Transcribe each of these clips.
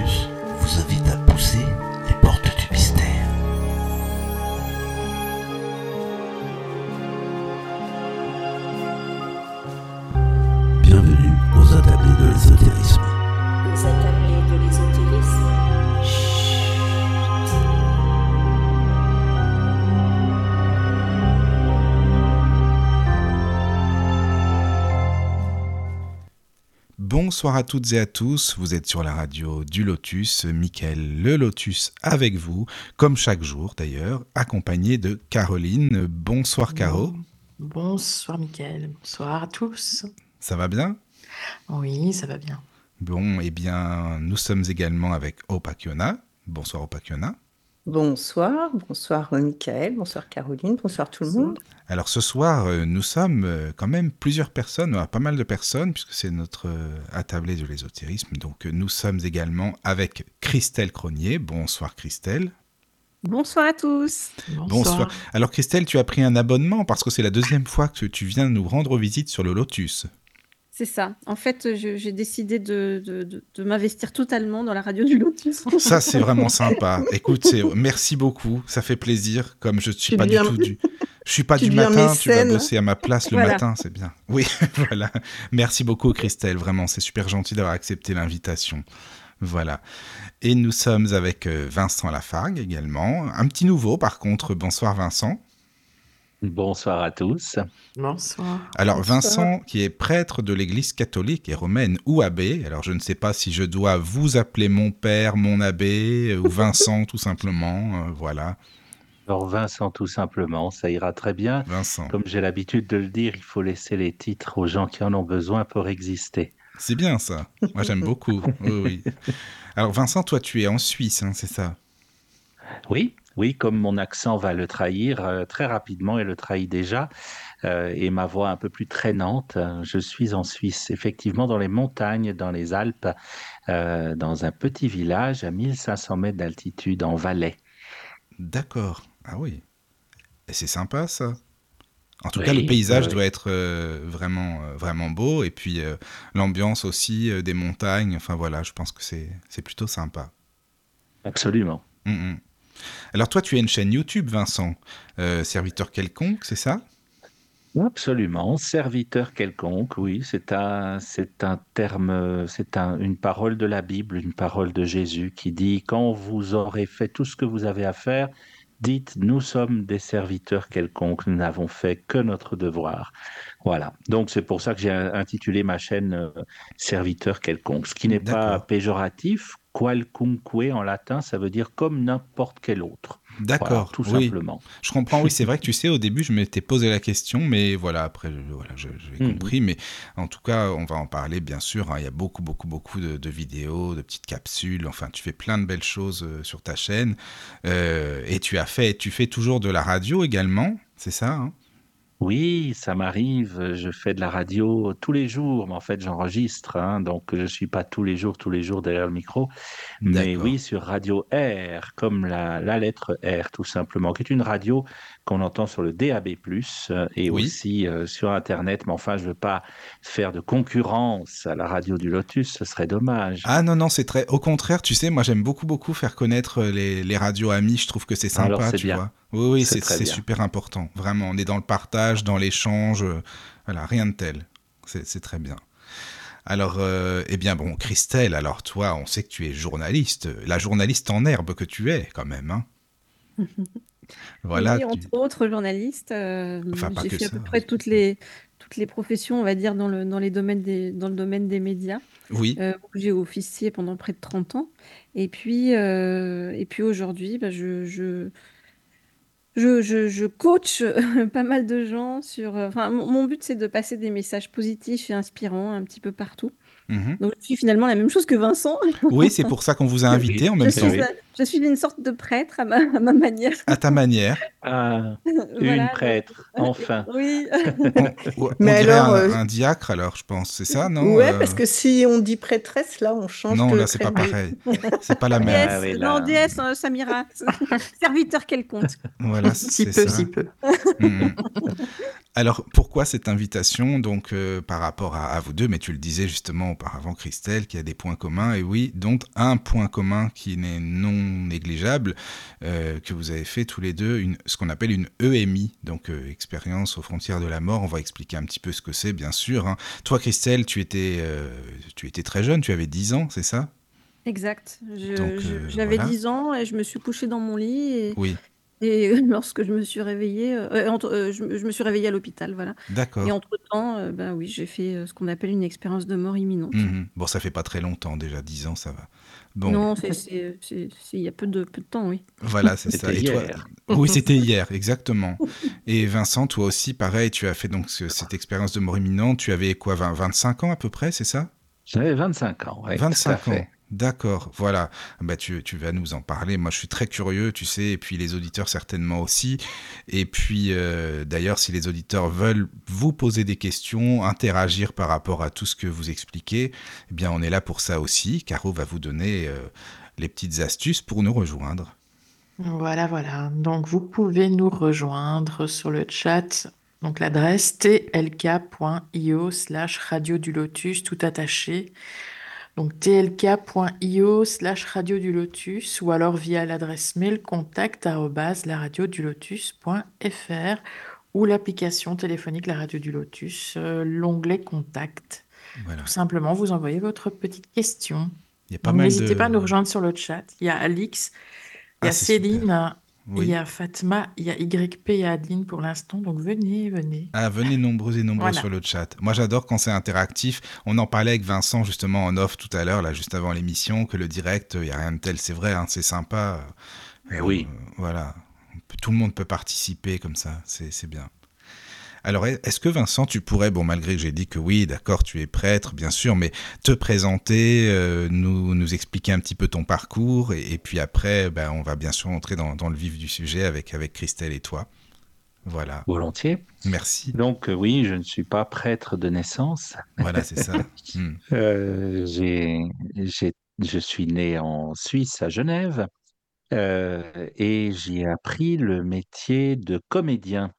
Lotus vous Bonsoir à toutes et à tous, vous êtes sur la radio du Lotus, Mickaël le Lotus avec vous, comme chaque jour d'ailleurs, accompagné de Caroline. Bonsoir Caro, Bonsoir Mickaël, bonsoir à tous. ça va bien? Oui, ça va bien. Bon, eh bien, nous sommes également avec Opakiona. Bonsoir Opakiona. Bonsoir, bonsoir euh, Michael, bonsoir Caroline, bonsoir tout le monde. Alors ce soir, euh, nous sommes euh, quand même plusieurs personnes, pas mal de personnes, puisque c'est notre attablé de l'ésotérisme. Donc nous sommes également avec Christelle Cronier. Bonsoir Christelle. Bonsoir à tous. Bonsoir. Alors Christelle, tu as pris un abonnement parce que c'est la deuxième fois que tu viens nous rendre visite sur le Lotus. C'est ça. En fait, j'ai décidé de, de- de- de m'investir totalement dans la radio du Lotus. Ça, c'est vraiment sympa. Écoute, c'est- merci beaucoup. Ça fait plaisir. Comme je suis Tu pas du tout du. Je suis pas tu du matin, tu vas bosser à ma place le Voilà. matin, c'est bien. Oui, voilà. Merci beaucoup, Christelle. Vraiment, c'est super gentil d'avoir accepté l'invitation. Voilà. Et nous sommes avec euh, Vincent Lafargue également. Un petit nouveau, par contre. Bonsoir, Vincent. Bonsoir à tous. Bonsoir. Alors, Bonsoir. Vincent, qui est prêtre de l'Église catholique et romaine ou abbé, alors je ne sais pas si je dois vous appeler mon père, mon abbé, euh, ou Vincent tout simplement, euh, voilà, Alors Vincent, tout simplement, ça ira très bien. Vincent. Comme j'ai l'habitude de le dire, il faut laisser les titres aux gens qui en ont besoin pour exister. C'est bien ça, moi j'aime beaucoup, oui, oui. Alors Vincent, toi tu es en Suisse, hein, c'est ça? Oui, oui, comme mon accent va le trahir euh, très rapidement et le trahit déjà, euh, et ma voix un peu plus traînante, euh, je suis en Suisse, effectivement dans les montagnes, dans les Alpes, euh, dans un petit village à 1500 mètres d'altitude en Valais. D'accord, ah oui. Et c'est sympa ça. En tout Oui, cas, le paysage oui, doit être vraiment, vraiment beau, et puis l'ambiance aussi des montagnes, enfin voilà, je pense que c'est plutôt sympa. Absolument. Mm, mm. Alors toi, tu as une chaîne YouTube, Vincent, euh, serviteur quelconque, c'est ça? Absolument, serviteur quelconque, oui, c'est un, c'est un terme, c'est un- une parole de la Bible, une parole de Jésus qui dit, quand vous aurez fait tout ce que vous avez à faire, dites, nous sommes des serviteurs quelconques, nous n'avons fait que notre devoir. Voilà, donc c'est pour ça que j'ai intitulé ma chaîne euh, Serviteur quelconque, ce qui n'est pas péjoratif, qualcunque en latin, ça veut dire comme n'importe quel autre. Voilà, D'accord, tout oui. simplement. Je comprends, oui, c'est vrai que tu sais, au début, je m'étais posé la question, mais voilà, après, je- voilà, je- j'ai Mhm. compris. Mais en tout cas, on va en parler, bien sûr. hein. Il y a beaucoup, beaucoup, beaucoup de, de vidéos, de petites capsules. Enfin, tu fais plein de belles choses euh, sur ta chaîne. Euh, et tu as fait, tu fais toujours de la radio également, c'est ça hein? Oui, ça m'arrive. Je fais de la radio tous les jours, mais en fait, j'enregistre. hein, donc, je suis pas tous les jours, tous les jours derrière le micro. Mais oui, sur Radio R, comme la, la lettre R, tout simplement, qui est une radio qu'on entend sur le DAB+, euh, et Oui. aussi euh, sur Internet. Mais enfin, je veux pas faire de concurrence à la radio du Lotus, ce serait dommage. Ah non, non, c'est très. Au contraire, tu sais, moi, j'aime beaucoup, beaucoup faire connaître euh, les, les radios amis. Je trouve que c'est sympa, Alors, tu bien. vois. Oui, oui, C'est super important. Vraiment, on est dans le partage, dans l'échange. Voilà, rien de tel. C'est c'est très bien. Alors, euh, eh bien, bon, Christelle, alors toi, on sait que tu es journaliste, la journaliste en herbe que tu es, quand même. Hein voilà. Tu- entre autres journalistes, euh, Enfin, j'ai fait à ça, peu près toutes les, toutes les professions, on va dire, dans le, dans les domaines des, dans le domaine des médias. Oui, Euh, j'ai officié pendant près de 30 ans. Et puis, euh, et puis aujourd'hui, bah, je, je, je, je, je coach pas mal de gens sur. Enfin, mon, but, c'est de passer des messages positifs et inspirants un petit peu partout. mhm. Donc, je suis finalement la même chose que Vincent. oui, c'est pour ça qu'on vous a invité en même temps. Je suis une sorte de prêtre à ma, à ma manière. À ta manière. Ah, une prêtre, enfin. Oui. On, on Mais dirait alors, un, euh, un diacre, alors, je pense. C'est ça, non ouais, Euh, parce que si on dit prêtresse, là, on change Non, de là, c'est pas pareil. C'est pas la même. Ah oui, non, déesse, euh, Samira. Serviteur quelconque. Voilà, Si peu, ça. si peu. Mhm. Alors, pourquoi cette invitation donc euh, par rapport à, à vous deux Mais tu le disais justement auparavant, Christelle, qu'il y a des points communs. Et oui, donc un point commun qui n'est non négligeable, euh, que vous avez fait tous les deux, une, ce qu'on appelle une EMI, donc euh, expérience aux frontières de la mort. On va expliquer un petit peu ce que c'est, bien sûr. hein. Toi, Christelle, tu étais, euh, tu étais très jeune, tu avais 10 ans, c'est ça? Exact. J'avais voilà. 10 ans et je me suis couchée dans mon lit. Et, Oui, et lorsque je me suis réveillée, euh, entre- euh, je, me- je me suis réveillée à l'hôpital, voilà. d'accord. Et entre-temps, euh, ben oui, j'ai fait ce qu'on appelle une expérience de mort imminente. Mhm. Bon, ça fait pas très longtemps déjà, 10 ans, ça va. Bon, Non, il y a peu de, peu de temps, oui. Voilà, c'est ça. C'était Et toi- hier. Oui, c'était hier, exactement. Et Vincent, toi aussi, pareil, tu as fait donc ce- cette expérience de mort imminente. Tu avais quoi, 20 25 ans à peu près, c'est ça? J'avais 25 ans, tout à 25 ans. D'accord, voilà. Bah, tu, tu vas nous en parler. Moi, je suis très curieux, tu sais, et puis les auditeurs certainement aussi. Et puis, euh, d'ailleurs, si les auditeurs veulent vous poser des questions, interagir par rapport à tout ce que vous expliquez, eh bien, on est là pour ça aussi. Caro va vous donner euh, les petites astuces pour nous rejoindre. Voilà, voilà. Donc, vous pouvez nous rejoindre sur le chat. Donc, l'adresse tlk.io slash radio du lotus, tout attaché. Donc, tlk.io slash radio du lotus ou alors via l'adresse mail contact laradiodulotus.fr ou l'application téléphonique La Radio du Lotus, euh, l'onglet contact. Voilà. Tout simplement, vous envoyez votre petite question. N'hésitez de... pas à nous rejoindre sur le chat. Il y a Alix, il y Ah, a super. Oui. il y a Fatma, il y a YP et Adeline pour l'instant. Donc venez, venez. Ah, venez nombreux et nombreux Voilà. sur le chat. Moi, j'adore quand c'est interactif. On en parlait avec Vincent justement en off tout à l'heure, là, juste avant l'émission, que le direct, il n'y a rien de tel. C'est vrai, hein, c'est sympa. Eh Euh, oui. Voilà. Tout le monde peut participer comme ça. C'est c'est bien. Alors, est-ce que Vincent, tu pourrais, bon, malgré que j'ai dit que oui, d'accord, tu es prêtre, bien sûr, mais te présenter, euh, nous, nous expliquer un petit peu ton parcours, et, et puis après, ben, on va bien sûr entrer dans, dans le vif du sujet avec, avec Christelle et toi. Voilà, Volontiers. merci. Donc, euh, oui, je ne suis pas prêtre de naissance. Voilà, c'est ça. Euh, je suis né en Suisse, à Genève, euh, et j'ai appris le métier de comédien,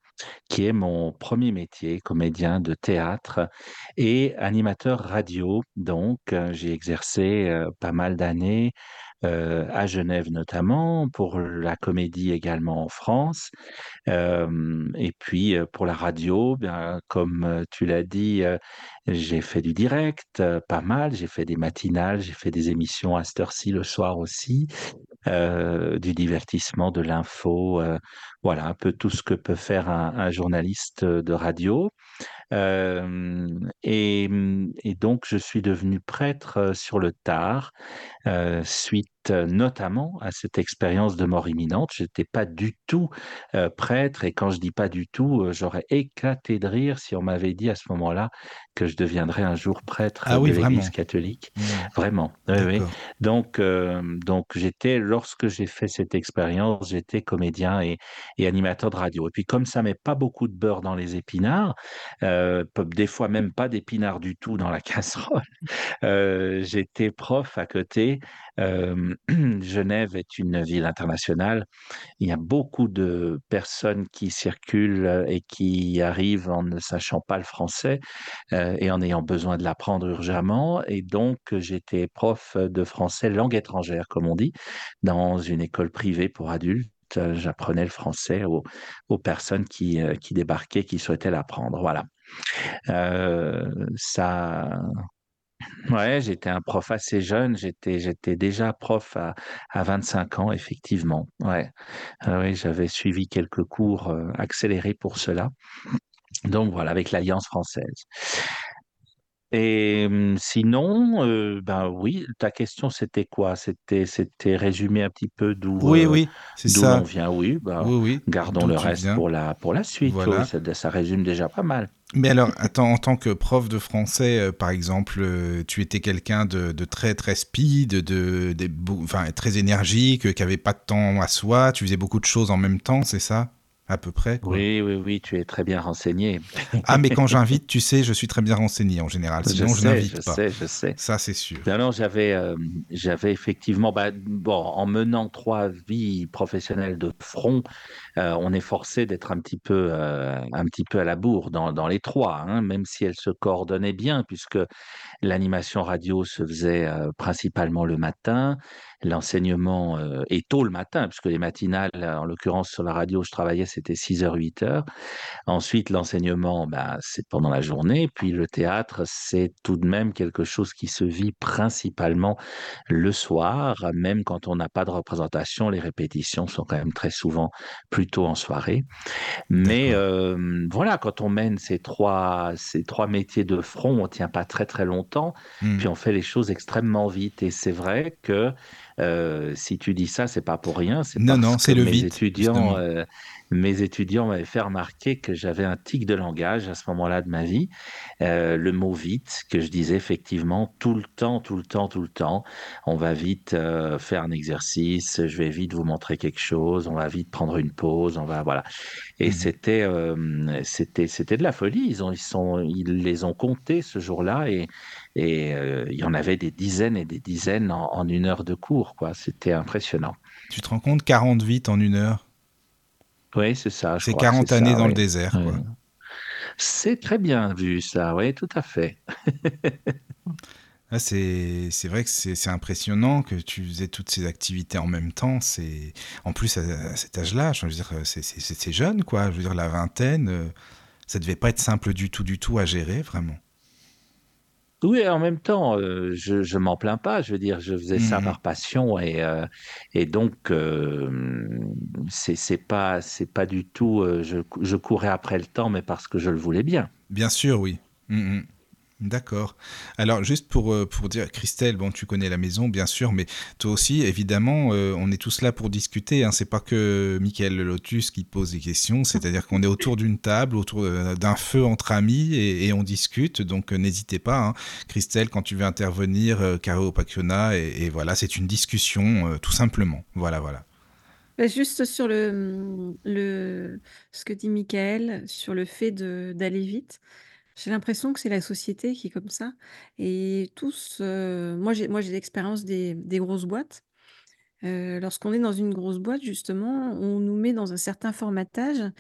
qui est mon premier métier, comédien de théâtre et animateur radio. Donc, euh, j'ai exercé euh, pas mal d'années euh, à Genève notamment, pour la comédie également en France. Et puis pour la radio, bien, comme tu l'as dit, j'ai fait du direct, pas mal. J'ai fait des matinales, j'ai fait des émissions à cette heure-ci le soir aussi, euh, du divertissement, de l'info, euh, voilà un peu tout ce que peut faire un, un journaliste de radio. Euh, et, et donc je suis devenu prêtre sur le tard, euh, suite notamment à cette expérience de mort imminente. Je n'étais pas du tout euh, prêtre et quand je dis pas du tout, j'aurais éclaté de rire si on m'avait dit à ce moment-là que je deviendrais un jour prêtre Ah de l'Église catholique. Hmm. Vraiment, oui, oui. D'accord. Donc, donc j'étais, lorsque j'ai fait cette expérience, j'étais comédien et, et animateur de radio. Et puis, comme ça met pas beaucoup de beurre dans les épinards, euh, des fois même pas d'épinards du tout dans la casserole, euh, j'étais prof à côté. Genève est une ville internationale. Il y a beaucoup de personnes qui circulent euh, et qui arrivent en ne sachant pas le français et en ayant besoin de l'apprendre urgemment. Et donc, j'étais prof de français langue étrangère, comme on dit, dans une école privée pour adultes. J'apprenais le français aux, personnes qui, débarquaient, qui souhaitaient l'apprendre. Voilà. Ça, ouais, j'étais un prof assez jeune. J'étais, déjà prof à, à 25 ans, effectivement. Ouais, Ah oui, j'avais suivi quelques cours accélérés pour cela. Donc voilà, avec l'Alliance française. Et hum, sinon, euh, ben oui, ta question c'était quoi? C'était, c'était résumer un petit peu d'où Oui, euh, oui, c'est d'où ça. l'on vient. Oui, ben, Oui, oui. gardons D'où le tu reste viens. pour la pour la suite. Voilà. Ça, ça résume déjà pas mal. Mais alors, attends, en tant que prof de français, euh, par exemple, euh, tu étais quelqu'un de, de très très speed, de, de, beau- enfin, très énergique, qui avait pas de temps à soi, tu faisais beaucoup de choses en même temps, c'est ça? À peu près quoi. Oui, oui, oui, tu es très bien renseigné. Ah, mais quand j'invite, tu sais, je suis très bien renseigné en général, Je sinon je, n'invite je pas. sais, je sais. Ça, c'est sûr. Non, non, j'avais, euh, j'avais effectivement, bah, bon, en menant trois vies professionnelles de front, euh, on est forcé d'être un petit peu, euh, un petit peu à la bourre dans, dans les trois, hein, même si elles se coordonnaient bien, puisque l'animation radio se faisait principalement le matin, l'enseignement euh, et tôt le matin, puisque les matinales, en l'occurrence sur la radio, je travaillais, c'était 6h, 8h. Ensuite, l'enseignement, bah, c'est pendant la journée. Puis le théâtre, c'est tout de même quelque chose qui se vit principalement le soir, même quand on n'a pas de représentation. Les répétitions sont quand même très souvent plutôt en soirée. Mais euh, voilà, quand on mène ces trois, ces trois métiers de front, on tient pas très très longtemps, Hmm. puis on fait les choses extrêmement vite. Et c'est vrai que euh, si tu dis ça, c'est pas pour rien, c'est Non, non, c'est le mes vite, étudiants, euh, mes étudiants m'avaient fait remarquer que j'avais un tic de langage à ce moment-là de ma vie. Euh, le mot vite, que je disais effectivement tout le temps, tout le temps, tout le temps. On va vite euh, faire un exercice, je vais vite vous montrer quelque chose, on va vite prendre une pause, on va voilà. Et c'était euh, c'était c'était de la folie. Ils ont ils sont ils les ont comptés ce jour-là et et euh, il y en avait des dizaines et des dizaines en, en une heure de cours quoi. C'était impressionnant. Tu te rends compte, 40 vite en une heure? Oui, c'est ça. C'est crois que 40 c'est années ça, dans le désert. C'est très bien vu ça. Oui, tout à fait. Ah, c'est vrai que c'est impressionnant que tu faisais toutes ces activités en même temps. C'est en plus à, à cet âge-là, je veux dire, c'est c'est- c'est- c'est jeune, quoi. Je veux dire, la vingtaine, euh, ça devait pas être simple du tout, du tout à gérer, vraiment. Oui, en même temps, euh, je je m'en plains pas. Je veux dire, je faisais ça Mhm. par passion et euh, et donc euh, c'est pas c'est pas du tout. euh, je je courais après le temps, mais parce que je le voulais bien. Bien sûr, oui. Mhm. D'accord. Alors, juste pour, euh, pour dire, Christelle, bon, tu connais la maison, bien sûr, mais toi aussi, évidemment, euh, on est tous là pour discuter. Hein. C'est pas que Michael Lotus qui pose des questions, c'est-à-dire qu'on est autour d'une table, autour euh, d'un feu entre amis et, on discute. Donc, n'hésitez pas, hein. Christelle, quand tu veux intervenir, Caro Pacchiona, et, et voilà, c'est une discussion, tout simplement. Voilà, voilà. Bah, Juste sur le, le, ce que dit Michael, sur le fait d'aller vite, j'ai l'impression que c'est la société qui est comme ça. Et tous, moi j'ai l'expérience des, des grosses boîtes. Lorsqu'on est dans une grosse boîte, justement, on nous met dans un certain formatage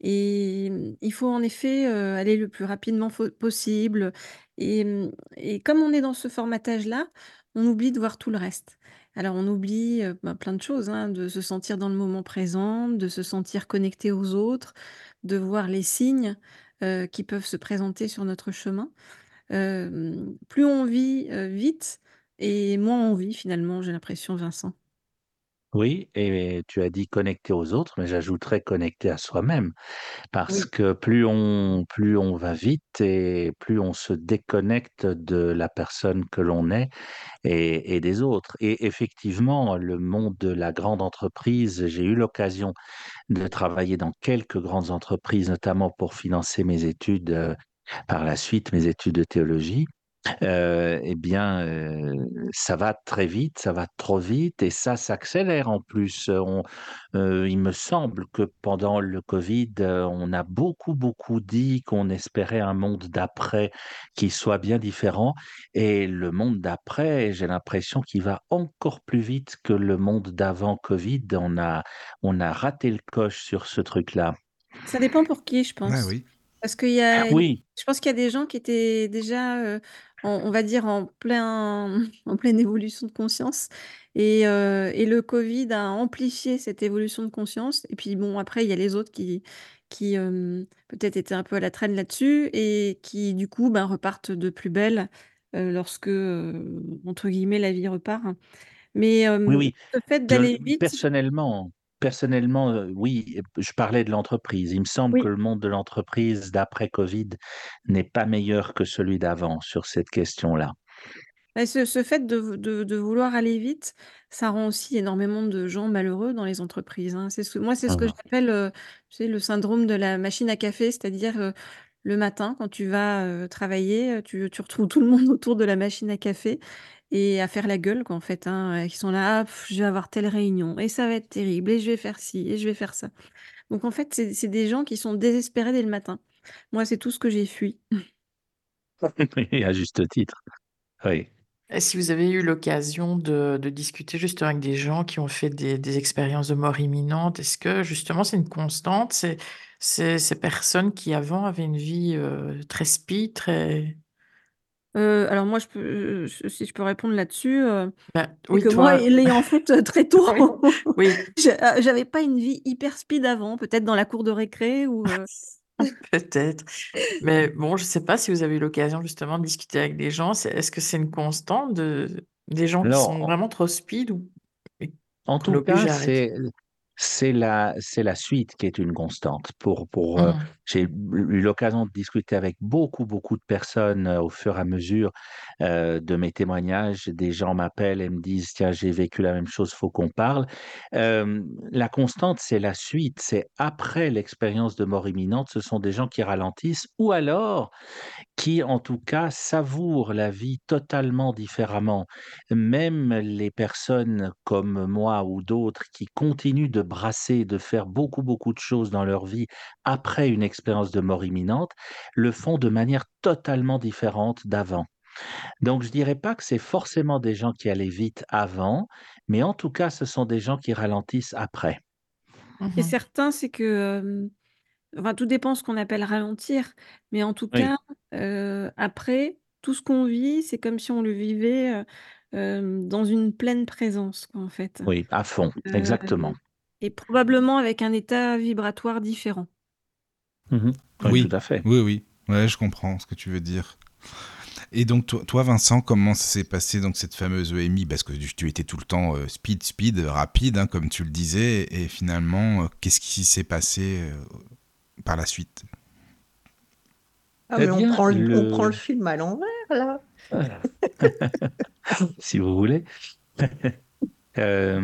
et mmh, il faut en effet aller le plus rapidement possible. Et, mmh, et comme on est dans ce formatage-là, on oublie de voir tout le reste. Alors on oublie ben, plein de choses, hein, de se sentir dans le moment présent, de se sentir connecté aux autres, de voir les signes euh, qui peuvent se présenter sur notre chemin. Euh, plus on vit euh, vite et moins on vit finalement, j'ai l'impression, Vincent. Oui, et tu as dit connecter aux autres, mais j'ajouterais connecter à soi-même. Parce Oui. que plus on, plus on va vite et plus on se déconnecte de la personne que l'on est et, et des autres. Et effectivement, le monde de la grande entreprise, j'ai eu l'occasion de travailler dans quelques grandes entreprises, notamment pour financer mes études euh, par la suite, mes études de théologie. Euh, eh bien, euh, ça va très vite, ça va trop vite et ça s'accélère en plus. On, euh, il me semble que pendant le Covid, on a beaucoup, beaucoup dit qu'on espérait un monde d'après qui soit bien différent. Et le monde d'après, j'ai l'impression qu'il va encore plus vite que le monde d'avant Covid. On a, on a raté le coche sur ce truc-là. Ça dépend pour qui, je Ah pense. oui. Parce qu'il y a, Oui, je pense qu'il y a des gens qui étaient déjà, euh, en- on va dire, en plein, en pleine évolution de conscience. Et, euh, et le Covid a amplifié cette évolution de conscience. Et puis, bon, après, il y a les autres qui, qui euh, peut-être étaient un peu à la traîne là-dessus et qui, du coup, ben, repartent de plus belle euh, lorsque, entre guillemets, la vie repart. Mais oui, oui. le fait d'aller vite, personnellement, personnellement, euh, oui, je parlais de l'entreprise. Il me semble que le monde de l'entreprise d'après Covid n'est pas meilleur que celui d'avant sur cette question-là. Ce, ce fait de, de- de vouloir aller vite, ça rend aussi énormément de gens malheureux dans les entreprises. hein. C'est ce, moi, c'est ce que Mhm. j'appelle euh, tu sais, le syndrome de la machine à café, c'est-à-dire euh, le matin, quand tu vas euh, travailler, tu, tu retrouves tout le monde autour de la machine à café et à faire la gueule, quoi, en fait, hein, euh, qui sont là, Ah, pff, je vais avoir telle réunion, et ça va être terrible, et je vais faire ci, et je vais faire ça. Donc, en fait, c'est c'est des gens qui sont désespérés dès le matin. Moi, c'est tout ce que j'ai fui. À juste titre. Oui. Et si vous avez eu l'occasion de, de discuter justement avec des gens qui ont fait des, des expériences de mort imminente, est-ce que justement c'est une constante, c'est c'est- ces personnes qui avant avaient une vie euh, très speed, très... Euh, alors moi, je peux, euh, si je peux répondre là-dessus, euh, c'est oui, que toi, moi, l'ayant fait euh, très tôt, oui, j'a- j'avais pas une vie hyper speed avant, peut-être dans la cour de récré ou. euh, peut-être. Mais bon, je sais pas si vous avez eu l'occasion justement de discuter avec des gens. c'est- Est-ce que c'est une constante de des gens qui Alors, sont en- vraiment trop speed ou et En tout cas, c'est c'est la c'est la suite qui est une constante. Pour pour euh, Mhm. J'ai eu l'occasion de discuter avec beaucoup beaucoup de personnes euh, au fur et à mesure euh, de mes témoignages. Des gens m'appellent et me disent tiens j'ai vécu la même chose, faut qu'on parle. La constante c'est la suite, c'est après l'expérience de mort imminente, ce sont des gens qui ralentissent ou alors qui, en tout cas, savourent la vie totalement différemment. Même les personnes comme moi ou d'autres qui continuent de brasser, de faire beaucoup, beaucoup de choses dans leur vie après une expérience de mort imminente, le font de manière totalement différente d'avant. Donc, je dirais pas que c'est forcément des gens qui allaient vite avant, mais en tout cas, ce sont des gens qui ralentissent après. Et Mhm. certain, c'est que, euh, enfin, tout dépend ce qu'on appelle ralentir, mais en tout Oui. cas, euh, après, tout ce qu'on vit, c'est comme si on le vivait euh, dans une pleine présence, quoi, en fait. Oui, à fond, Euh, exactement. et probablement avec un état vibratoire différent. Mhm. Oui, Oui. tout à fait. Oui, oui. Ouais, je comprends ce que tu veux dire. Et donc, toi, toi, Vincent, comment ça s'est passé, donc, cette fameuse EMI Parce que tu étais tout le temps euh, speed, speed, rapide, hein, comme tu le disais. Et finalement, euh, qu'est-ce qui s'est passé euh, par la suite? Ah, Eh mais on bien, prend le, on prend le film à l'envers, là. si vous voulez. Euh,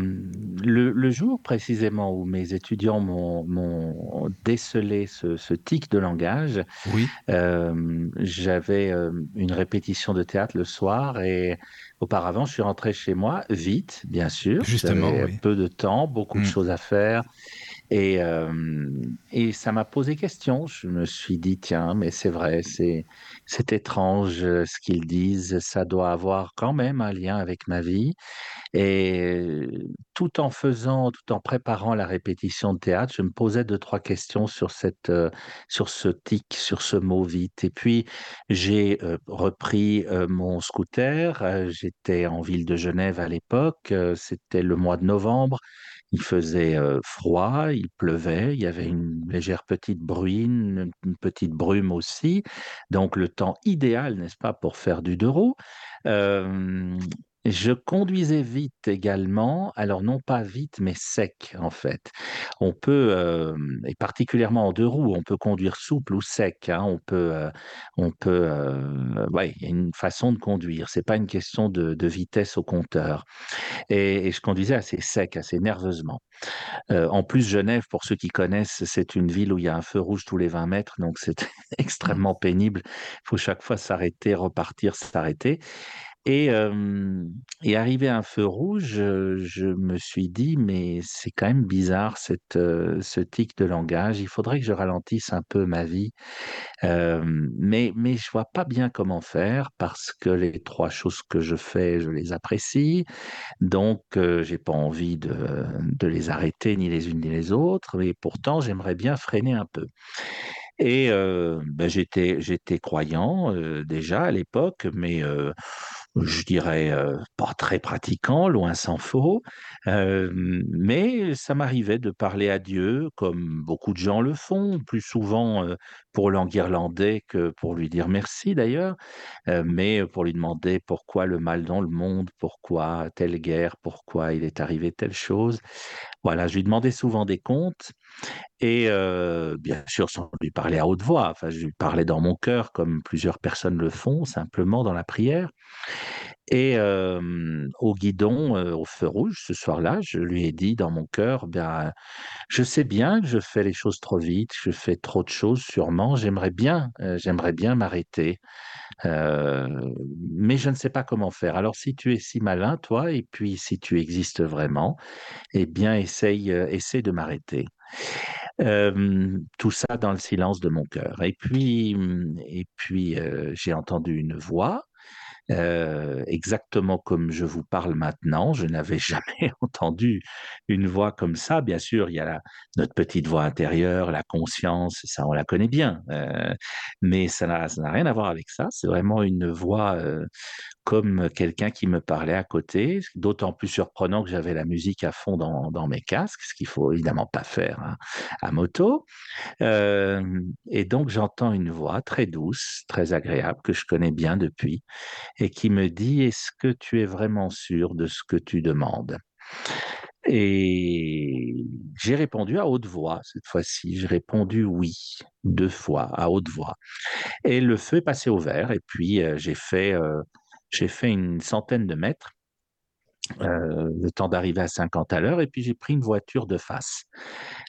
le, le jour précisément où mes étudiants m'ont décelé ce, ce tic de langage, Oui. euh, j'avais euh, une répétition de théâtre le soir et auparavant je suis rentré chez moi vite, bien sûr. Justement, oui. peu de temps, beaucoup de Mm. choses à faire. Et, euh, et ça m'a posé question. Je me suis dit, tiens, mais c'est vrai, c'est, étrange euh, ce qu'ils disent. Ça doit avoir quand même un lien avec ma vie. Et tout en faisant, tout en préparant la répétition de théâtre, je me posais deux, trois questions sur cette, euh, sur ce tic, sur ce mot vite. Et puis, j'ai repris mon scooter. J'étais en ville de Genève à l'époque. C'était le mois de novembre. Il faisait euh, froid, il pleuvait, il y avait une légère petite bruine, une petite brume aussi. Donc, le temps idéal, n'est-ce pas, pour faire du. Euh, je conduisais vite également, alors non pas vite, mais sec en fait. On peut, euh, et particulièrement en deux roues, on peut conduire souple ou sec. hein, on peut, euh, on peut, euh, ouais, il y a une façon de conduire. C'est pas une question de, de vitesse au compteur. Et, et je conduisais assez sec, assez nerveusement. Euh, en plus, Genève, pour ceux qui connaissent, c'est une ville où il y a un feu rouge tous les 20 mètres, donc c'est extrêmement pénible. Il faut chaque fois s'arrêter, repartir, s'arrêter. Et, arrivé à un feu rouge, je, me suis dit, mais c'est quand même bizarre cette, ce tic de langage. Il faudrait que je ralentisse un peu ma vie. Mais, mais je vois pas bien comment faire parce que les trois choses que je fais, je les apprécie. Donc, j'ai pas envie de, de les arrêter ni les unes ni les autres. Mais pourtant, j'aimerais bien freiner un peu. Et ben, j'étais j'étais croyant déjà à l'époque, mais je dirais euh, pas très pratiquant, loin s'en faut. Euh, mais ça m'arrivait de parler à Dieu, comme beaucoup de gens le font, plus souvent euh, pour l'enguirlander que pour lui dire merci d'ailleurs, euh, mais pour lui demander pourquoi le mal dans le monde, pourquoi telle guerre, pourquoi il est arrivé telle chose. Voilà, je lui demandais souvent des comptes. Et euh, bien sûr, sans lui parler à haute voix, enfin, je lui parlais dans mon cœur, comme plusieurs personnes le font, simplement dans la prière. Et euh, au guidon, euh, au feu rouge, ce soir-là, je lui ai dit dans mon cœur, bien, je sais bien que je fais les choses trop vite, je fais trop de choses sûrement, j'aimerais bien, j'aimerais bien m'arrêter, mais je ne sais pas comment faire. Alors si tu es si malin, toi, et puis si tu existes vraiment, eh bien, essaye, essaye de m'arrêter. Tout ça dans le silence de mon cœur. Et puis, et puis j'ai entendu une voix exactement comme je vous parle maintenant. Je n'avais jamais entendu une voix comme ça. Bien sûr, il y a notre petite voix intérieure, la conscience, ça on la connaît bien, mais ça n'a rien à voir avec ça. C'est vraiment une voix comme quelqu'un qui me parlait à côté, d'autant plus surprenant que j'avais la musique à fond dans, mes casques, ce qu'il faut évidemment pas faire hein, à moto. Euh, et donc j'entends une voix très douce, très agréable, que je connais bien depuis, et qui me dit, est-ce que tu es vraiment sûr de ce que tu demandes? Et j'ai répondu à haute voix cette fois-ci. J'ai répondu oui, deux fois à haute voix. Et le feu est passé au vert. Et puis euh, j'ai fait, euh, j'ai fait une centaine de mètres, euh, le temps d'arriver à 50 à l'heure. Et puis j'ai pris une voiture de face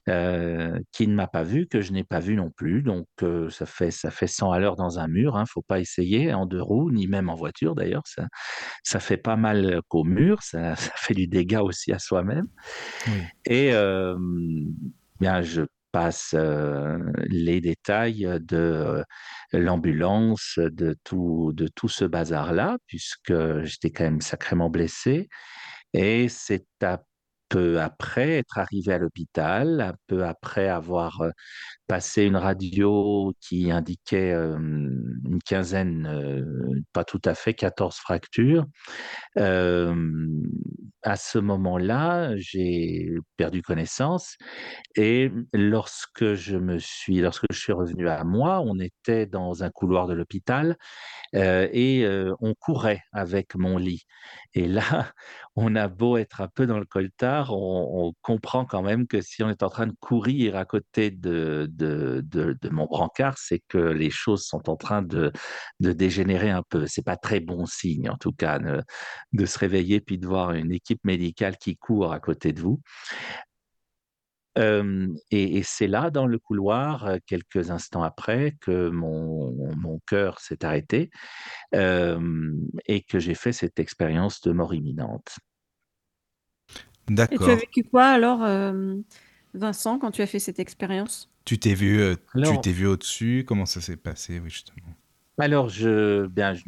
euh, qui ne m'a pas vu, que je n'ai pas vu non plus. Donc euh, ça fait ça fait 100 à l'heure dans un mur. Hein, faut pas essayer en deux roues, ni même en voiture d'ailleurs. Ça ça fait pas mal qu'au mur. Ça, ça fait du dégât aussi à soi-même. Oui. Et bien je passe les détails de l'ambulance, de tout, de tout ce bazar-là, puisque j'étais quand même sacrément blessé. Et c'est à peu après être arrivé à l'hôpital, un peu après avoir passé une radio qui indiquait une quinzaine, pas tout à fait, 14 fractures. À ce moment-là, j'ai perdu connaissance et lorsque je me suis, lorsque je suis revenu à moi, on était dans un couloir de l'hôpital et on courait avec mon lit. Et là, on a beau être un peu dans le coltard, on, comprend quand même que si on est en train de courir à côté de, de, de mon brancard, c'est que les choses sont en train de, de dégénérer un peu. C'est pas très bon signe, en tout cas, de, de se réveiller puis de voir une équipe médicale qui court à côté de vous. Euh, et, et c'est là, dans le couloir, euh, quelques instants après, que mon, mon cœur s'est arrêté euh, et que j'ai fait cette expérience de mort imminente. Et tu as D'accord. vécu quoi alors, euh, Vincent, quand tu as fait cette expérience? Tu t'es vu, euh, tu Alors, t'es vu au-dessus? Comment ça s'est passé, oui, justement? Alors je, bien, je-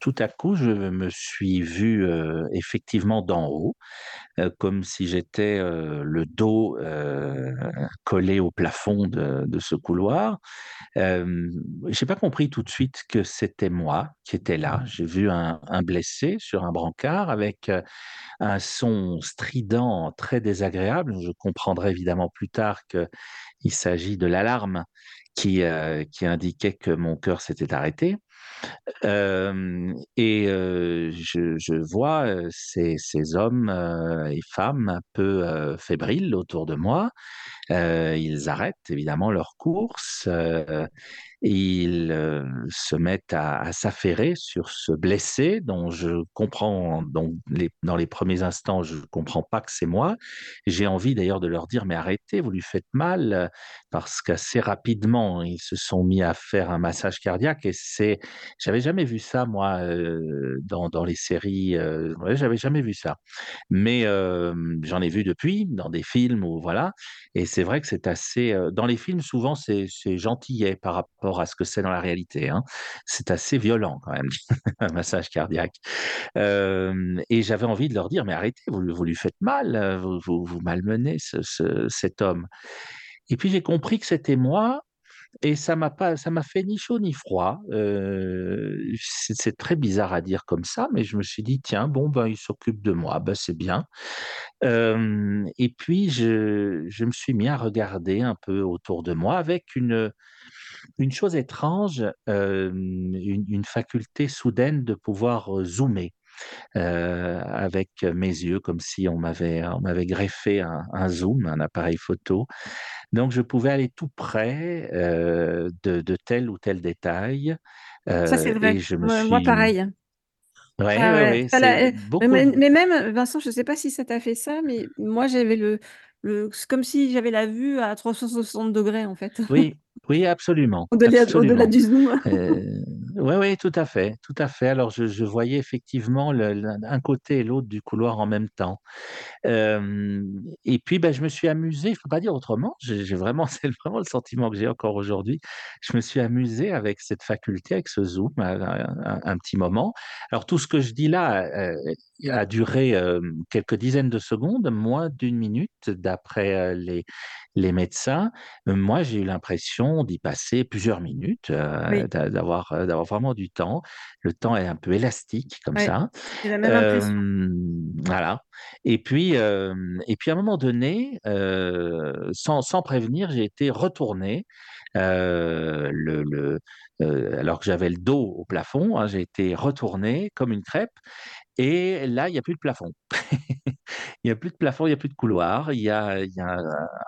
tout à coup, je me suis vu euh, effectivement d'en haut, euh, comme si j'étais euh, le dos euh, collé au plafond de, de ce couloir. Euh, j'ai pas compris tout de suite que c'était moi qui étais là. J'ai vu un, un blessé sur un brancard avec euh, un son strident très désagréable. Je comprendrai évidemment plus tard qu'il s'agit de l'alarme qui, euh, qui indiquait que mon cœur s'était arrêté. Et je, je vois ces, ces hommes et femmes un peu fébriles autour de moi. Euh, ils arrêtent évidemment leur course. euh, ils euh, se mettent à, s'affairer sur ce blessé dont je comprends, dans les premiers instants, je comprends pas que c'est moi. J'ai envie d'ailleurs de leur dire, mais arrêtez, vous lui faites mal, parce qu'assez rapidement, ils se sont mis à faire un massage cardiaque et c'est, j'avais jamais vu ça, moi, euh, dans, dans les séries, ouais, j'avais jamais vu ça. Mais j'en ai vu depuis, dans des films ou voilà. Et c'est vrai que c'est assez. dans les films, souvent, c'est gentillet par rapport à ce que c'est dans la réalité. hein. C'est assez violent quand même, un massage cardiaque. Et j'avais envie de leur dire, mais arrêtez, vous, vous lui faites mal, vous, vous, malmenez ce, ce- cet homme. Et puis j'ai compris que c'était moi. Et ça m'a pas, ça m'a fait ni chaud ni froid. C'est très bizarre à dire comme ça, mais je me suis dit tiens bon ben il s'occupe de moi, ben c'est bien. Et puis, je, me suis mis à regarder un peu autour de moi avec une, chose étrange, une, faculté soudaine de pouvoir zoomer euh, avec mes yeux, comme si on m'avait, on m'avait greffé un, un zoom, un appareil photo. Donc, je pouvais aller tout près euh, de, de tel ou tel détail. Ça, c'est euh, vrai. je me Moi, pareil. Ouais, Ah ouais, ouais. ouais, Enfin, la- c'est euh, beaucoup. mais, mais même, Vincent, je ne sais pas si ça t'a fait ça, mais moi, j'avais le, le, c'est comme si j'avais la vue à 360 degrés, en fait, Oui, oui, absolument, au-delà, du zoom. Oui, oui, tout à fait, tout à fait. Alors, je, voyais effectivement le- un côté et l'autre du couloir en même temps. Et puis, ben, je me suis amusé, je peux pas dire autrement, j'ai vraiment, c'est vraiment le sentiment que j'ai encore aujourd'hui. Je me suis amusé avec cette faculté, avec ce zoom, un, un- un petit moment. Alors, tout ce que je dis là euh, a duré euh, quelques dizaines de secondes, moins d'une minute, d'après euh, les, les médecins. Moi, j'ai eu l'impression d'y passer plusieurs minutes, euh, Oui, d'a- d'avoir d'avoir vraiment du temps. Le temps est un peu élastique comme ouais, ça. j'ai la même impression. Euh, voilà. Et puis, euh, et puis à un moment donné, sans, sans prévenir, j'ai été retourné. le, le, euh, alors que j'avais le dos au plafond, hein, j'ai été retourné comme une crêpe. Et là, il n'y a plus de plafond. Il n'y a plus de plafond, il n'y a plus de couloir. Il y a,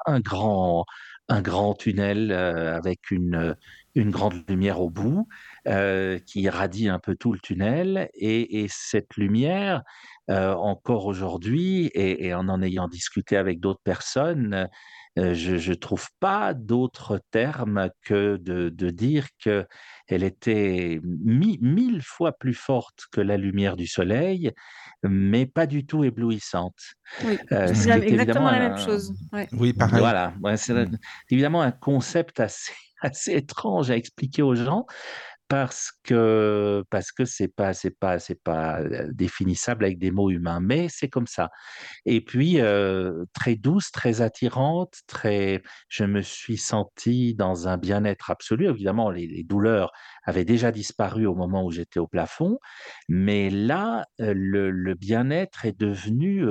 un grand, un grand tunnel euh, avec une, grande lumière au bout euh, qui irradie un peu tout le tunnel. Et, et cette lumière, euh, encore aujourd'hui, et en en ayant discuté avec d'autres personnes, euh, je ne trouve pas d'autre terme que de, de dire que elle était mi- mille fois plus forte que la lumière du soleil, mais pas du tout éblouissante. Oui, Euh, je ce dis qui la- est évidemment exactement la même chose. Ouais. Oui, pareil. voilà, ouais, c'est Mm. évidemment un concept assez, assez étrange à expliquer aux gens parce que parce que c'est pas c'est pas c'est pas euh, définissable avec des mots humains, mais c'est comme ça. Et puis euh, très douce, très attirante, très. Je me suis senti dans un bien-être absolu. Évidemment, les, douleurs avaient déjà disparu au moment où j'étais au plafond, mais là, euh, le, bien-être est devenu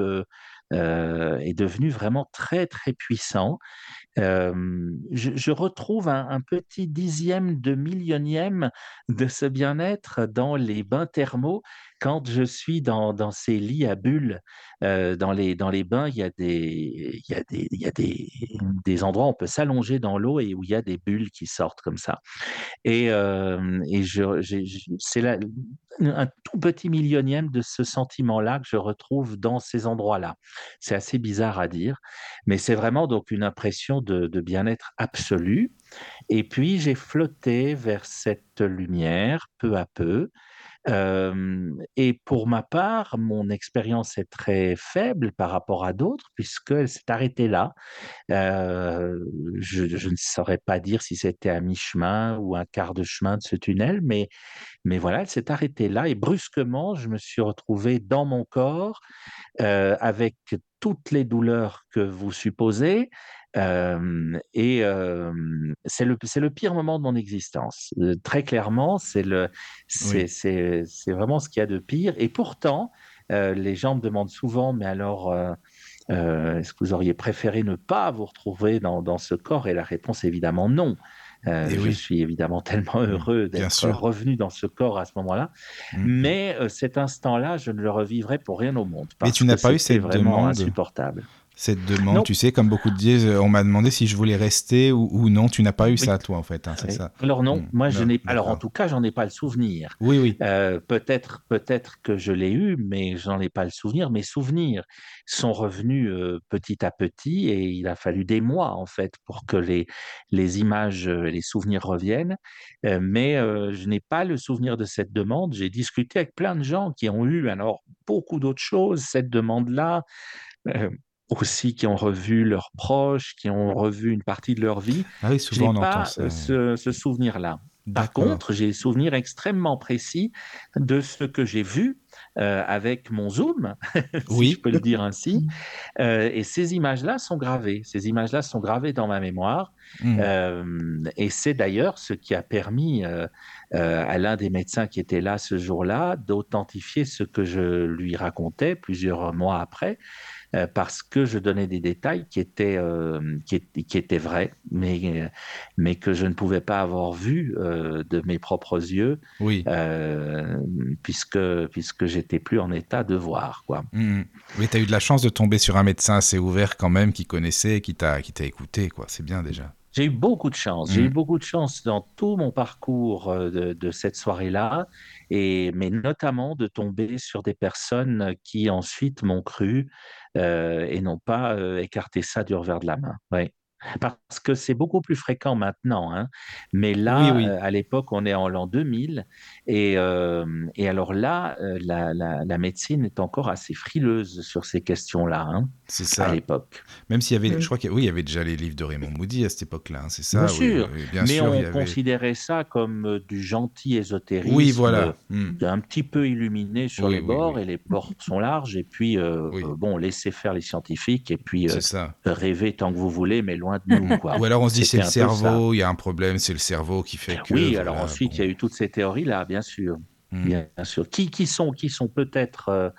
est devenu vraiment très très puissant. Je, retrouve un, petit dixième de millionième de ce bien-être dans les bains thermaux quand je suis dans, ces lits à bulles. Dans, les, dans les bains, il y a des, il y a des, il y a des, des endroits où on peut s'allonger dans l'eau et où il y a des bulles qui sortent comme ça. Et, c'est un tout petit millionième de ce sentiment-là que je retrouve dans ces endroits-là. C'est assez bizarre à dire, mais c'est vraiment donc une impression de, bien-être absolu. Et puis j'ai flotté vers cette lumière peu à peu. Euh, et pour ma part, mon expérience est très faible par rapport à d'autres, puisqu'elle s'est arrêtée là. Euh, je, je ne saurais pas dire si c'était à mi-chemin ou un quart de chemin de ce tunnel, mais, mais voilà, elle s'est arrêtée là et brusquement, je me suis retrouvé dans mon corps euh, avec toutes les douleurs que vous supposez. Euh, et euh, c'est le, pire moment de mon existence. Euh, très clairement, c'est Oui. vraiment ce qu'il y a de pire. Et pourtant, les gens me demandent souvent, mais alors, est-ce que vous auriez préféré ne pas vous retrouver dans, dans ce corps? Et la réponse est évidemment non. Euh, je oui. suis évidemment tellement Mm, heureux d'être revenu dans ce corps à ce moment-là. Mm. Mais euh, cet instant-là, je ne le revivrai pour rien au monde. Mais Parce tu n'as pas eu cette vraiment demande insupportable. Cette demande, Non. tu sais, comme beaucoup disent, on m'a demandé si je voulais rester ou, ou non. Tu n'as pas eu Oui. ça, toi, en fait. hein, c'est Oui. ça. Alors non, Mm, moi je n'ai. Alors en tout cas, j'en ai pas le souvenir. Oui, oui. Euh, peut-être, peut-être que je l'ai eu, mais j'en ai pas le souvenir. Mes souvenirs sont revenus euh, petit à petit et il a fallu des mois en fait pour que les les images, euh, les souvenirs reviennent. Euh, mais je n'ai pas le souvenir de cette demande. J'ai discuté avec plein de gens qui ont eu alors beaucoup d'autres choses. Cette demande-là. Aussi qui ont revu leurs proches, qui ont revu une partie de leur vie. Ah oui, souvent on entend pas ça. euh, ce, ce souvenir-là. Par contre, j'ai des souvenirs extrêmement précis de ce que j'ai vu euh, avec mon zoom, si Oui. je peux le dire ainsi. Euh, et ces images-là sont gravées. Ces images-là sont gravées dans ma mémoire. Mm. Euh, et c'est d'ailleurs ce qui a permis à l'un des médecins qui était là ce jour-là d'authentifier ce que je lui racontais plusieurs mois après, euh, parce que je donnais des détails qui étaient, euh, qui, étaient- qui étaient vrais, mais, mais que je ne pouvais pas avoir vus euh, de mes propres yeux, Oui. puisque, puisque que j'étais plus en état de voir, quoi. Mmh. Mais tu as eu de la chance de tomber sur un médecin assez ouvert quand même, qui connaissait, qui t'a qui t'a écouté, quoi. C'est bien déjà. J'ai eu beaucoup de chance. J'ai eu beaucoup de chance dans tout mon parcours de, de cette soirée-là, et mais notamment de tomber sur des personnes qui ensuite m'ont cru euh, et n'ont pas euh, écarté ça du revers de la main. Parce que c'est beaucoup plus fréquent maintenant, hein. Mais là, Oui, oui. euh, à l'époque, on est en l'an 2000, et, euh, et alors là, euh, la, la, la médecine est encore assez frileuse sur ces questions-là, hein, C'est à ça. l'époque. Même s'il y avait, Mm. je crois qu'il oui, il y avait déjà les livres de Raymond Moody à cette époque-là, hein, c'est ça. Bien oui, sûr, bien mais sûr, on avait. considérait ça comme du gentil ésotérisme, Oui, voilà. Mm. un petit peu illuminé sur Oui, les oui, bords, oui. et les bords sont larges, et puis, euh, Oui. euh, bon, laissez faire les scientifiques, et puis euh, rêvez tant que vous voulez, mais loin de nous, quoi. Ou alors on se dit c'est le cerveau, il y a un problème, c'est le cerveau qui fait que. Oui, voilà, alors ensuite, il y a eu toutes ces théories-là, bien sûr, Mm. bien sûr, qui, qui sont, qui sont peut-être... euh,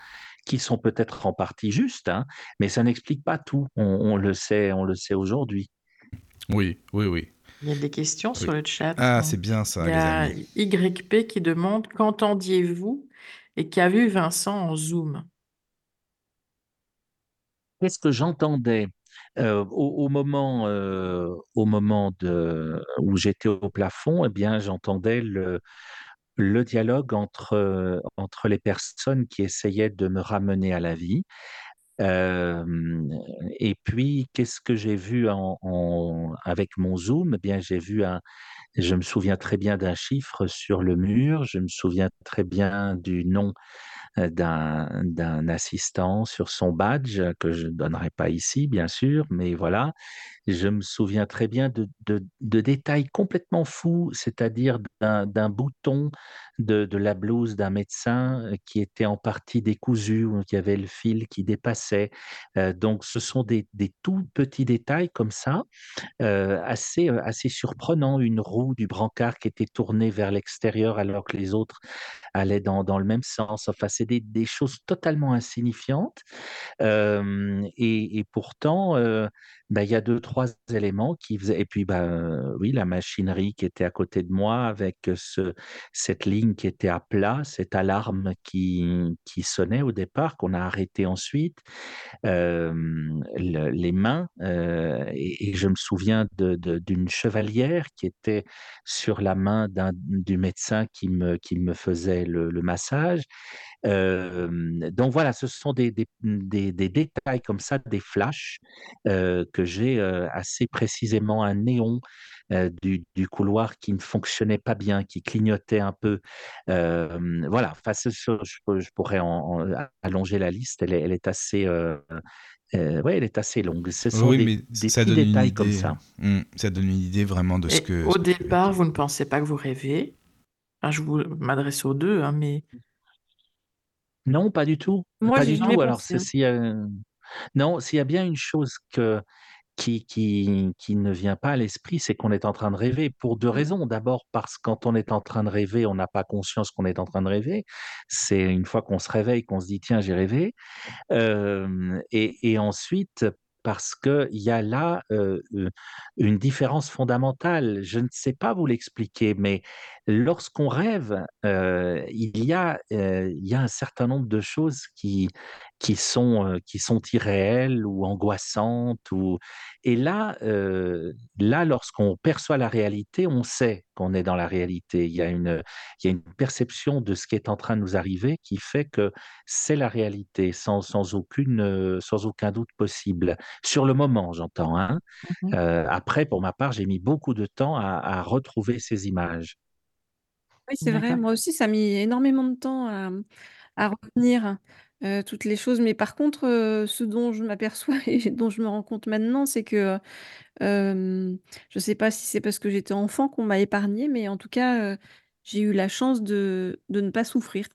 qui sont peut-être en partie justes, hein, mais ça n'explique pas tout. On, on le sait, on le sait aujourd'hui. Oui, oui, oui. Il y a des questions Oui. sur le chat. Ah, hein. c'est bien ça, Il y les a amis. YP qui demande qu'entendiez-vous et qu'a vu Vincent en Zoom? Qu'est-ce que j'entendais? Euh, au, moment, euh, où j'étais au plafond Eh bien, j'entendais le, dialogue entre, euh, entre les personnes qui essayaient de me ramener à la vie. Et puis, qu'est-ce que j'ai vu avec mon Zoom? Eh bien, j'ai vu un, je me souviens très bien d'un chiffre sur le mur, je me souviens très bien du nom d'un d'un assistant sur son badge que je ne donnerai pas ici, bien sûr, mais voilà. Je me souviens très bien de, de- détails complètement fous, c'est-à-dire d'un bouton de, la blouse d'un médecin euh, qui était en partie décousu, ou qui avait le fil qui dépassait. Euh, donc, ce sont des, des tout petits détails comme ça euh, assez, assez surprenant, une roue du brancard qui était tournée vers l'extérieur alors que les autres allaient dans, dans le même sens. Enfin, c'est des, des choses totalement insignifiantes. Et, pourtant, bah, il y a deux, trois éléments qui faisaient. Et puis, euh, oui, la machinerie qui était à côté de moi avec ce, cette ligne qui était à plat, cette alarme qui, qui sonnait au départ, qu'on a arrêté ensuite euh, le- les mains euh, et, je me souviens de- de- d'une chevalière qui était sur la main du médecin qui me, qui me faisait le massage. Euh, donc voilà, ce sont des, des, des- des détails comme ça, des flashs euh, que j'ai euh, assez précisément un néon euh, du, du couloir qui ne fonctionnait pas bien, qui clignotait un peu. Euh, voilà, enfin, ce- ce- je, je pourrais en, en allonger la liste, elle est, elle est assez, euh, euh, ouais, elle est assez longue. Ce sont Oui, des, mais des ça petits donne une détails comme idée. ça. Mm, Ça donne une idée vraiment de ce Et que. au ce départ, vous ne pensez pas que vous rêvez? Enfin, je vous m'adresse aux deux, hein, mais Non, pas du tout, Moi, pas du tout. Alors, hein. euh, non, s'il y a bien une chose que qui, qui, qui ne vient pas à l'esprit, c'est qu'on est en train de rêver pour deux raisons. D'abord, parce que quand on est en train de rêver, on n'a pas conscience qu'on est en train de rêver. C'est une fois qu'on se réveille qu'on se dit, tiens, j'ai rêvé. Euh, et, et ensuite, parce qu'il y a là euh, une différence fondamentale. Je ne sais pas vous l'expliquer, mais lorsqu'on rêve, euh, il, y a, euh, il y a un certain nombre de choses qui, qui, sont, euh, qui sont irréelles ou angoissantes. Ou... Et là, là lorsqu'on perçoit la réalité, on sait qu'on est dans la réalité. Il y, a une, il y a une perception de ce qui est en train de nous arriver qui fait que c'est la réalité, sans, sans, aucune, sans aucun doute possible. Sur le moment, j'entends. Hein. Euh, après, pour ma part, j'ai mis beaucoup de temps à, à retrouver ces images. Oui, c'est vrai. D'accord. Moi aussi, ça a mis énormément de temps à, à retenir euh, toutes les choses. Mais par contre, euh, ce dont je m'aperçois et dont je me rends compte maintenant, c'est que euh, je ne sais pas si c'est parce que j'étais enfant qu'on m'a épargné, mais en tout cas, euh, j'ai eu la chance de, de ne pas souffrir.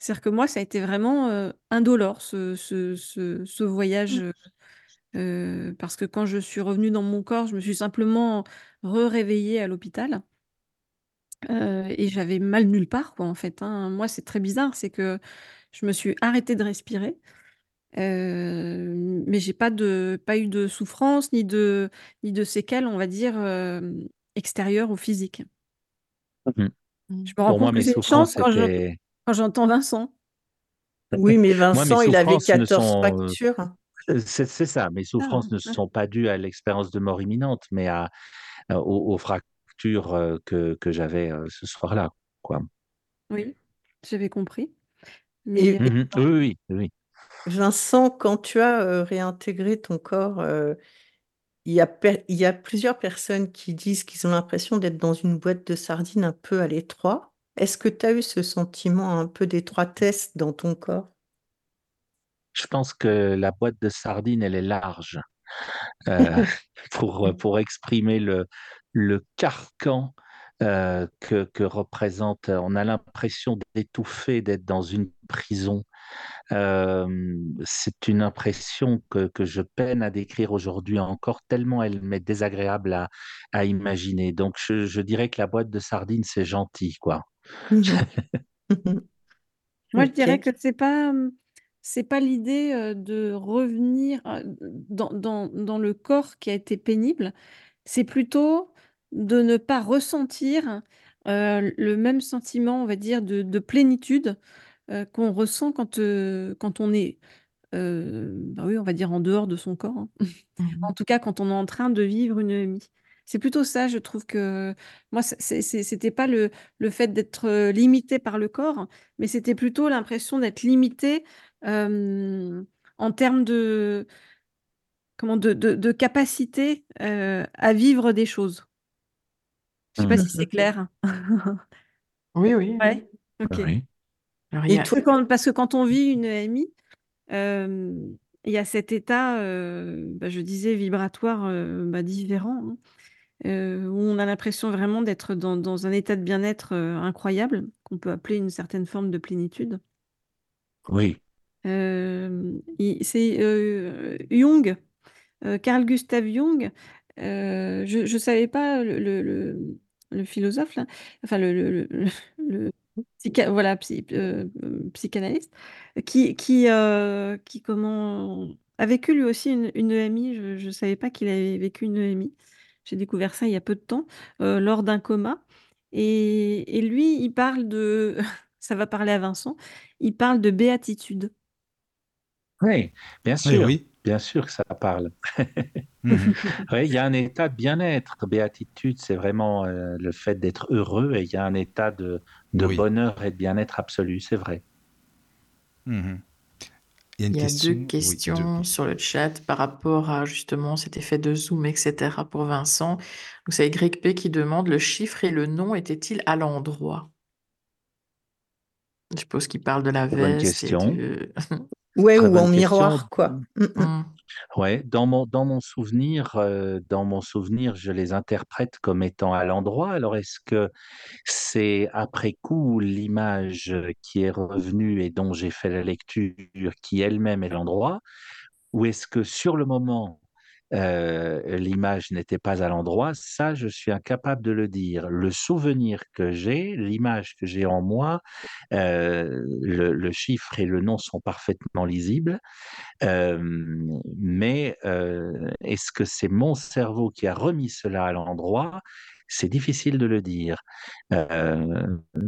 C'est-à-dire que moi, ça a été vraiment euh, indolore, ce, ce, ce, ce voyage. Mm. euh, parce que quand je suis revenue dans mon corps, je me suis simplement re-réveillée à l'hôpital. Euh, et j'avais mal nulle part, quoi, en fait. hein. Moi, c'est très bizarre, c'est que je me suis arrêtée de respirer, euh, mais j'ai pas de, pas eu de souffrance ni de, ni de séquelles, on va dire, euh, extérieures ou physiques. Mhm. Mm. Je me rends Pour moi, compte que mes une chance souffrances quand je- étaient. quand j'entends Vincent. Oui, mais Moi, mes Vincent, il avait souffrances ne 14 sont... fractures. euh, C'est c'est ça, mes souffrances Ah, ne sont pas dues à l'expérience de mort imminente, mais à, à- aux, aux fractures que, que j'avais ce soir-là, quoi. oui, j'avais compris. Mais Mhm. Oui, oui, oui, oui. Vincent, quand tu as réintégré ton corps, il y a, il y a plusieurs personnes qui disent qu'ils ont l'impression d'être dans une boîte de sardines un peu à l'étroit. Est-ce que tu as eu ce sentiment un peu d'étroitesse dans ton corps? Je pense que la boîte de sardines, elle est large euh, pour, pour exprimer le, le carcan euh, que, que représente. On a l'impression d'étouffer, d'être dans une prison. Euh, c'est une impression que, que je peine à décrire aujourd'hui encore, tellement elle m'est désagréable à, à imaginer. Donc, je, je dirais que la boîte de sardines, c'est gentil, quoi. Moi, je dirais que c'est pas, c'est pas l'idée euh, de revenir euh, dans, dans, dans le corps qui a été pénible, c'est plutôt de ne pas ressentir le même sentiment, on va dire, de, de plénitude qu'on ressent quand, quand on est, euh, bah oui, on va dire, en dehors de son corps. hein. Mhm. En tout cas, quand on est en train de vivre une EMI. C'est plutôt ça, je trouve que moi, c'était pas le, le fait d'être limité par le corps, mais c'était plutôt l'impression d'être limité euh, en termes de, comment, de, de, de capacité euh, à vivre des choses. Je sais pas si c'est Mhm. clair. Oui, oui. Ouais, ok. Oui. Alors, Et a- Parce que quand, parce que quand on vit une EMI, euh, il y a cet état, euh, bah, je disais, vibratoire euh, bah, différent, hein, euh, où on a l'impression vraiment d'être dans, dans un état de bien-être euh, incroyable, qu'on peut appeler une certaine forme de plénitude. Oui. Euh, c'est euh, Jung, euh, Carl Gustav Jung. euh, je ne savais pas le, le, le- philosophe, là, enfin le, le, le- le psycha- voilà, psy- euh, euh, psychanalyste, qui, qui, euh, qui comment, a vécu lui aussi une, une EMI. Je ne savais pas qu'il avait vécu une EMI. J'ai découvert ça il y a peu de temps, euh, lors d'un coma. Et, et lui, il parle de, ça va parler à Vincent, il parle de béatitude. Oui, bien sûr, oui. Bien sûr que ça parle. Mhm. Oui, il y a un état de bien-être. Béatitude, c'est vraiment euh, le fait d'être heureux et il y a un état de, de Oui. bonheur et de bien-être absolu, c'est vrai. Mhm. Il y a une Il y a question. deux oui, questions deux. sur le chat par rapport à justement cet effet de zoom, etc. pour Vincent. Donc c'est YP qui demande le chiffre et le nom étaient-ils à l'endroit? Je suppose qu'il parle de la bonne veste et question. Ouais, ou en miroir, quoi. Mm, mm. Hmm. Ouais, dans mon, dans mon souvenir, euh, dans mon souvenir, je les interprète comme étant à l'endroit. Alors, est-ce que c'est après coup l'image qui est revenue et dont j'ai fait la lecture qui elle-même est l'endroit, ou est-ce que sur le moment euh, l'image n'était pas à l'endroit, ça, je suis incapable de le dire. Le souvenir que j'ai, l'image que j'ai en moi, euh, le, chiffre et le nom sont parfaitement lisibles. Euh, mais est-ce que c'est mon cerveau qui a remis cela à l'endroit? C'est difficile de le dire.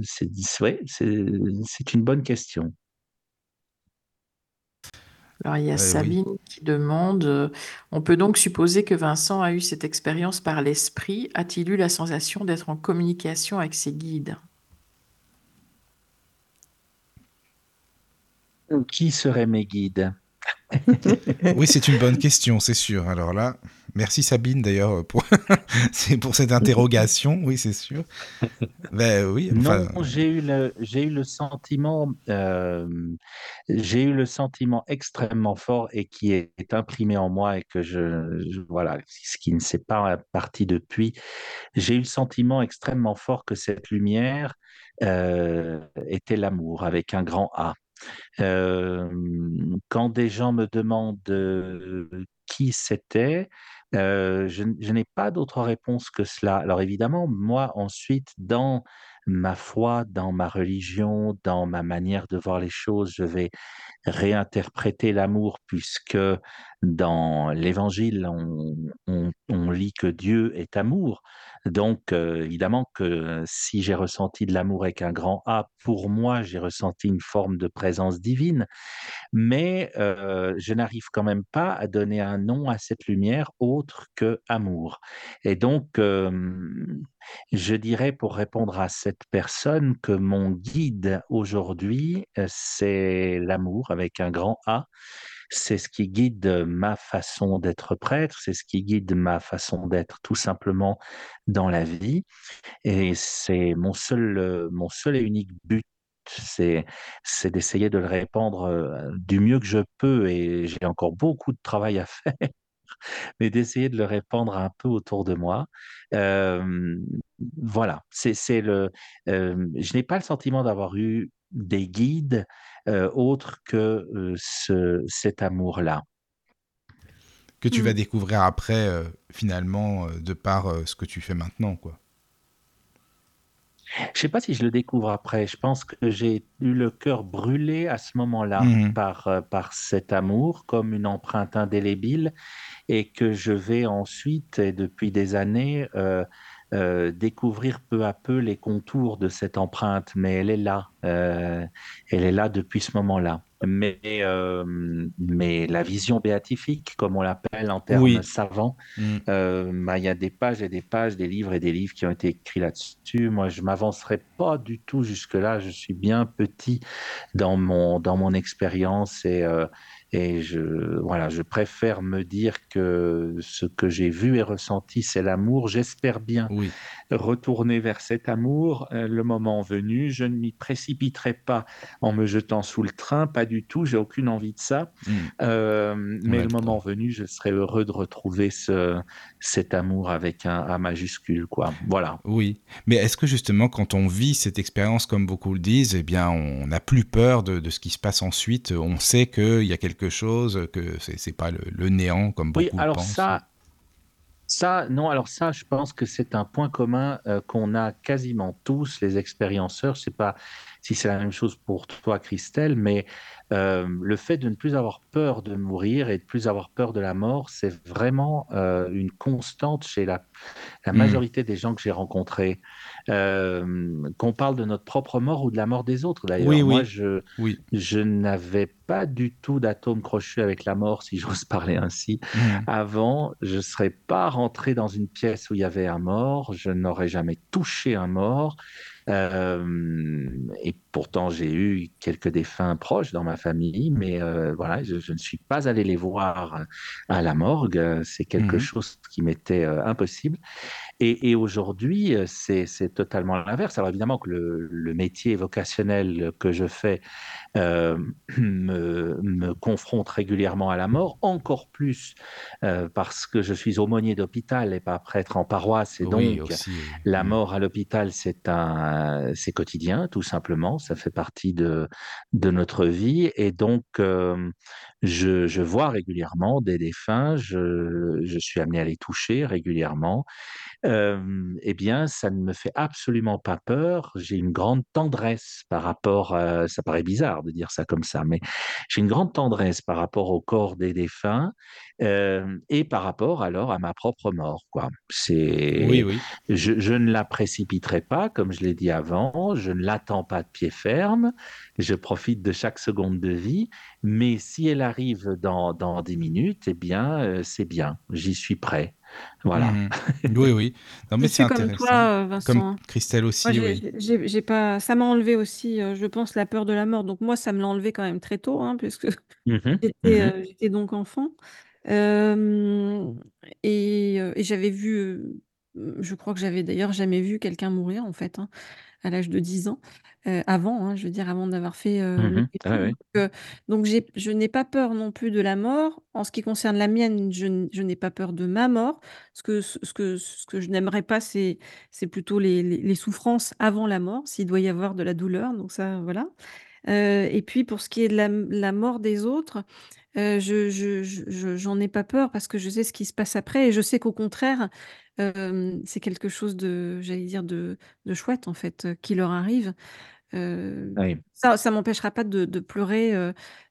C'est une bonne question. Alors, il y a oui. Sabine qui demande, euh, on peut donc supposer que Vincent a eu cette expérience par l'esprit. A-t-il eu la sensation d'être en communication avec ses guides? Qui seraient mes guides? Oui, c'est une bonne question, c'est sûr. Alors là, merci Sabine d'ailleurs pour, c'est pour cette interrogation. Oui, c'est sûr. Ben oui, enfin, Non, j'ai eu le, j'ai eu le sentiment, euh, j'ai eu le sentiment extrêmement fort et qui est, est imprimé en moi et que je, je- voilà, ce qui ne s'est pas parti depuis. J'ai eu le sentiment extrêmement fort que cette lumière euh, était l'amour avec un grand A. Euh, quand des gens me demandent euh, qui c'était, euh, je, n'ai pas d'autre réponse que cela. Alors évidemment, moi ensuite, dans ma foi, dans ma religion, dans ma manière de voir les choses. Je vais réinterpréter l'amour puisque dans l'Évangile, on, on, on, lit que Dieu est amour. Donc, euh, évidemment que si j'ai ressenti de l'amour avec un grand A, pour moi, j'ai ressenti une forme de présence divine, mais euh, je n'arrive quand même pas à donner un nom à cette lumière autre que amour. Et donc, euh, je dirais pour répondre à cette personne que mon guide aujourd'hui, c'est l'amour avec un grand A c'est ce qui guide ma façon d'être prêtre, c'est ce qui guide ma façon d'être tout simplement dans la vie. Et c'est mon seul, mon seul et unique but c'est d'essayer de le répandre du mieux que je peux et j'ai encore beaucoup de travail à faire mais d'essayer de le répandre un peu autour de moi voilà c'est le je n'ai pas le sentiment d'avoir eu des guides euh, autres que euh, ce, cet amour-là. Que tu mmh. vas découvrir après, euh, finalement, de par ce que tu fais maintenant, quoi. Je sais pas si je le découvre après. Je pense que j'ai eu le cœur brûlé à ce moment-là mmh. par, par cet amour, comme une empreinte indélébile, et que je vais ensuite, et depuis des années, euh, découvrir peu à peu les contours de cette empreinte, mais elle est là, euh, elle est là depuis ce moment-là. Mais, euh, mais la vision béatifique, comme on l'appelle en termes oui. savants, mm. bah, il y a des pages et des pages, des livres et des livres qui ont été écrits là-dessus. Moi, je m'avancerai pas du tout jusque-là. Je suis bien petit dans mon, dans mon expérience et et je, voilà, je préfère me dire que ce que j'ai vu et ressenti, c'est l'amour. J'espère bien oui. retourner vers cet amour euh, le moment venu. Je ne m'y précipiterai pas en me jetant sous le train, pas du tout. J'ai aucune envie de ça. Mmh. Euh, mais le moment venu, je serai heureux de retrouver ce, cet amour avec un A majuscule, quoi. Voilà. Oui. Mais est-ce que justement, quand on vit cette expérience, comme beaucoup le disent, eh bien, on n'a plus peur de, de, ce qui se passe ensuite? On sait qu'il y a quelque chose, que c'est pas le, le, néant comme beaucoup oui, alors pensent. Ça, ça, non, alors ça, je pense que c'est un point commun euh, qu'on a quasiment tous, les expérienceurs. Sais pas si c'est la même chose pour toi, Christelle, mais euh, le fait de ne plus avoir peur de mourir et de plus avoir peur de la mort, c'est vraiment euh, une constante chez la, la majorité mmh. des gens que j'ai rencontrés. Euh, qu'on parle de notre propre mort ou de la mort des autres, d'ailleurs. Oui, Moi, oui. je, oui. je n'avais pas du tout d'atome crochu avec la mort, si j'ose parler ainsi. Mmh. Avant, je ne serais pas rentré dans une pièce où il y avait un mort, je n'aurais jamais touché un mort. Euh, et pourtant, j'ai eu quelques défunts proches dans ma famille, mais euh, voilà, je, je, ne suis pas allé les voir à la morgue. C'est quelque mmh. chose qui m'était euh, impossible. Et, et aujourd'hui, c'est totalement l'inverse. Alors évidemment que le, le, métier vocationnel que je fais euh, me, me, confronte régulièrement à la mort, encore plus euh, parce que je suis aumônier d'hôpital et pas prêtre en paroisse. Et oui, donc, aussi. la mort à l'hôpital, c'est un, c'est quotidien, tout simplement. Ça fait partie de, de notre vie. Et donc, euh, je, je, vois régulièrement des défunts, je, je, suis amené à les toucher régulièrement. Eh bien, ça ne me fait absolument pas peur. J'ai une grande tendresse par rapport, à, ça paraît bizarre de dire ça comme ça, mais j'ai une grande tendresse par rapport au corps des défunts euh, et par rapport alors à ma propre mort. Quoi. C'est, oui, oui. Je, je ne la précipiterai pas, comme je l'ai dit avant. Je ne l'attends pas de pied ferme. Je profite de chaque seconde de vie. Mais si elle arrive dans, dans 10 minutes, eh bien, euh, c'est bien. J'y suis prêt. Voilà. Mmh. Oui, oui. Non, mais c'est intéressant. Comme toi, Vincent. Comme Christelle aussi, moi, oui. Pas... Ça m'a enlevé aussi, euh, je pense, la peur de la mort. Donc moi, ça me l'a enlevé quand même très tôt, hein, puisque mmh j'étais mmh euh, donc enfant. Euh, et, et j'avais vu, je crois que j'avais d'ailleurs jamais vu quelqu'un mourir, en fait, hein, à l'âge de 10 ans. Euh, avant, hein, je veux dire, avant d'avoir fait euh, mmh ah, oui. donc, je n'ai pas peur non plus de la mort. En ce qui concerne la mienne, je, je n'ai pas peur de ma mort. Ce que, ce que, ce que je n'aimerais pas, c'est plutôt les, les, les, souffrances avant la mort, s'il doit y avoir de la douleur. Donc ça, voilà. Euh, et puis pour ce qui est de la, la mort des autres, euh, je, je, je- j'en ai pas peur parce que je sais ce qui se passe après et je sais qu'au contraire, euh, c'est quelque chose de, j'allais dire, de, de chouette en fait, euh, qui leur arrive. Oui, ça, ça m'empêchera pas de, de pleurer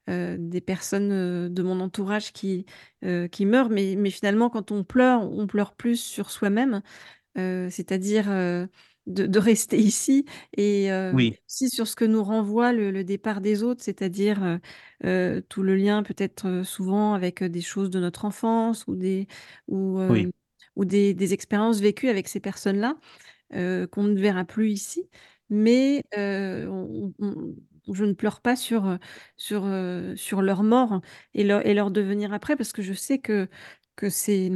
des personnes de mon entourage qui, qui meurent, mais, mais finalement, quand on pleure, on pleure plus sur soi-même, c'est-à-dire de, de rester ici et euh, oui, aussi sur ce que nous renvoie le, le départ des autres, c'est-à-dire euh, euh, tout le lien peut-être souvent avec des choses de notre enfance ou des, ou, euh, oui. ou des, des expériences vécues avec ces personnes-là qu'on ne verra plus ici. Mais on- on- je ne pleure pas sur, sur, sur leur mort et leur, et leur devenir après parce que je sais que, que c'est,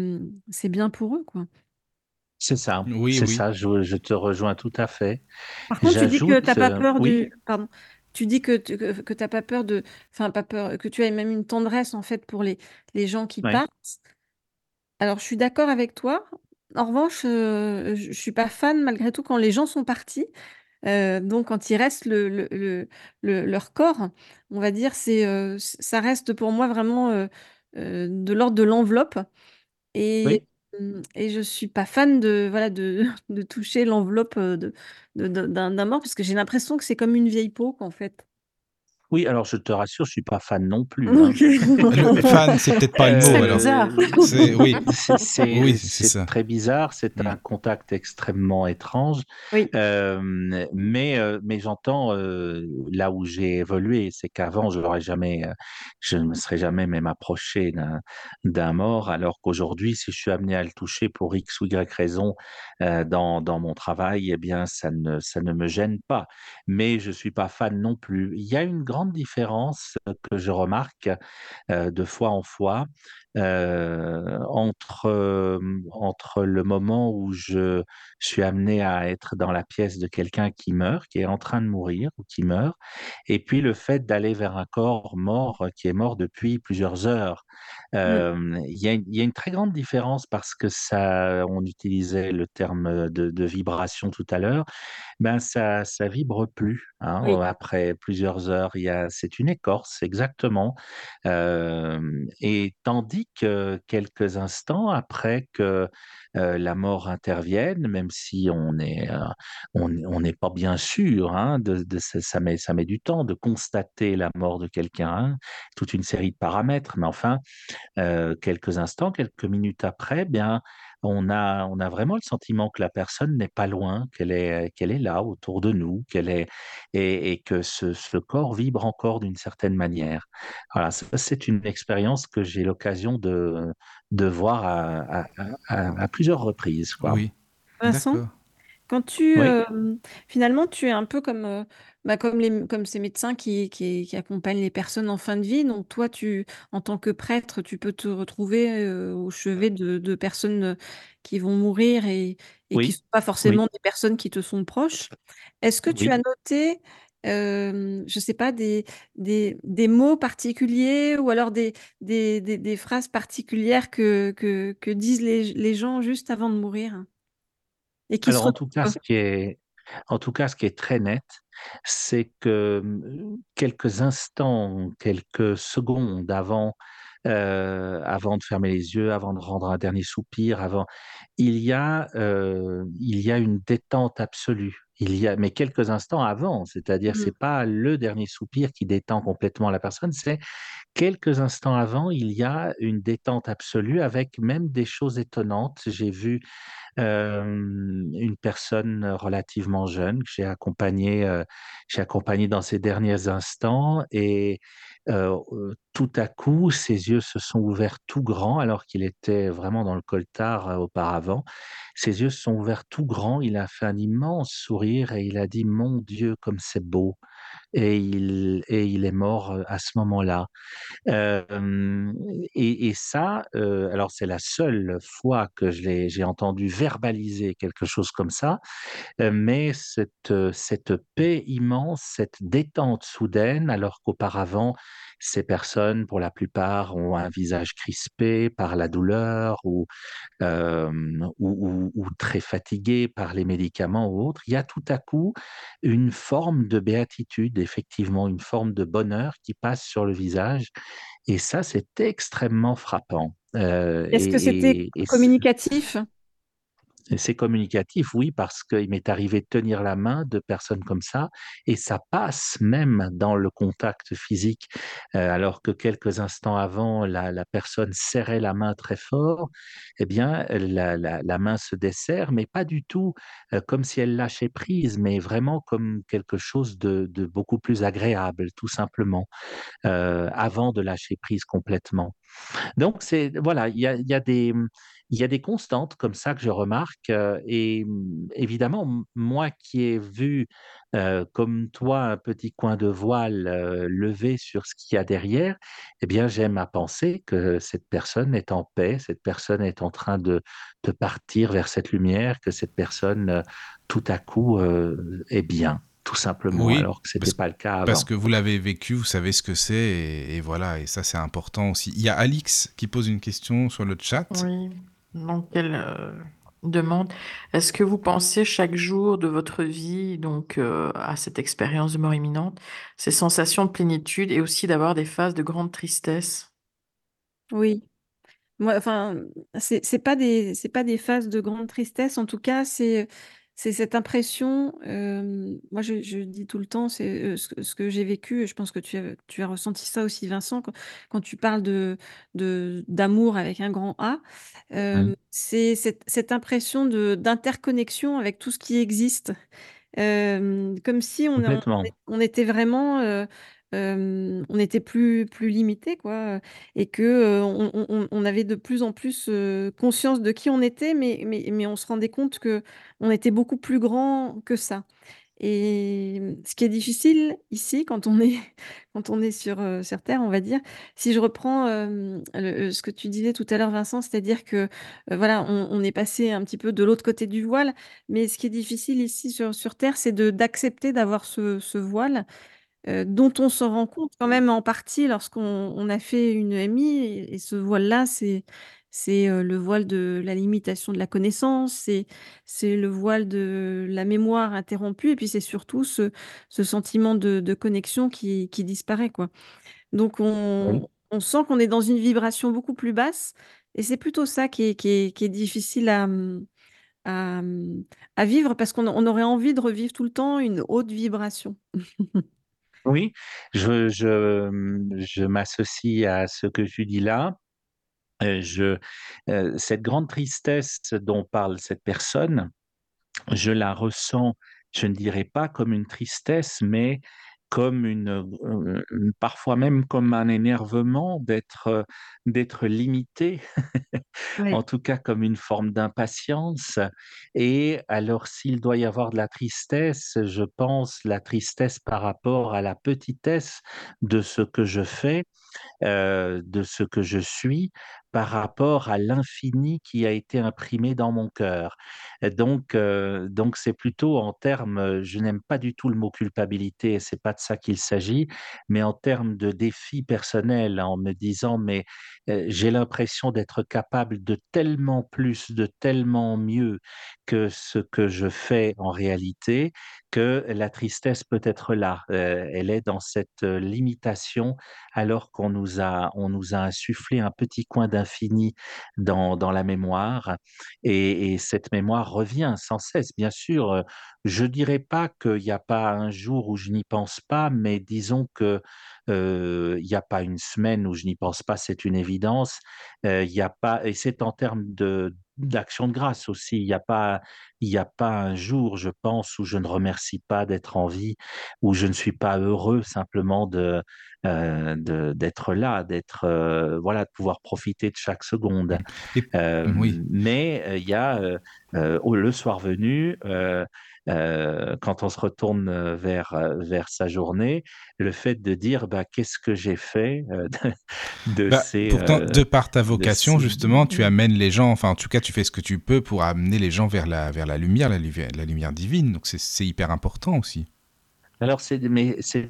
c'est bien pour eux, quoi. C'est ça, Oui, c'est oui. ça, je, je te rejoins tout à fait. Par contre, tu dis que n'as pas euh, peur oui, du... Pardon. Tu dis que tu que, que t'as pas peur de... Enfin, pas peur, que tu as même une tendresse, en fait, pour les, les gens qui partent. Alors, je suis d'accord avec toi. En revanche, euh, je ne suis pas fan, malgré tout, quand les gens sont partis. Euh, donc, quand il reste le, le- le- le- leur corps, on va dire, c'est, euh, ça reste pour moi vraiment euh, euh, de l'ordre de l'enveloppe. Et, oui. Hum, et je suis pas fan de, voilà, de, toucher l'enveloppe d'un d'un mort, parce que j'ai l'impression que c'est comme une vieille peau, qu'en fait. Oui, alors je te rassure, je suis pas fan non plus, hein. Le fan, c'est peut-être pas le C'est mot Euh, alors. bizarre. C'est oui, c'est c'est- oui, c'est c'est très bizarre, c'est Mm. un contact extrêmement étrange, Oui. Euh, mais, euh, mais j'entends euh, là où j'ai évolué, c'est qu'avant, je n'aurais jamais, euh, je ne me serais jamais même approché d'un d'un mort, alors qu'aujourd'hui, si je suis amené à le toucher pour X ou Y raison euh, dans, dans mon travail, eh bien, ça ne, ça ne me gêne pas. Mais je suis pas fan non plus. Il y a une grande différence que je remarque euh, de fois en fois euh, entre, euh, entre le moment où je suis amené à être dans la pièce de quelqu'un qui meurt, qui est en train de mourir ou qui meurt, et puis le fait d'aller vers un corps mort qui est mort depuis plusieurs heures. Euh, Il y, a, une- il y a une très grande différence parce que ça, on utilisait le terme de, de vibration tout à l'heure, ben ça, ça vibre plus hein, Oui. après plusieurs heures. Il y a, c'est une écorce, exactement. Euh, et tandis que quelques instants après que euh, la mort intervienne, même si on est, on n'est pas bien sûr, hein, de, de- ça, ça met, ça met du temps de constater la mort de quelqu'un, hein, toute une série de paramètres, mais enfin, euh, quelques instants, quelques minutes après, bien, on a, on a vraiment le sentiment que la personne n'est pas loin, qu'elle est, qu'elle est là autour de nous, qu'elle est, et, et que ce, ce corps vibre encore d'une certaine manière. Voilà, ça, c'est une expérience que j'ai l'occasion de, de voir à, à- à- à plusieurs reprises, quoi. Oui, Vincent, d'accord. Quand tu... Oui, euh, finalement, tu es un peu comme, euh, bah, comme, les, comme ces médecins qui, qui, qui accompagnent les personnes en fin de vie. Donc, toi, tu, en tant que prêtre, tu peux te retrouver euh, au chevet de, de personnes euh, qui vont mourir et, et qui ne oui, sont pas oui, forcément des personnes qui te sont proches. Est-ce que tu as oui. noté, euh, je ne sais pas, des, des, des mots particuliers ou alors des, des, des, des phrases particulières que, que, que disent les, les gens juste avant de mourir? Et qui se Alors, en tout cas, ce qui est, en tout cas, ce qui est très net, c'est que hum, quelques instants, quelques secondes avant, euh, avant de fermer les yeux, avant de rendre un dernier soupir, avant, il y a, euh, il y a une détente absolue. Il y a, mais quelques instants avant, c'est-à-dire, Mm. c'est pas le dernier soupir qui détend complètement la personne, c'est quelques instants avant, il y a une détente absolue avec même des choses étonnantes. J'ai vu une personne relativement jeune que j'ai accompagnée, dans ses derniers instants et tout à coup, ses yeux se sont ouverts tout grands alors qu'il était vraiment dans le coltard auparavant. Ses yeux se sont ouverts tout grands, il a fait un immense sourire et il a dit Mon Dieu, comme c'est beau. Et il, est mort à ce moment-là. Et ça, alors c'est la seule fois que j'ai entendu verbaliser quelque chose comme ça, mais cette paix immense, cette détente soudaine, alors qu'auparavant ces personnes, pour la plupart, ont un visage crispé par la douleur ou, euh, ou, ou, très fatigué par les médicaments ou autres. Il y a tout à coup une forme de béatitude, effectivement, une forme de bonheur qui passe sur le visage. Et ça, c'est extrêmement frappant. Euh, Est-ce que c'était communicatif? C'est communicatif, oui, parce qu'il m'est arrivé de tenir la main de personnes comme ça, et ça passe même dans le contact physique, euh, alors que quelques instants avant, la, personne serrait la main très fort, eh bien, la, main se dessert, mais pas du tout euh, comme si elle lâchait prise, mais vraiment comme quelque chose de, beaucoup plus agréable, tout simplement, euh, avant de lâcher prise complètement. Donc, c'est voilà, il y a des il y a des constantes comme ça que je remarque euh, et mmh, évidemment, moi qui ai vu euh, comme toi un petit coin de voile euh, levé sur ce qu'il y a derrière, eh bien j'aime à penser que cette personne est en paix, cette personne est en train de, de partir vers cette lumière, que cette personne tout à coup est bien tout simplement, alors que ce n'était pas le cas avant. Parce que vous l'avez vécu, vous savez ce que c'est, et, et, voilà, et ça c'est important aussi. Il y a Alix qui pose une question sur le chat. Oui. Donc, elle euh, demande, est-ce que vous pensez chaque jour de votre vie donc euh, à cette expérience de mort imminente, ces sensations de plénitude et aussi d'avoir des phases de grande tristesse? Oui. Moi, enfin, c'est pas des c'est pas des phases de grande tristesse. En tout cas, c'est c'est cette impression, moi je dis tout le temps, c'est, ce que j'ai vécu et je pense que tu as tu as ressenti ça aussi Vincent quand tu parles de d'amour avec un grand A, mmh. c'est cette impression d'interconnexion avec tout ce qui existe. comme si on on était vraiment, on était plus plus limité quoi, et que, on avait de plus en plus, conscience de qui on était, mais mais mais on se rendait compte que on était beaucoup plus grand que ça. Et ce qui est difficile ici quand on est quand on est sur, sur terre, on va dire, si je reprends, ce que tu disais tout à l'heure Vincent, c'est-à-dire que, voilà, on est passé un petit peu de l'autre côté du voile, mais ce qui est difficile ici sur sur terre, c'est de d'accepter d'avoir ce ce voile dont on se rend compte quand même en partie lorsqu'on a fait une EMI et ce voile-là, c'est c'est, le voile de la limitation de la connaissance, c'est c'est le voile de la mémoire interrompue et puis c'est surtout ce ce sentiment de connexion qui qui disparaît, quoi. Donc on on sent qu'on est dans une vibration beaucoup plus basse et c'est plutôt ça qui est qui est qui est difficile à, mmh, à, mmh, à vivre parce qu'on on aurait envie de revivre tout le temps une haute vibration. Oui, je, je, je m'associe à ce que tu dis là. Euh, je, euh, cette grande tristesse dont parle cette personne, je la ressens, je ne dirais pas comme une tristesse, mais comme une, euh, parfois même comme un énervement d'être d'être limité, en tout cas comme une forme d'impatience. Et alors s'il doit y avoir de la tristesse, je pense la tristesse par rapport à la petitesse de ce que je fais, de ce que je suis, par rapport à l'infini qui a été imprimé dans mon cœur. Donc, euh, donc c'est plutôt en termes, je n'aime pas du tout le mot culpabilité, c'est pas de ça qu'il s'agit, mais en termes de défi personnel, en me disant mais euh, j'ai l'impression d'être capable de tellement plus, de tellement mieux que ce que je fais en réalité, que la tristesse peut être là. Euh, elle est dans cette limitation, alors qu'on nous a, on nous a insufflé un petit coin d'infini dans, dans la mémoire, et, et, cette mémoire revient sans cesse. Bien sûr, je dirais pas qu'il n'y a pas un jour où je n'y pense pas, mais disons que il n'y a pas une semaine où je n'y pense pas, c'est une évidence. Il y a pas, et c'est en termes de d'action de grâce aussi. Il n'y a pas, il y a pas un jour, je pense, où je ne remercie pas d'être en vie, où je ne suis pas heureux simplement de d'être là, d'être voilà, de pouvoir profiter de chaque seconde. oui. Mais il y a le soir venu. Euh, quand on se retourne euh, vers, euh, vers sa journée, le fait de dire bah, qu'est-ce que j'ai fait de, bah, ces. Pourtant, de par ta vocation, justement, tu amènes les gens, enfin, en tout cas, tu fais ce que tu peux pour amener les gens vers la, vers la lumière, la, la lumière divine. Donc, c'est hyper important aussi. Alors, c'est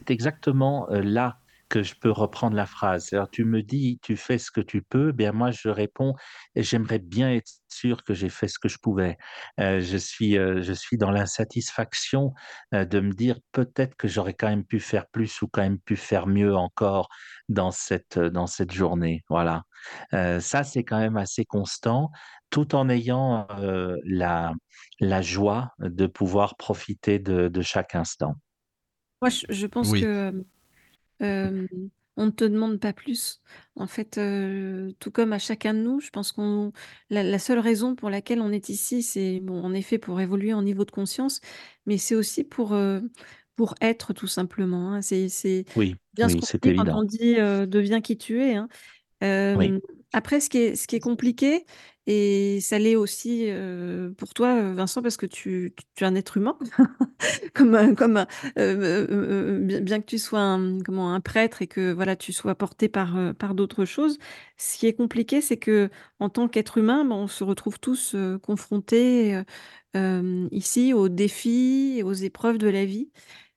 exactement là que je peux reprendre la phrase. Alors, tu me dis, tu fais ce que tu peux, bien moi je réponds, j'aimerais bien être sûr que j'ai fait ce que je pouvais. Euh, je suis, euh, je suis dans l'insatisfaction euh, de me dire peut-être que j'aurais quand même pu faire plus ou quand même pu faire mieux encore dans cette, dans cette journée. Voilà. ça, c'est quand même assez constant, tout en ayant la, la joie de pouvoir profiter de, de chaque instant. Moi, je, je pense Oui. que euh, on ne te demande pas plus. En fait, tout comme à chacun de nous, je pense qu'on la, la seule raison pour laquelle on est ici, c'est bon, en effet pour évoluer en niveau de conscience, mais c'est aussi pour pour être tout simplement. hein. C'est c'est Oui, bien ce oui, qu'on c'est dit quand on dit deviens qui tu es. hein. Oui, après, ce qui est, ce qui est compliqué, et ça l'est aussi euh, pour toi, Vincent, parce que tu, tu es un être humain, comme, euh, bien, que tu sois un, comment, un prêtre et que voilà, tu sois porté par, par d'autres choses. Ce qui est compliqué, c'est que en tant qu'être humain, ben, on se retrouve tous euh, confrontés ici aux défis aux épreuves de la vie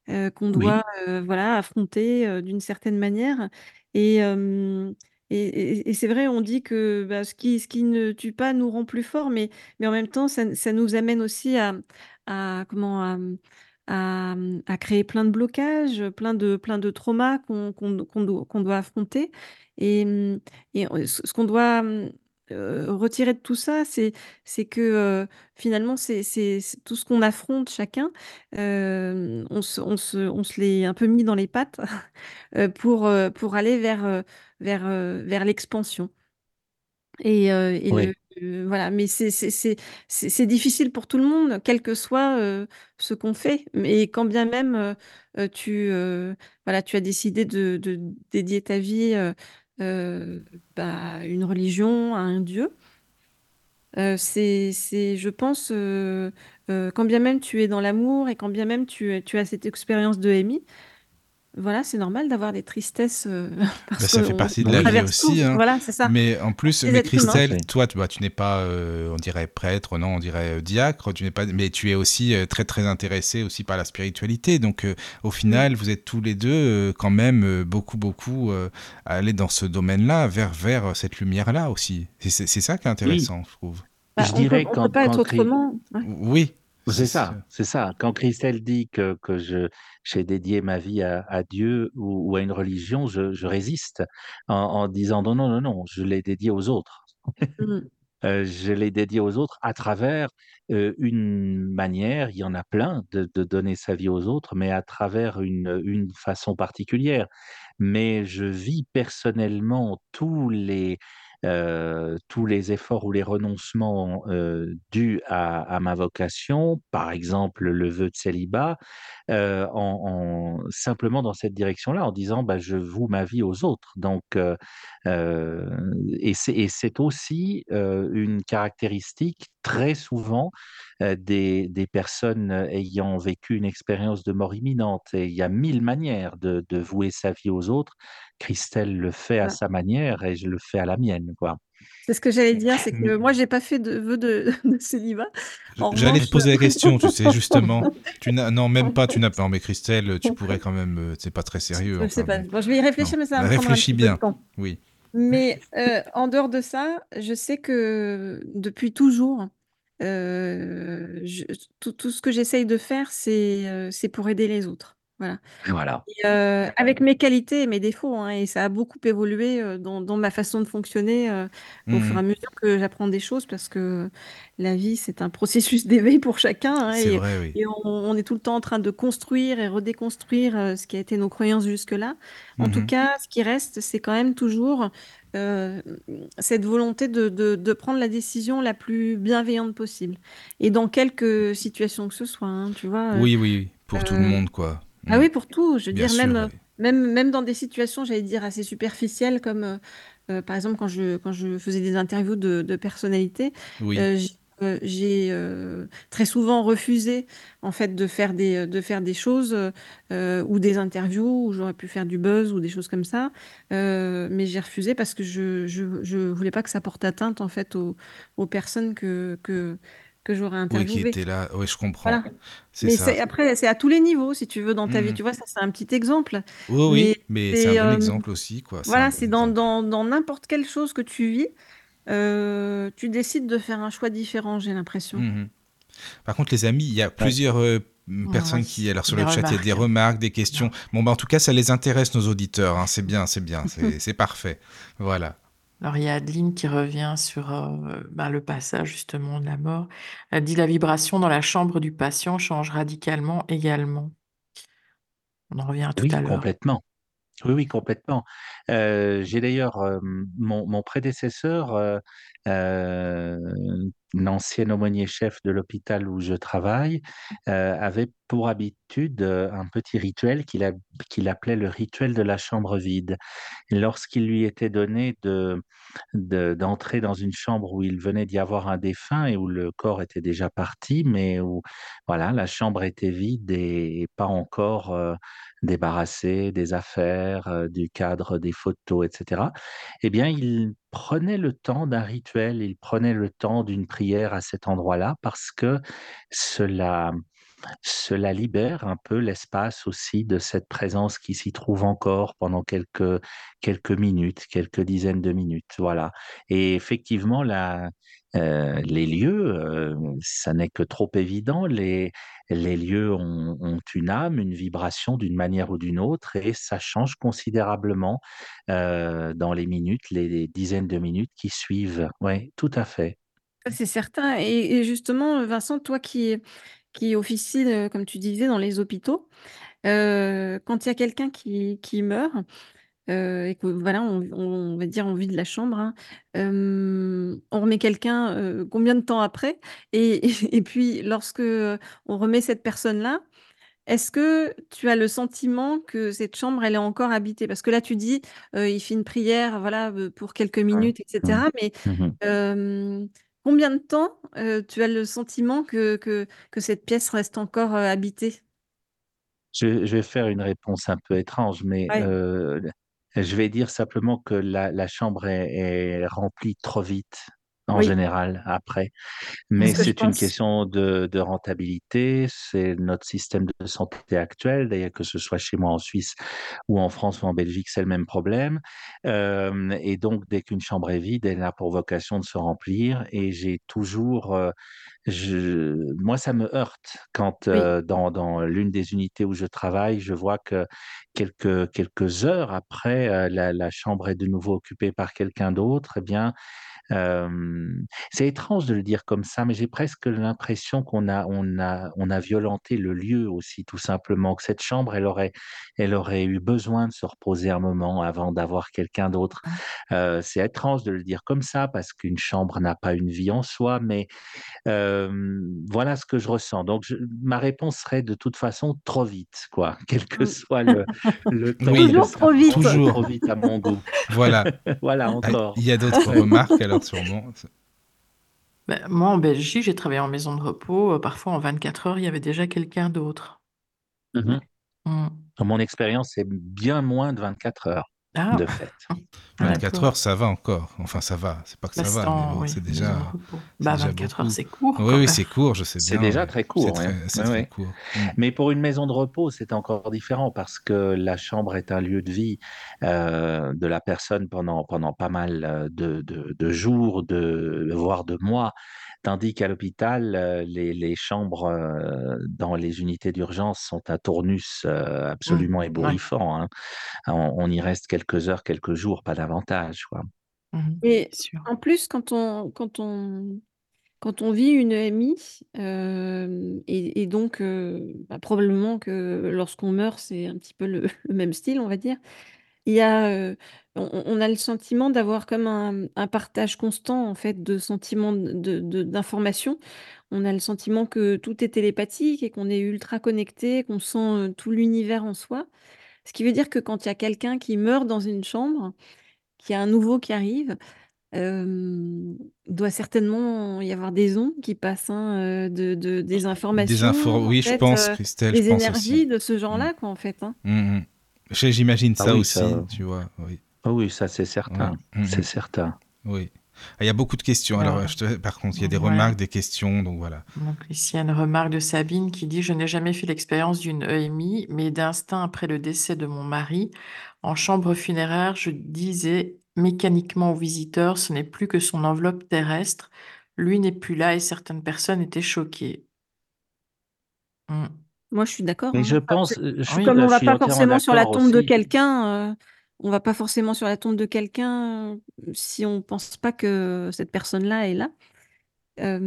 qu'on doit voilà, affronter d'une certaine manière. Et, et, c'est vrai, on dit que bah, ce qui, ne tue pas nous rend plus forts, mais, en même temps, ça, nous amène aussi à, créer plein de blocages, plein de, traumas qu'on doit, affronter. Et, ce qu'on doit euh, retirer de tout ça, c'est c'est que euh, finalement, c'est tout ce qu'on affronte chacun euh, on se, on se, on se l'est un peu mis dans les pattes pour, pour aller vers, vers, vers l'expansion. Et, et oui, le, voilà, mais c'est difficile pour tout le monde, quel que soit ce qu'on fait. Et quand bien même tu, voilà, tu as décidé de, de dédier ta vie euh, bah, une religion, à un Dieu, euh, c'est, je pense, euh, euh, quand bien même tu es dans l'amour et quand bien même tu, tu as cette expérience de MI, voilà, c'est normal d'avoir des tristesses euh, Bah, parce ça fait partie de la vie aussi, hein. Voilà, c'est ça. Mais en plus, mais humains. Christelle, toi, tu, bah, tu n'es pas, euh, on dirait prêtre, non, on dirait euh, diacre, tu n'es pas, mais tu es aussi euh, très très intéressé aussi par la spiritualité. Donc, euh, au final, vous êtes tous les deux euh, quand même euh, beaucoup beaucoup euh, à aller dans ce domaine-là, vers vers cette lumière-là aussi. C'est ça qui est Oui, intéressant, je trouve. Bah, je on peut, dirais on peut quand, pas être quand, autrement. Oui, C'est ça, c'est ça. Quand Christelle dit que, que je, j'ai dédié ma vie à, à Dieu ou, ou à une religion, je, je résiste en, en disant non, non, non, non, je l'ai dédié aux autres. Mm. Euh, je l'ai dédié aux autres à travers euh, une manière, il y en a plein, de, de donner sa vie aux autres, mais à travers une, une façon particulière. Mais je vis personnellement tous les, euh, tous les efforts ou les renoncements euh, dus à, ma vocation, par exemple le vœu de célibat, euh, en, en- simplement dans cette direction-là, en disant bah, je voue ma vie aux autres. Donc, et c'est aussi une caractéristique très souvent euh, des, des personnes ayant vécu une expérience de mort imminente. Et il y a mille manières de, de vouer sa vie aux autres. Christelle le fait à sa manière et je le fais à la mienne, quoi. C'est ce que j'allais dire, c'est que moi, j'ai pas fait de vœu de, de célibat. J'allais revanche, te poser la question, tu sais, justement. Tu n'as, non, même pas, tu n'as pas. Mais Christelle, tu pourrais quand même, euh, c'est pas très sérieux. je sais enfin, pas. bon. Je vais y réfléchir, Non. mais ça va un Réfléchis bien. de temps. Oui. Mais euh, en dehors de ça, je sais que depuis toujours, euh, tout, ce que j'essaye de faire, c'est euh, c'est pour aider les autres. Voilà. Voilà. Et, euh, avec mes qualités et mes défauts, hein, et ça a beaucoup évolué euh, dans, dans ma façon de fonctionner euh, au fur et à mesure que j'apprends des choses, parce que la vie, c'est un processus d'éveil pour chacun, hein, et, vrai, oui. et on, on est tout le temps en train de construire et redéconstruire euh, ce qui a été nos croyances jusque-là. En tout Mhm. cas, ce qui reste, c'est quand même toujours euh, cette volonté de, de- de prendre la décision la plus bienveillante possible. Et dans quelques situations que ce soit, hein, tu vois. euh, Oui, oui, pour tout le euh, monde, quoi. Ah Mm. oui, pour tout. Je veux Bien dire, sûr, même, euh, oui. même, même dans des situations, j'allais dire, assez superficielles, comme euh, euh, par exemple quand je, quand je faisais des interviews de, de personnalités, Oui. euh, j'ai euh, très souvent refusé en fait de faire des, de faire des choses euh, ou des interviews où j'aurais pu faire du buzz ou des choses comme ça. Euh, mais j'ai refusé parce que je, je, je voulais pas que ça porte atteinte en fait aux, aux personnes que, que, que j'aurais Oui, qui interviewé. était là. Oui, je comprends. Voilà. C'est Mais ça. c'est après, c'est à tous les niveaux, si tu veux, dans ta vie. Mhm. Tu vois, ça, c'est un petit exemple. Oui, oui, Mais mais c'est c'est un bon euh, exemple aussi, quoi. C'est voilà, bon c'est dans, exemple. dans, dans n'importe quelle chose que tu vis, euh, tu décides de faire un choix différent, j'ai l'impression. Mhm. Par contre, les amis, il y a Ouais. plusieurs euh, personnes qui, alors sur le chat, il y a des remarques. des questions. Bon, bah, en tout cas, ça les intéresse, nos auditeurs. hein. C'est bien, c'est bien, c'est c'est parfait. Voilà. Alors, il y a Adeline qui revient sur euh, ben, le passage justement de la mort. Elle dit la vibration dans la chambre du patient change radicalement également. On en revient à tout Oui, à l'heure. complètement. Oui, oui, complètement. Euh, j'ai d'ailleurs euh, mon, mon prédécesseur, l'ancien aumônier chef de l'hôpital où je travaille, euh, avait pour habitude euh, un petit rituel qu'il appelait le rituel de la chambre vide. Lorsqu'il lui était donné de, de- d'entrer dans une chambre où il venait d'y avoir un défunt et où le corps était déjà parti, mais où voilà, la chambre était vide et, pas encore euh, débarrassé des affaires, euh, du cadre des photos, etc., eh bien, il prenait le temps d'un rituel, il prenait le temps d'une prière à cet endroit-là parce que cela, cela libère un peu l'espace aussi de cette présence qui s'y trouve encore pendant quelques, quelques minutes, quelques dizaines de minutes. Voilà. Et effectivement, euh, les lieux, euh, ça n'est que trop évident. Les, les lieux ont, une âme, une vibration d'une manière ou d'une autre, et ça change considérablement euh, dans les minutes, les, dizaines de minutes qui suivent. Oui, tout à fait. C'est certain. Et justement, Vincent, toi qui, qui officie, euh, comme tu disais, dans les hôpitaux, euh, quand il y a quelqu'un qui, qui meurt, euh, et que voilà, on, on va dire on vide la chambre, hein, on remet quelqu'un combien de temps après? Et, et puis, lorsque on remet cette personne-là, est-ce que tu as le sentiment que cette chambre, elle est encore habitée? Parce que là, tu dis, il fait une prière, voilà, pour quelques minutes, etc. Mais Mhm. euh, combien de temps euh, tu as le sentiment que, que, que cette pièce reste encore euh, habitée? Je, je vais faire une réponse un peu étrange, mais Ouais. euh, je vais dire simplement que la, la chambre est, est remplie trop vite en Oui, général après. Mais que c'est une pense. question de, de rentabilité, c'est notre système de santé actuel, d'ailleurs que ce soit chez moi en Suisse ou en France ou en Belgique, c'est le même problème. Euh, et donc, dès qu'une chambre est vide, elle a pour vocation de se remplir. Et j'ai toujours, euh, je, moi, ça me heurte quand Oui. euh, dans, dans l'une des unités où je travaille, je vois que quelques, quelques heures après, euh, la, la chambre est de nouveau occupée par quelqu'un d'autre, eh bien, euh, c'est étrange de le dire comme ça, mais j'ai presque l'impression qu'on a, on a, on a violenté le lieu aussi, tout simplement. Que cette chambre, elle aurait, elle aurait eu besoin de se reposer un moment avant d'avoir quelqu'un d'autre. Euh, c'est étrange de le dire comme ça parce qu'une chambre n'a pas une vie en soi, mais euh, voilà ce que je ressens. Donc, je- ma réponse serait de toute façon trop vite, quoi. Quel que Mm. soit le, le temps Oui, Toujours trop vite. Toujours. trop vite à mon goût. Voilà. voilà Ah, encore. Il y a d'autres remarques, alors? Sûrement. Ben, moi, en Belgique, j'ai travaillé en maison de repos. euh, Parfois, en 24 heures, il y avait déjà quelqu'un d'autre. Mhm. Mm. Dans mon expérience, c'est bien moins de 24 heures, Ah, de fait. 24 d'accord. heures, ça va encore. Enfin, ça va. C'est pas que Bah, ça c'est va, mais en- bon, oui, c'est déjà. c'est Bah, déjà 24 heures, c'est court, Oui, oui, c'est court, je sais C'est bien. déjà ouais. très court, C'est très, c'est très ouais. court. Mais pour une maison de repos, c'est encore différent parce que la chambre est un lieu de vie euh, de la personne pendant, pendant pas mal euh, de, de, de jours, de, voire de mois. Tandis qu'à l'hôpital, euh, les, les chambres euh, dans les unités d'urgence sont un tournus euh, Mm. absolument Ouais. ébouriffant. hein. On, on y reste quelques heures, quelques jours, pas davantage. Quoi. Mhm, Et sûr. en plus, quand on, quand on, quand on vit une EMI, euh, et, et donc euh, bah, probablement que lorsqu'on meurt, c'est un petit peu le, le même style, on va dire. Il y a, on, on a le sentiment d'avoir comme un, un partage constant en fait de sentiments de, de- d'informations. On a le sentiment que tout est télépathique et qu'on est ultra connecté, qu'on sent tout l'univers en soi. Ce qui veut dire que quand il y a quelqu'un qui meurt dans une chambre, qu'il y a un nouveau qui arrive, il doit certainement y avoir des ondes qui passent, hein, de, de- des Des informations, infos, en oui, je fait, pense, Christelle, je des pense énergies aussi. de ce Mm. genre-là, quoi, en fait. hein. Mm, mm. J'imagine Ah ça oui, aussi, ça- tu vois. Oui. Ah oui, ça c'est certain. Mm, C'est certain. Oui. Ah, Il y a beaucoup de questions. Alors, Alors, je te- par contre, il y a des ouais. remarques, des questions, donc voilà. Donc, ici, il y a une remarque de Sabine qui dit, Je n'ai jamais fait l'expérience d'une EMI, mais d'instinct après le décès de mon mari, en chambre funéraire, je disais mécaniquement aux visiteurs, ce n'est plus que son enveloppe terrestre. Lui n'est plus là et certaines personnes étaient choquées. Hmm. Moi, je suis d'accord. Mais hein. je Enfin, pense, c'est- je, Oui. Comme on je va pas forcément sur la tombe de quelqu'un, euh, on va pas forcément sur la tombe de quelqu'un euh, si on pense pas que cette personne-là est là. Euh,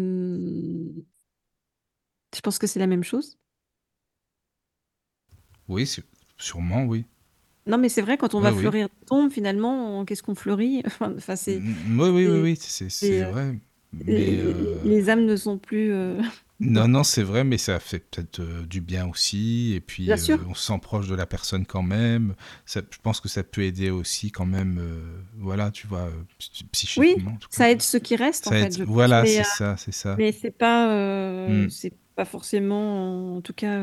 je pense que c'est la même chose. Oui, sûrement, oui. Non, mais c'est vrai, quand on Oui, va oui. fleurir une tombe, finalement, qu'est-ce qu'on fleurit? Enfin, enfin, c'est, Mm, Oui, oui, oui, c'est- oui, euh, vrai. Mais les, euh, les âmes ne sont plus. Non, non, c'est vrai, mais ça fait peut-être euh, du bien aussi. Et puis, euh, on se sent proche de la personne quand même. Ça, je pense que ça peut aider aussi quand même, euh, voilà, tu vois, psy- Oui, psychiquement. tout ça aide ceux qui restent, en Ça fait, aide. je pense. Voilà, c'est ça, c'est ça. mais c'est pas, Mm. c'est pas forcément, en tout cas,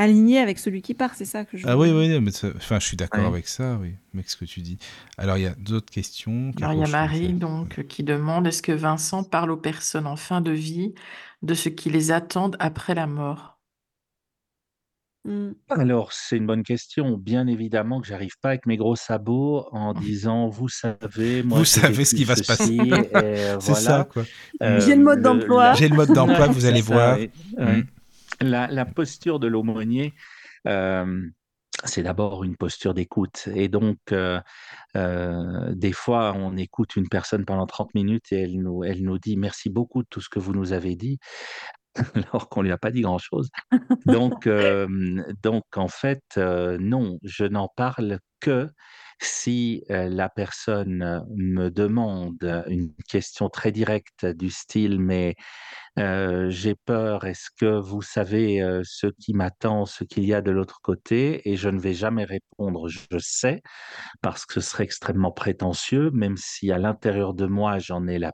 aligné avec celui qui part. C'est ça que je. Ah oui, oui, mais ça- enfin, je suis d'accord Ouais. avec ça, oui, avec ce que tu dis? Alors, il y a d'autres questions. Alors, il y a Marie donc, qui demande, est-ce que Vincent parle aux personnes en fin de vie de ce qui les attend après la mort? Mm. Alors, c'est une bonne question. Bien évidemment que j'arrive pas avec mes gros sabots en disant, vous savez, moi Vous savez ce qui va se passer. C'est ça, quoi. Euh, J'ai le mode d'emploi. J'ai le mode d'emploi, vous allez ça, voir. oui. Oui. Mm. La, la posture de l'aumônier, euh, c'est d'abord une posture d'écoute. Et donc, euh, euh, des fois, on écoute une personne pendant 30 minutes et elle nous, elle nous dit merci beaucoup de tout ce que vous nous avez dit, alors qu'on lui a pas dit grand-chose. Donc, donc, en fait, non, je n'en parle que si la personne me demande une question très directe du style, mais j'ai peur, est-ce que vous savez ce qui m'attend, ce qu'il y a de l'autre côté? Et je ne vais jamais répondre, je sais, parce que ce serait extrêmement prétentieux, même si à l'intérieur de moi, j'en ai la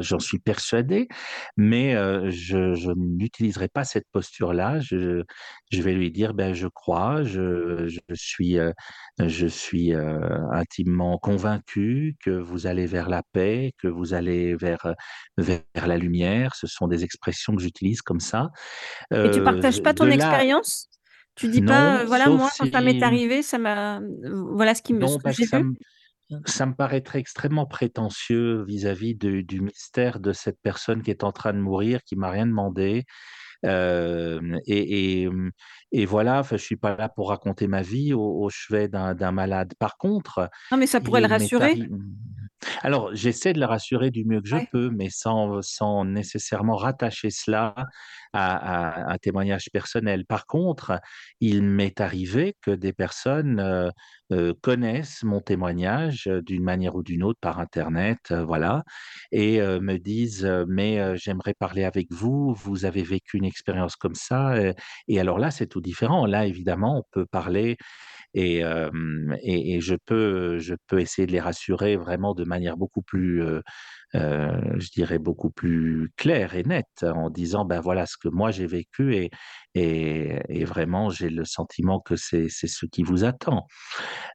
j'en suis persuadé, mais euh, je, je n'utiliserai pas cette posture-là. Je, je vais lui dire, ben, je crois, je, je suis, euh, je suis euh, intimement convaincu que vous allez vers la paix, que vous allez vers, vers la lumière. Ce sont des expressions que j'utilise comme ça. Et tu Euh, partages pas ton de là, expérience? Tu dis pas, non, euh, voilà, moi, quand ça m'est arrivé, ça m'a, euh, voilà ce qui me, ce Non, que j'ai vu? me, ça me paraîtrait extrêmement prétentieux vis-à-vis du mystère de cette personne qui est en train de mourir, qui m'a rien demandé. Euh, et, et, et voilà, je suis pas là pour raconter ma vie au, au chevet d'un malade. Par contre, Non, mais ça pourrait le rassurer. Alors, j'essaie de le rassurer du mieux que je Ouais. peux, mais sans, sans nécessairement rattacher cela à, à un témoignage personnel. Par contre, il m'est arrivé que des personnes euh, euh, connaissent mon témoignage euh, d'une manière ou d'une autre par Internet, voilà, et me disent, mais j'aimerais parler avec vous, vous avez vécu une expérience comme ça. Et alors là, c'est tout différent. Là, évidemment, on peut parler et, je peux, essayer de les rassurer vraiment de manière beaucoup plus, je dirais, beaucoup plus claire et nette en disant, ben voilà ce que moi j'ai vécu et, et, vraiment j'ai le sentiment que c'est ce qui vous attend.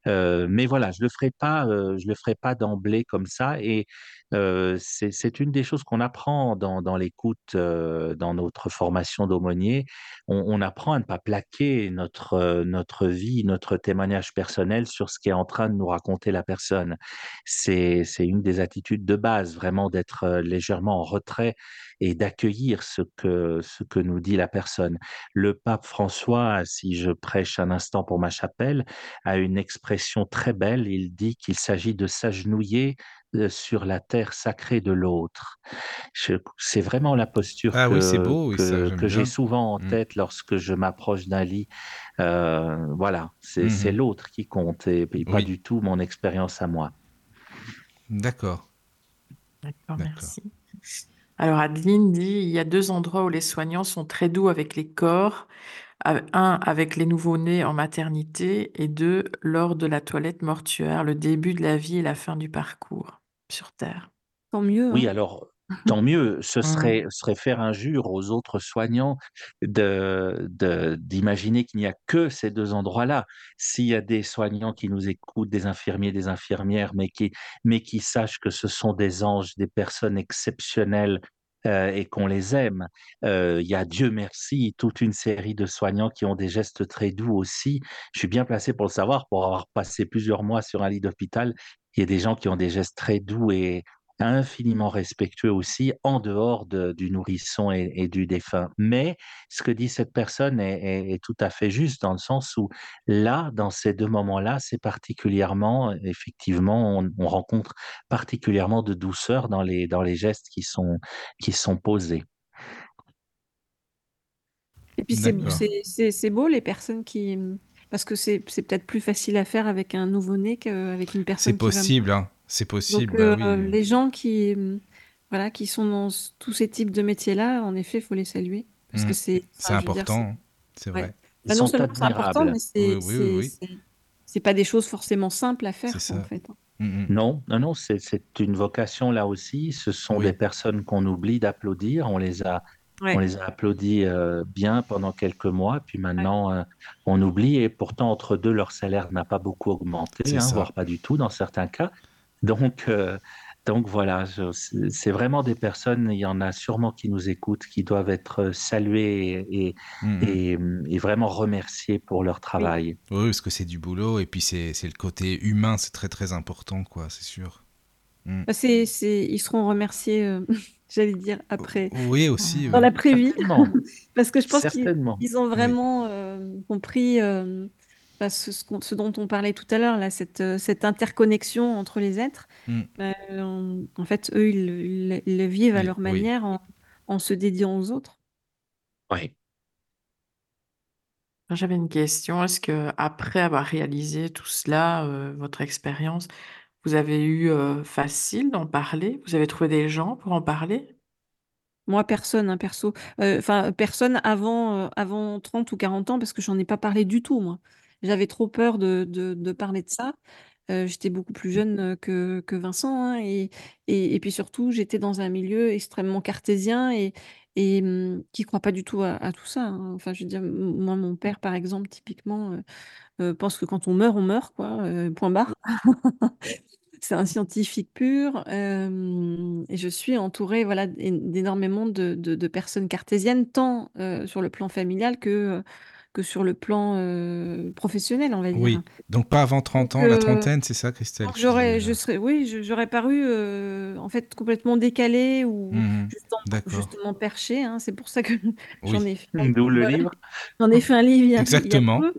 Euh, mais voilà, je le ferai pas, euh, le ferai pas d'emblée comme ça. Et euh, c'est une des choses qu'on apprend dans, dans l'écoute, euh, dans notre formation d'aumônier. On, apprend à ne pas plaquer notre notre vie, notre témoignage personnel sur ce qui est en train de nous raconter la personne. C'est une des attitudes de base, vraiment d'être légèrement en retrait et d'accueillir ce que ce que nous dit la personne. Le pape François, si je prêche un instant pour ma chapelle, a une expression très belle. Il dit qu'il s'agit de s'agenouiller euh, sur la terre sacrée de l'autre. C'est vraiment la posture Ah oui, que, beau, oui, ça, que, j'aime que j'ai souvent en Mm. tête lorsque je m'approche d'un lit. Euh, voilà, c'est Mhm. l'autre qui compte et, et pas Oui. du tout mon expérience à moi. D'accord. D'accord, D'accord. merci. Alors, Adeline dit, il y a deux endroits où les soignants sont très doux avec les corps. A- Un, avec les nouveau-nés en maternité et deux, lors de la toilette mortuaire, le début de la vie et la fin du parcours sur Terre. Tant mieux. Oui, hein. alors Tant mieux, ce Mmh. serait, serait faire injure aux autres soignants de, de- d'imaginer qu'il n'y a que ces deux endroits-là. S'il y a des soignants qui nous écoutent, des infirmiers, des infirmières, mais qui, mais qui sachent que ce sont des anges, des personnes exceptionnelles euh, et qu'on les aime. Euh, il y a, Dieu merci, toute une série de soignants qui ont des gestes très doux aussi. Je suis bien placé pour le savoir, pour avoir passé plusieurs mois sur un lit d'hôpital. Il y a des gens qui ont des gestes très doux et infiniment respectueux aussi en dehors de- du nourrisson et, et du défunt. Mais ce que dit cette personne est, est- est tout à fait juste dans le sens où là, dans ces deux moments-là, c'est particulièrement, effectivement, on, on rencontre particulièrement de douceur dans les, dans les gestes qui sont, qui sont posés. Et puis c'est D'accord. c'est- c'est- c'est beau les personnes qui... Parce que c'est c'est peut-être plus facile à faire avec un nouveau-né qu'avec une personne C'est qui va possible, hein. C'est possible, Donc, bah euh, oui. les gens qui, euh, voilà, qui sont dans tous ces types de métiers-là, en effet, il faut les saluer. Parce que c'est enfin, important, c'est vrai. Bah, non seulement c'est important, mais c'est Oui, oui, oui, oui. c'est- c'est- c'est pas des choses forcément simples à faire, en fait. hein. Mm, mm. Non, non, non, c'est c'est une vocation là aussi. Ce sont Oui. des personnes qu'on oublie d'applaudir. On les a, Ouais. on les a applaudis euh, bien pendant quelques mois, puis maintenant euh, on oublie. Et pourtant, entre deux, leur salaire n'a pas beaucoup augmenté, hein, voire pas du tout dans certains cas. Donc, euh, donc voilà, c'est vraiment des personnes. Il y en a sûrement qui nous écoutent, qui doivent être saluées et, Mm, mm. et, et vraiment remerciées pour leur travail. Oui, parce que c'est du boulot, et puis c'est le côté humain, c'est très très important, quoi, c'est sûr. Bah, c'est, c'est, ils seront remerciés, euh, j'allais dire, après, Oui, aussi. dans oui. l'après-vie. Parce que je pense qu'ils ont vraiment euh, compris euh, bah, ce, ce qu'on- ce dont on parlait tout à l'heure, là, cette, euh, cette interconnexion entre les êtres. Mm. Euh, en, en fait, eux, ils, le- ils le- ils le vivent à leur oui. manière en, en se dédiant aux autres. Oui. J'avais une question. Est-ce que après avoir réalisé tout cela, euh, votre expérience, vous avez eu euh, facile d'en parler? Vous avez trouvé des gens pour en parler? Moi, personne, hein, perso. Euh, Enfin, personne avant, euh, avant 30 ou 40 ans, parce que j'en ai pas parlé du tout, moi. J'avais trop peur de, de, de parler de ça. Euh, j'étais beaucoup plus jeune euh, que, que Vincent. hein, et, et, et puis surtout, j'étais dans un milieu extrêmement cartésien et, et hum, qui ne croit pas du tout à, à tout ça. hein. Enfin, je veux dire, m- moi, mon père, par exemple, typiquement, euh, euh, pense que quand on meurt, on meurt, quoi. euh, point barre. C'est un scientifique pur euh, et je suis entourée voilà, d'é- d'énormément de, de- de personnes cartésiennes, tant euh, sur le plan familial que, que sur le plan euh, professionnel, on va dire. Oui, donc pas avant 30 ans, la trentaine, c'est ça, Christelle j'aurais, je serais, oui, j'aurais paru euh, en fait complètement décalée ou Mhm, justement, perchée. hein. C'est pour ça que j'en Oui. ai fait, un- D'où le livre. j'en ai fait un livre il y a, il y a Exactement. peu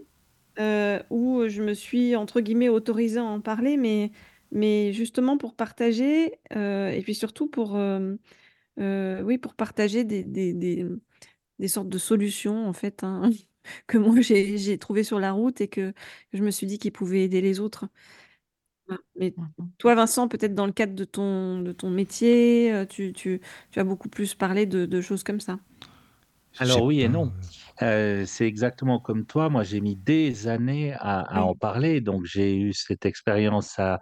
euh, où je me suis entre guillemets autorisée à en parler, mais mais justement pour partager euh, et puis surtout pour euh, euh, oui pour partager des, des, des, des sortes de solutions en fait hein, que moi j'ai j'ai trouvées sur la route et que, que je me suis dit qu'ils pouvaient aider les autres. Voilà. Mais Mhm. toi, Vincent, peut-être dans le cadre de ton, de ton métier, euh, tu, tu, tu as beaucoup plus parlé de, de choses comme ça. Je sais Alors oui et pas, non. Euh, c'est exactement comme toi. Moi, j'ai mis des années à, à Oui. en parler. Donc, j'ai eu cette expérience à,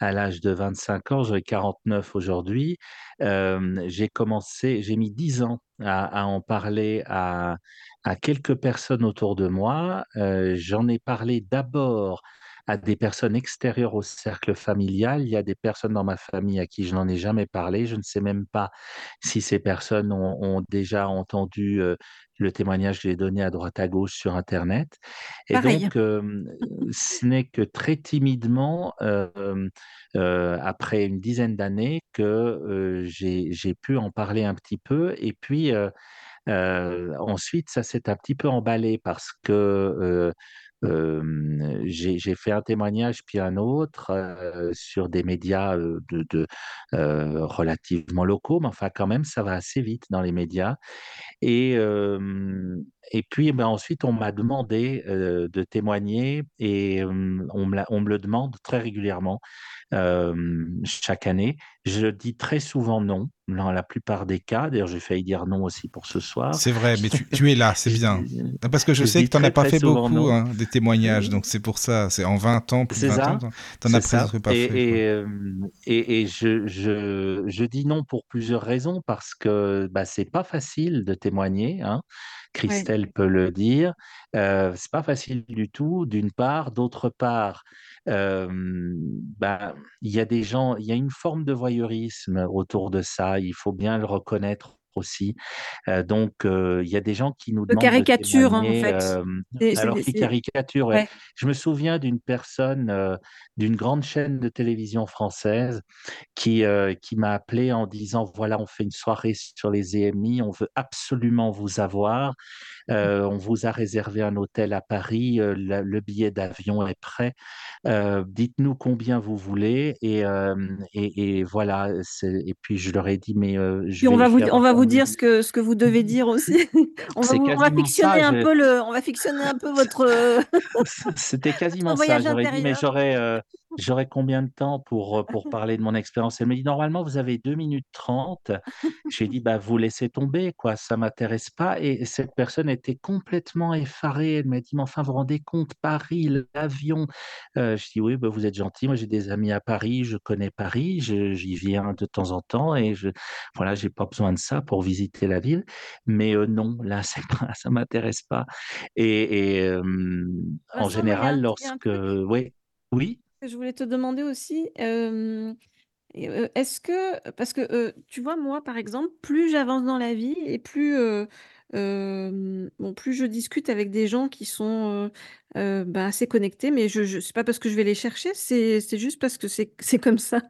à l'âge de 25 ans. J'ai 49 aujourd'hui. Euh, j'ai commencé, j'ai mis 10 ans à, en parler à, à quelques personnes autour de moi. Euh, j'en ai parlé d'abord à des personnes extérieures au cercle familial. Il y a des personnes dans ma famille à qui je n'en ai jamais parlé. Je ne sais même pas si ces personnes ont, ont déjà entendu euh, le témoignage que j'ai donné à droite à gauche sur Internet. Et Pareil. donc, euh, ce n'est que très timidement, euh, euh, après une dizaine d'années, que j'ai pu en parler un petit peu. Et puis, ensuite, ça s'est un petit peu emballé parce que j'ai fait un témoignage puis un autre sur des médias de, relativement locaux, mais enfin quand même, ça va assez vite dans les médias. Et, et puis ben, ensuite, on m'a demandé euh, de témoigner et euh, on, me la- on me le demande très régulièrement euh, chaque année. Je dis très souvent non. dans la plupart des cas. D'ailleurs, j'ai failli dire non aussi pour ce soir. C'est vrai, mais tu, tu es là, c'est bien. Non, Parce que je je sais que tu n'en as pas fait beaucoup, hein, des témoignages, donc c'est pour ça. C'est en 20 ans, plus de C'est 20 ça. ans, tu n'en as presque pas Et, fait. et, et, et je, je, je dis non pour plusieurs raisons parce que bah, c'est pas facile de témoigner. Hein. Christelle peut le dire. Euh, c'est pas facile du tout, d'une part. D'autre part, bah, il y a des gens, il y a une forme de voyeurisme autour de ça. Il faut bien le reconnaître aussi. Donc, il y a des gens qui nous De demandent de caricature, hein, en fait. c'est alors, des- qui c'est- caricature, ouais. Ouais. Je me souviens d'une personne d'une grande chaîne de télévision française qui, qui m'a appelé en disant voilà, on fait une soirée sur les EMI, on veut absolument vous avoir. Euh, on vous a réservé un hôtel à Paris, euh, la- le billet d'avion est prêt. Euh, Dites-nous combien vous voulez et, et, et voilà. Et puis je leur ai dit mais je on vous, va vous dire ce que, ce que vous devez dire aussi. on, va, on fictionner ça, un peu le, on va fictionner un peu votre. euh, C'était quasiment ça. J'aurais dit, mais j'aurais euh, j'aurais combien de temps pour, euh, pour parler de mon expérience? Elle m'a dit, normalement, vous avez 2 minutes 30. J'ai dit, bah, vous laissez tomber, quoi, ça m'intéresse pas. Et cette personne était complètement effarée. Elle m'a dit, mais enfin, vous vous rendez compte, Paris, l'avion. Euh, je dis, oui, bah, vous êtes gentil. Moi, j'ai des amis à Paris, je connais Paris, j'y viens de temps en temps et je, voilà, j'ai pas besoin de ça pour visiter la ville. Mais euh, non, là, c'est pas, ça m'intéresse pas. Et, et, euh, en a un- général, lorsque, oui, oui, je voulais te demander aussi. euh, et, euh, Est-ce que, parce que euh, tu vois, moi, par exemple, plus j'avance dans la vie et plus, euh, euh, bon, plus je discute avec des gens qui sont euh, euh, bah, assez connectés, mais je, je, c'est pas parce que je vais les chercher, c'est, c'est juste parce que c'est, c'est comme ça.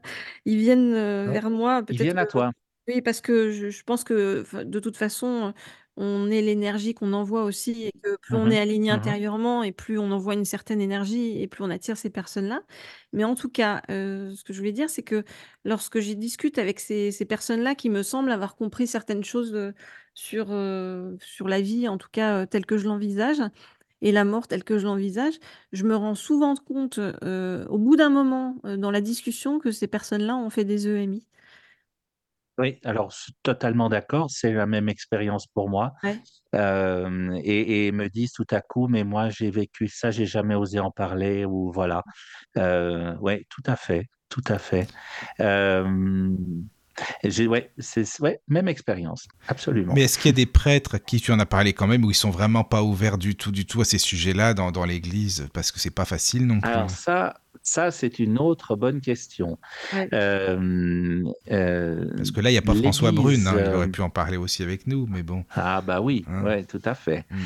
Ils viennent euh, Ouais. vers moi, ils peut-être. viennent à que- toi. Oui, parce que je, je pense que enfin, de toute façon, on est l'énergie qu'on envoie aussi, et que plus on Mhm, est aligné mhm. intérieurement, et plus on envoie une certaine énergie, et plus on attire ces personnes-là. Mais en tout cas, euh, ce que je voulais dire, c'est que lorsque j'y discute avec ces, ces personnes-là qui me semblent avoir compris certaines choses sur, euh, sur la vie, en tout cas euh, telle que je l'envisage, et la mort telle que je l'envisage, je me rends souvent compte, au bout d'un moment, dans la discussion, que ces personnes-là ont fait des EMI. Oui, alors je suis totalement d'accord, c'est la même expérience pour moi. Ouais. Euh, et, et me disent tout à coup, mais moi j'ai vécu ça, j'ai jamais osé en parler, ou voilà. Euh, ouais, tout à fait, tout à fait. Euh, j'ai, ouais, c'est, ouais, même expérience, absolument. Mais est-ce qu'il y a des prêtres à qui tu en as parlé quand même, où ils sont vraiment pas ouverts du tout, du tout à ces sujets-là dans, dans l'Église? Parce que c'est pas facile non plus. Alors ça, ça c'est une autre bonne question. Ouais. Euh, euh, Parce que là, il n'y a pas François Brune, hein, il euh, aurait pu en parler aussi avec nous, mais bon. Ah bah oui, Hein. ouais, tout à fait. Mm.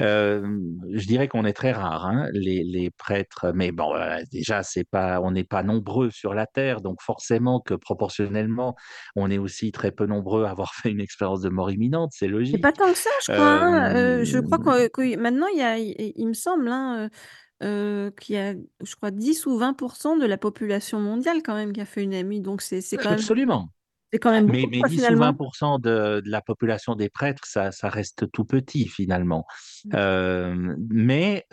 Euh, je dirais qu'on est très rares, hein, les, les prêtres, mais bon, euh, déjà c'est pas, on n'est pas nombreux sur la terre, donc forcément que proportionnellement, on est aussi très peu nombreux à avoir fait une expérience de mort imminente, c'est logique. pas tant que ça, je crois. hein. Euh, Euh, je crois que, que maintenant, il y a, il, il me semble qu'il y a, je crois, 10 ou 20% de la population mondiale quand même qui a fait une AMI. Donc, c'est c'est quand même, Absolument. c'est quand même Mais, beaucoup, mais quoi, 10 ou finalement. 20% de, de la population des prêtres, ça, ça reste tout petit finalement. Mm. Euh, mais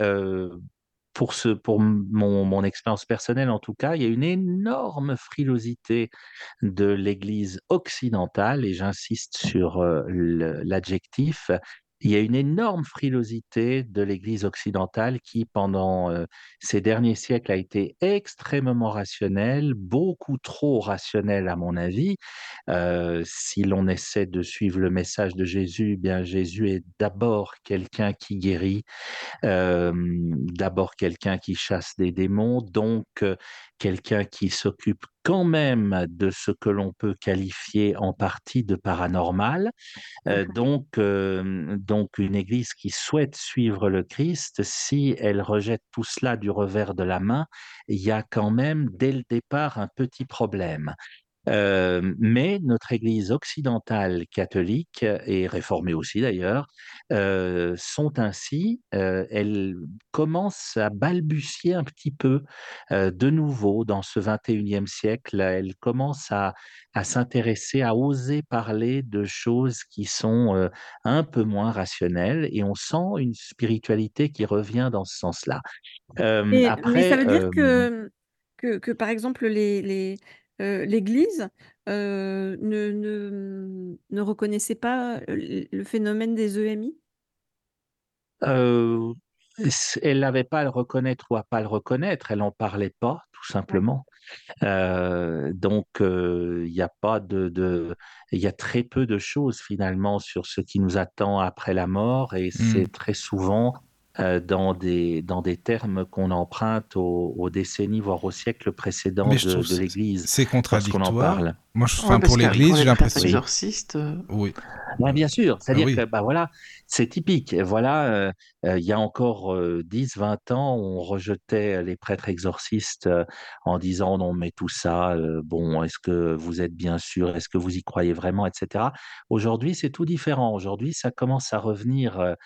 pour, ce, pour mon, mon expérience personnelle en tout cas, il y a une énorme frilosité de l'Église occidentale, et j'insiste sur le- l'adjectif. Il y a une énorme frilosité de l'Église occidentale qui, pendant ces derniers siècles, a été extrêmement rationnelle, beaucoup trop rationnelle à mon avis. Si l'on essaie de suivre le message de Jésus, eh bien Jésus est d'abord quelqu'un qui guérit, d'abord quelqu'un qui chasse des démons, donc quelqu'un qui s'occupe quand même de ce que l'on peut qualifier en partie de paranormal. Euh, donc, euh, donc une Église qui souhaite suivre le Christ, si elle rejette tout cela du revers de la main, il y a quand même dès le départ un petit problème. Euh, mais notre Église occidentale catholique et réformée aussi d'ailleurs euh, sont ainsi, euh, elles commencent à balbutier un petit peu euh, de nouveau dans ce 21e siècle. Elles commencent à, à s'intéresser, à oser parler de choses qui sont euh, un peu moins rationnelles et on sent une spiritualité qui revient dans ce sens-là. Euh, Mais, ça veut dire euh, que, que, que, par exemple, les, les, euh, l'Église euh, ne, ne, ne reconnaissait pas le le phénomène des EMI? Euh, elle n'avait pas à le reconnaître ou à pas le reconnaître, elle en parlait pas, tout simplement. Euh, donc, euh, il n'y a pas de, de, il y a très peu de choses finalement sur ce qui nous attend après la mort, et c'est très souvent euh, dans des dans des termes qu'on emprunte aux, aux décennies voire aux siècles précédents de, l'Église. c'est lorsqu'on en contradictoire. parle. Moi, je, Ouais, pour l'Église, j'ai les prêtres l'impression. exorcistes, euh, Oui. Ouais, bien sûr, c'est-à-dire oui. que bah voilà, c'est typique. Voilà, euh, euh, il y a encore euh, 10, 20 ans, on rejetait les prêtres exorcistes euh, en disant non, mais tout ça, euh, bon, est-ce que vous êtes bien sûr, est-ce que vous y croyez vraiment, etc. Aujourd'hui, c'est tout différent. Aujourd'hui, ça commence à revenir.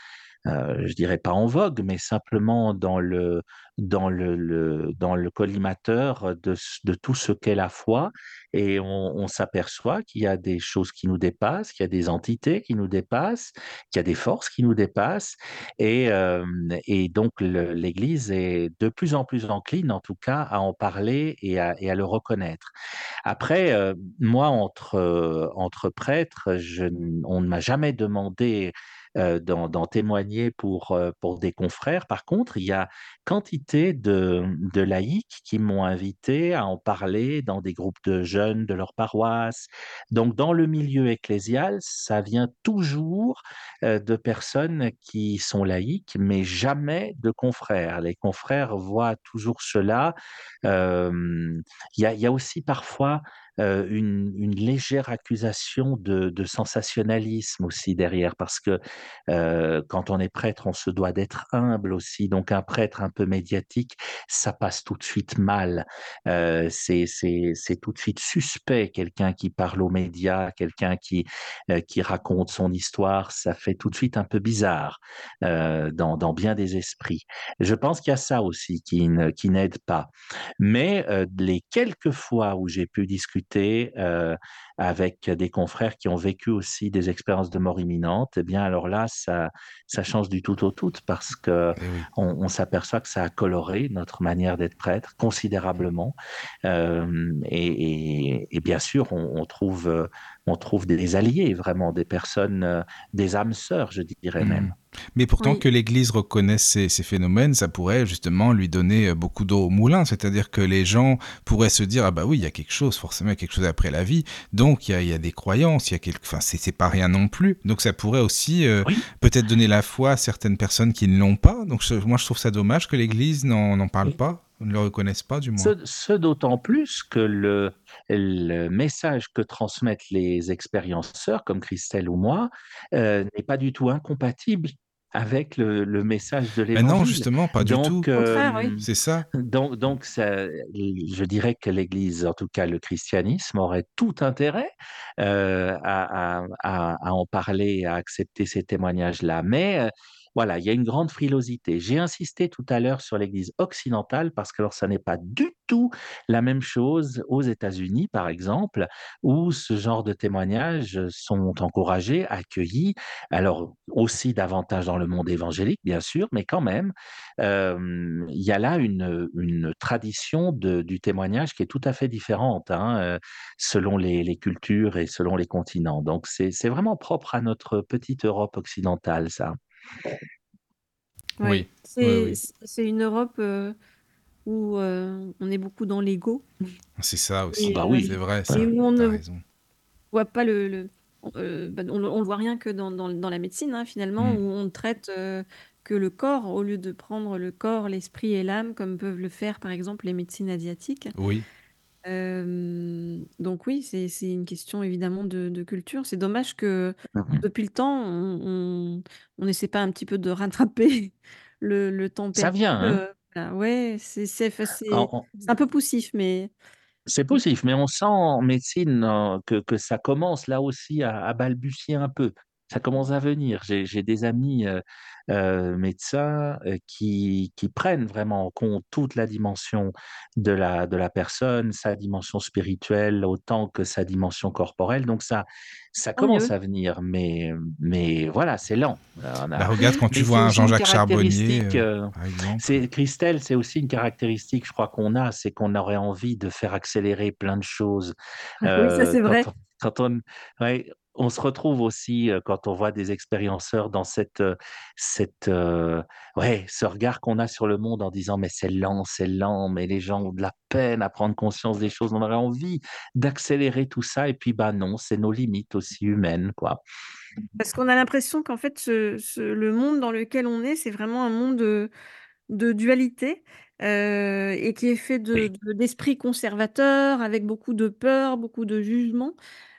Euh, je dirais pas en vogue, mais simplement dans le dans le, dans le collimateur de, tout ce qu'est la foi, et on, s'aperçoit qu'il y a des choses qui nous dépassent, qu'il y a des entités qui nous dépassent, qu'il y a des forces qui nous dépassent, et, euh, et donc l'Église est de plus en plus encline, en tout cas, à en parler et à, le reconnaître. Après, euh, moi, entre, entre prêtres, on ne m'a jamais demandé d'en d'en témoigner pour, euh, pour des confrères. Par contre, il y a quantité de, de laïcs qui m'ont invité à en parler dans des groupes de jeunes de leur paroisse. Donc, dans le milieu ecclésial, ça vient toujours euh, de personnes qui sont laïques, mais jamais de confrères. Les confrères voient toujours cela. Euh, il y a aussi parfois euh, une, légère accusation de, sensationnalisme aussi derrière, parce que euh, quand on est prêtre, on se doit d'être humble aussi. Donc un prêtre un peu médiatique, ça passe tout de suite mal. Euh, c'est tout de suite suspect. Quelqu'un qui parle aux médias, quelqu'un qui qui raconte son histoire, ça fait tout de suite un peu bizarre dans dans bien des esprits. Je pense qu'il y a ça aussi qui ne qui n'aide pas. Mais les quelques fois où j'ai pu discuter euh, avec des confrères qui ont vécu aussi des expériences de mort imminente, eh bien alors là, ça, ça change du tout au tout parce que Eh oui. on, on s'aperçoit que ça a coloré notre manière d'être prêtre considérablement. Euh, et, et- et bien sûr, on, on trouve, euh, on trouve des alliés, vraiment des personnes, euh, des âmes sœurs, je dirais Mhm. même. Mais pourtant Oui. que l'Église reconnaisse ces, ces phénomènes, ça pourrait justement lui donner euh, beaucoup d'eau au moulin. C'est-à-dire que les gens pourraient se dire ah bah oui il y a quelque chose, forcément il y a quelque chose après la vie. Donc il y a, il y a des croyances, il y a quelque, enfin c'est c'est pas rien non plus. Donc ça pourrait aussi euh, Oui. peut-être donner la foi à certaines personnes qui ne l'ont pas. Donc je- moi je trouve ça dommage que l'Église n'en n'en parle Oui. pas, ne le reconnaisse pas du moins. Ce, ce d'autant plus que le, le message que transmettent les expérienceurs, comme Christelle ou moi, euh, n'est pas du tout incompatible avec le, le message de Mais non l'Évangile. justement pas du tout. Oui. euh, C'est ça. donc, donc ça, je dirais que l'Église, en tout cas le christianisme, aurait tout intérêt euh, à, à- à- à en parler, à accepter ces témoignages-là. Mais euh, voilà, il y a une grande frilosité. J'ai insisté tout à l'heure sur l'Église occidentale parce que alors, ça n'est pas du tout la même chose aux États-Unis, par exemple, où ce genre de témoignages sont encouragés, accueillis. Alors aussi davantage dans le monde évangélique, bien sûr, mais quand même, euh, il y a là une, tradition du témoignage qui est tout à fait différente hein, euh, selon les, les cultures et selon les continents. Donc c'est vraiment propre à notre petite Europe occidentale, ça. Oui. Oui. C'est oui. c'est- c'est une Europe euh, où euh, on est beaucoup dans l'ego C'est ça aussi. et, Bah euh, oui. C'est vrai ça. et où on ne raison. voit pas le, le- euh, bah, on, on le voit rien que dans, dans, dans la médecine hein, finalement Mm. où on ne traite euh, que le corps au lieu de prendre le corps, l'esprit et l'âme comme peuvent le faire par exemple les médecines asiatiques. Oui. Donc oui, c'est c'est une question évidemment de, de culture. C'est dommage que Mhm. depuis le temps, on on- on n'essaie pas un petit peu de rattraper le, le temps Ça perdu. vient, hein. voilà. Ouais, c'est c'est enfin, c'est- En- en- c'est un peu poussif, mais C'est possible, mais on sent en médecine euh, que, que ça commence là aussi à, à balbutier un peu. Ça commence à venir. J'ai des amis euh, euh, médecins euh, qui, qui prennent vraiment en compte toute la dimension de la, de la personne, sa dimension spirituelle autant que sa dimension corporelle. Donc ça, ça commence à venir, mais, mais voilà, c'est lent. A- Bah, regarde quand tu Mais vois un Jean-Jacques Charbonnier, c'est Christelle, c'est aussi une caractéristique, je crois qu'on a, c'est qu'on aurait envie de faire accélérer plein de choses. Oui, ça c'est vrai. on, quand on, ouais, on se retrouve aussi euh, quand on voit des expérienceurs dans cette, euh, cette, euh, ouais, ce regard qu'on a sur le monde en disant mais c'est lent, c'est lent, mais les gens ont de la peine à prendre conscience des choses. On aurait envie d'accélérer tout ça et puis bah non, c'est nos limites aussi humaines, quoi. Parce qu'on a l'impression qu'en fait, ce- ce- le monde dans lequel on est, c'est vraiment un monde de, de dualité euh, et qui est fait de, Oui. de- d'esprit conservateur, avec beaucoup de peur, beaucoup de jugement,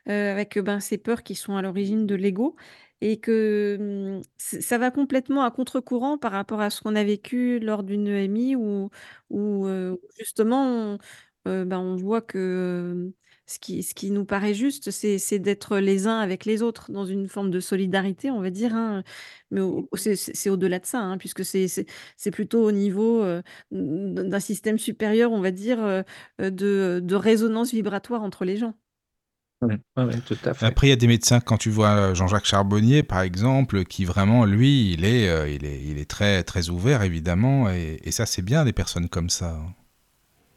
euh, avec ben, ces peurs qui sont à l'origine de l'ego. Et que c- ça va complètement à contre-courant par rapport à ce qu'on a vécu lors d'une EMI où, où euh, justement on, euh, ben, on voit que ce qui, ce qui nous paraît juste, c'est d'être les uns avec les autres dans une forme de solidarité, on va dire. hein. Mais au- c'est au-delà de ça, hein, puisque c'est plutôt au niveau euh, d'un système supérieur, on va dire, euh, euh, de, de résonance vibratoire entre les gens. Ouais, ouais, ouais, tout à fait. Après, il y a des médecins, quand tu vois Jean-Jacques Charbonnier, par exemple, qui vraiment, lui, il est, euh, il est, il est très, très ouvert, évidemment, et, et ça, c'est bien, des personnes comme ça. hein.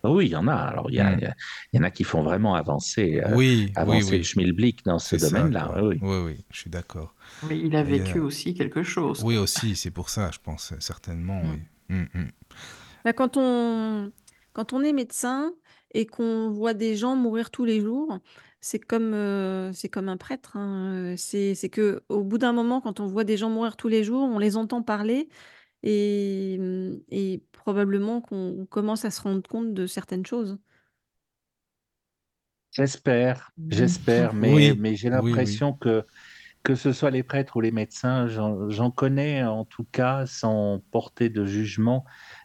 Ah Oui, il y en a. Alors, il y, a- Mm. il y a- il y en a qui font vraiment avancer, euh, Oui, oui, avancer le oui, schmilblick dans ce domaine-là. Oui, oui. Oui, oui, je suis d'accord. Mais il a vécu euh, aussi quelque chose. Oui, aussi, c'est pour ça, je pense, certainement, Mm. oui. Mm, mm. Bah, quand on, quand on est médecin et qu'on voit des gens mourir tous les jours, c'est comme, euh, c'est comme un prêtre. hein. C'est, c'est que au bout d'un moment, quand on voit des gens mourir tous les jours, on les entend parler et, hum, et probablement qu'on commence à se rendre compte de certaines choses. J'espère, Mm. j'espère, mais, Oui, mais j'ai oui, oui. l'impression que que ce soit les prêtres ou les médecins, j'en j'en connais en tout cas, sans porter de jugement,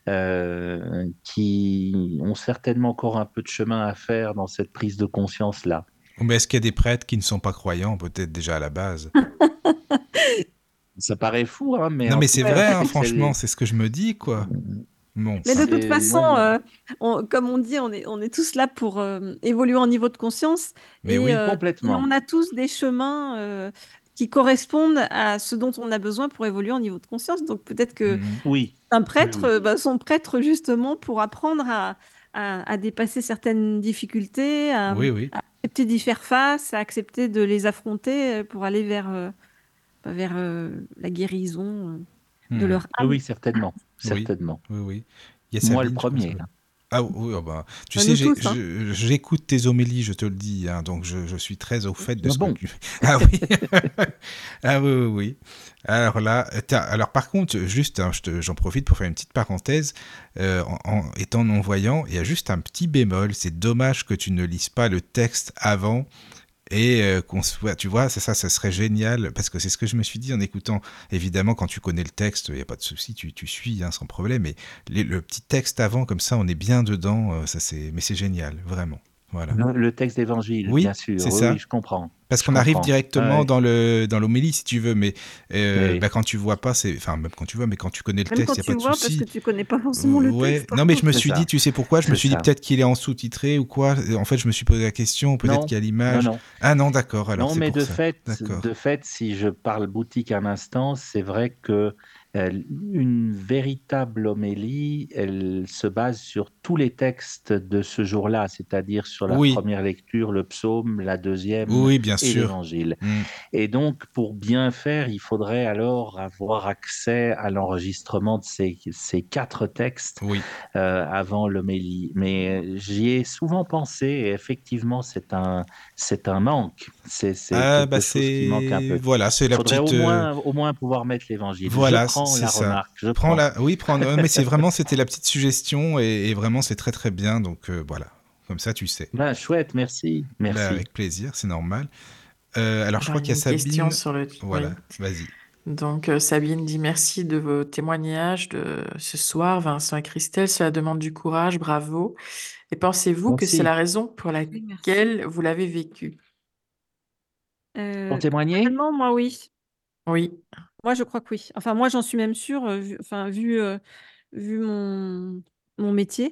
euh, qui ont certainement encore un peu de chemin à faire dans cette prise de conscience-là. Mais est-ce qu'il y a des prêtres qui ne sont pas croyants, peut-être déjà à la base? Ça paraît fou, hein, mais Non, mais c'est vrai, hein, franchement, c'est ce que je me dis, quoi. Bon, Mais de toute façon, ouais. euh, on- comme on dit, on est, on est tous là pour euh, évoluer en niveau de conscience. Mais et, oui. euh, et Complètement. on a tous des chemins euh, qui correspondent à ce dont on a besoin pour évoluer en niveau de conscience. Donc peut-être que Mhm. Oui, un prêtre, Oui, oui. bah, son prêtre justement pour apprendre à, à- à dépasser certaines difficultés, à, Oui, oui. à accepter d'y faire face, à accepter de les affronter euh, pour aller vers, euh, bah, vers euh, la guérison de Mhm. leur oui, âme. oui, certainement, certainement. Oui, oui. Il y a Moi, le pense, premier. Ah oui, oh bah, tu Bah, sais, hein. j'écoute tes homélies, je te le dis, hein, donc je, je suis très au fait de Ah ce bon que tu... Ah oui, ah oui, oui, oui. Alors là, alors par contre, juste, hein, j'en profite pour faire une petite parenthèse, euh, en, en étant non-voyant, il y a juste un petit bémol, c'est dommage que tu ne lises pas le texte avant et euh, tu vois, c'est ça, ça serait génial, parce que c'est ce que je me suis dit en écoutant, évidemment, quand tu connais le texte, il n'y a pas de souci, tu, tu suis hein, sans problème, mais le petit texte avant, comme ça, on est bien dedans, euh, ça c'est, mais c'est génial, vraiment, voilà. Le, le texte d'évangile, Oui, bien sûr. c'est oui, ça. oui, je comprends. Parce qu'on arrive directement Ouais. dans le dans l'homélie, si tu veux, mais euh, Oui. bah, quand tu vois pas, c'est, enfin, même quand tu vois, mais quand tu connais le Même texte, il n'y a pas de vois, parce souci. que tu connais pas forcément le Ouais. texte. Non, mais je me suis ça. dit, tu sais pourquoi? Je me suis dit peut-être qu'il est en sous-titré ou quoi. En fait, je me suis posé la question, peut-être qu'il y a l'image. non. Ah non, d'accord. Alors Non, mais pour de ça. fait, de fait, si je parle boutique un instant, c'est vrai que une véritable homélie, elle se base sur tous les textes de ce jour-là, c'est-à-dire sur la Oui. première lecture, le psaume, la deuxième Oui, bien et l'évangile. Mm. Et donc, pour bien faire, il faudrait alors avoir accès à l'enregistrement de ces, ces quatre textes Oui. euh, avant l'homélie. Mais j'y ai souvent pensé et effectivement, c'est un, c'est un manque. C'est c'est Ah bah chose qui manque un c'est peu. voilà, c'est la petite. au euh, moins, au moins pouvoir mettre l'évangile. Voilà, je prends c'est la ça. remarque. Je Prends prends. la, oui, prends. mais c'est vraiment, c'était la petite suggestion et, et vraiment, c'est très très bien. Donc euh, voilà, comme ça, tu sais. Ben, chouette, merci. Bah, Merci. avec plaisir, c'est normal. Euh, alors, je crois qu'il y a une question Sabine. sur le... Voilà, oui. vas-y. Donc, euh, Sabine dit merci de vos témoignages de ce soir, Vincent et Christelle. Cela demande du courage, bravo. Et pensez-vous que c'est la raison pour Oui, laquelle vous l'avez vécu? Euh, Pour témoigner? personnellement, moi, oui. Oui. Moi, je crois que oui. Enfin, moi, j'en suis même sûre, euh, vu, enfin, vu, euh, vu mon, mon métier.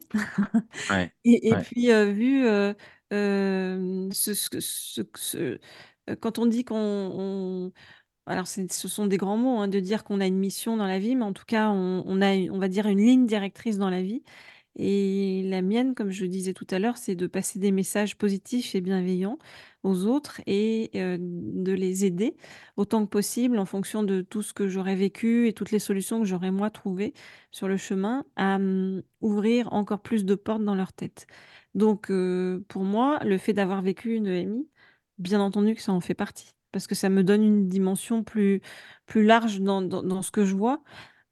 Ouais, Et, et ouais. puis, euh, vu euh, euh, ce, ce- ce- ce- quand on dit qu'on... on- alors, c'est- ce sont des grands mots, hein, de dire qu'on a une mission dans la vie, mais en tout cas, on, on a, une- on va dire, une ligne directrice dans la vie. Et la mienne, comme je le disais tout à l'heure, c'est de passer des messages positifs et bienveillants aux autres et euh, de les aider autant que possible en fonction de tout ce que j'aurais vécu et toutes les solutions que j'aurais moi trouvées sur le chemin à hum, ouvrir encore plus de portes dans leur tête. Donc, euh, pour moi, le fait d'avoir vécu une EMI, bien entendu que ça en fait partie, parce que ça me donne une dimension plus, plus large dans, dans, dans ce que je vois.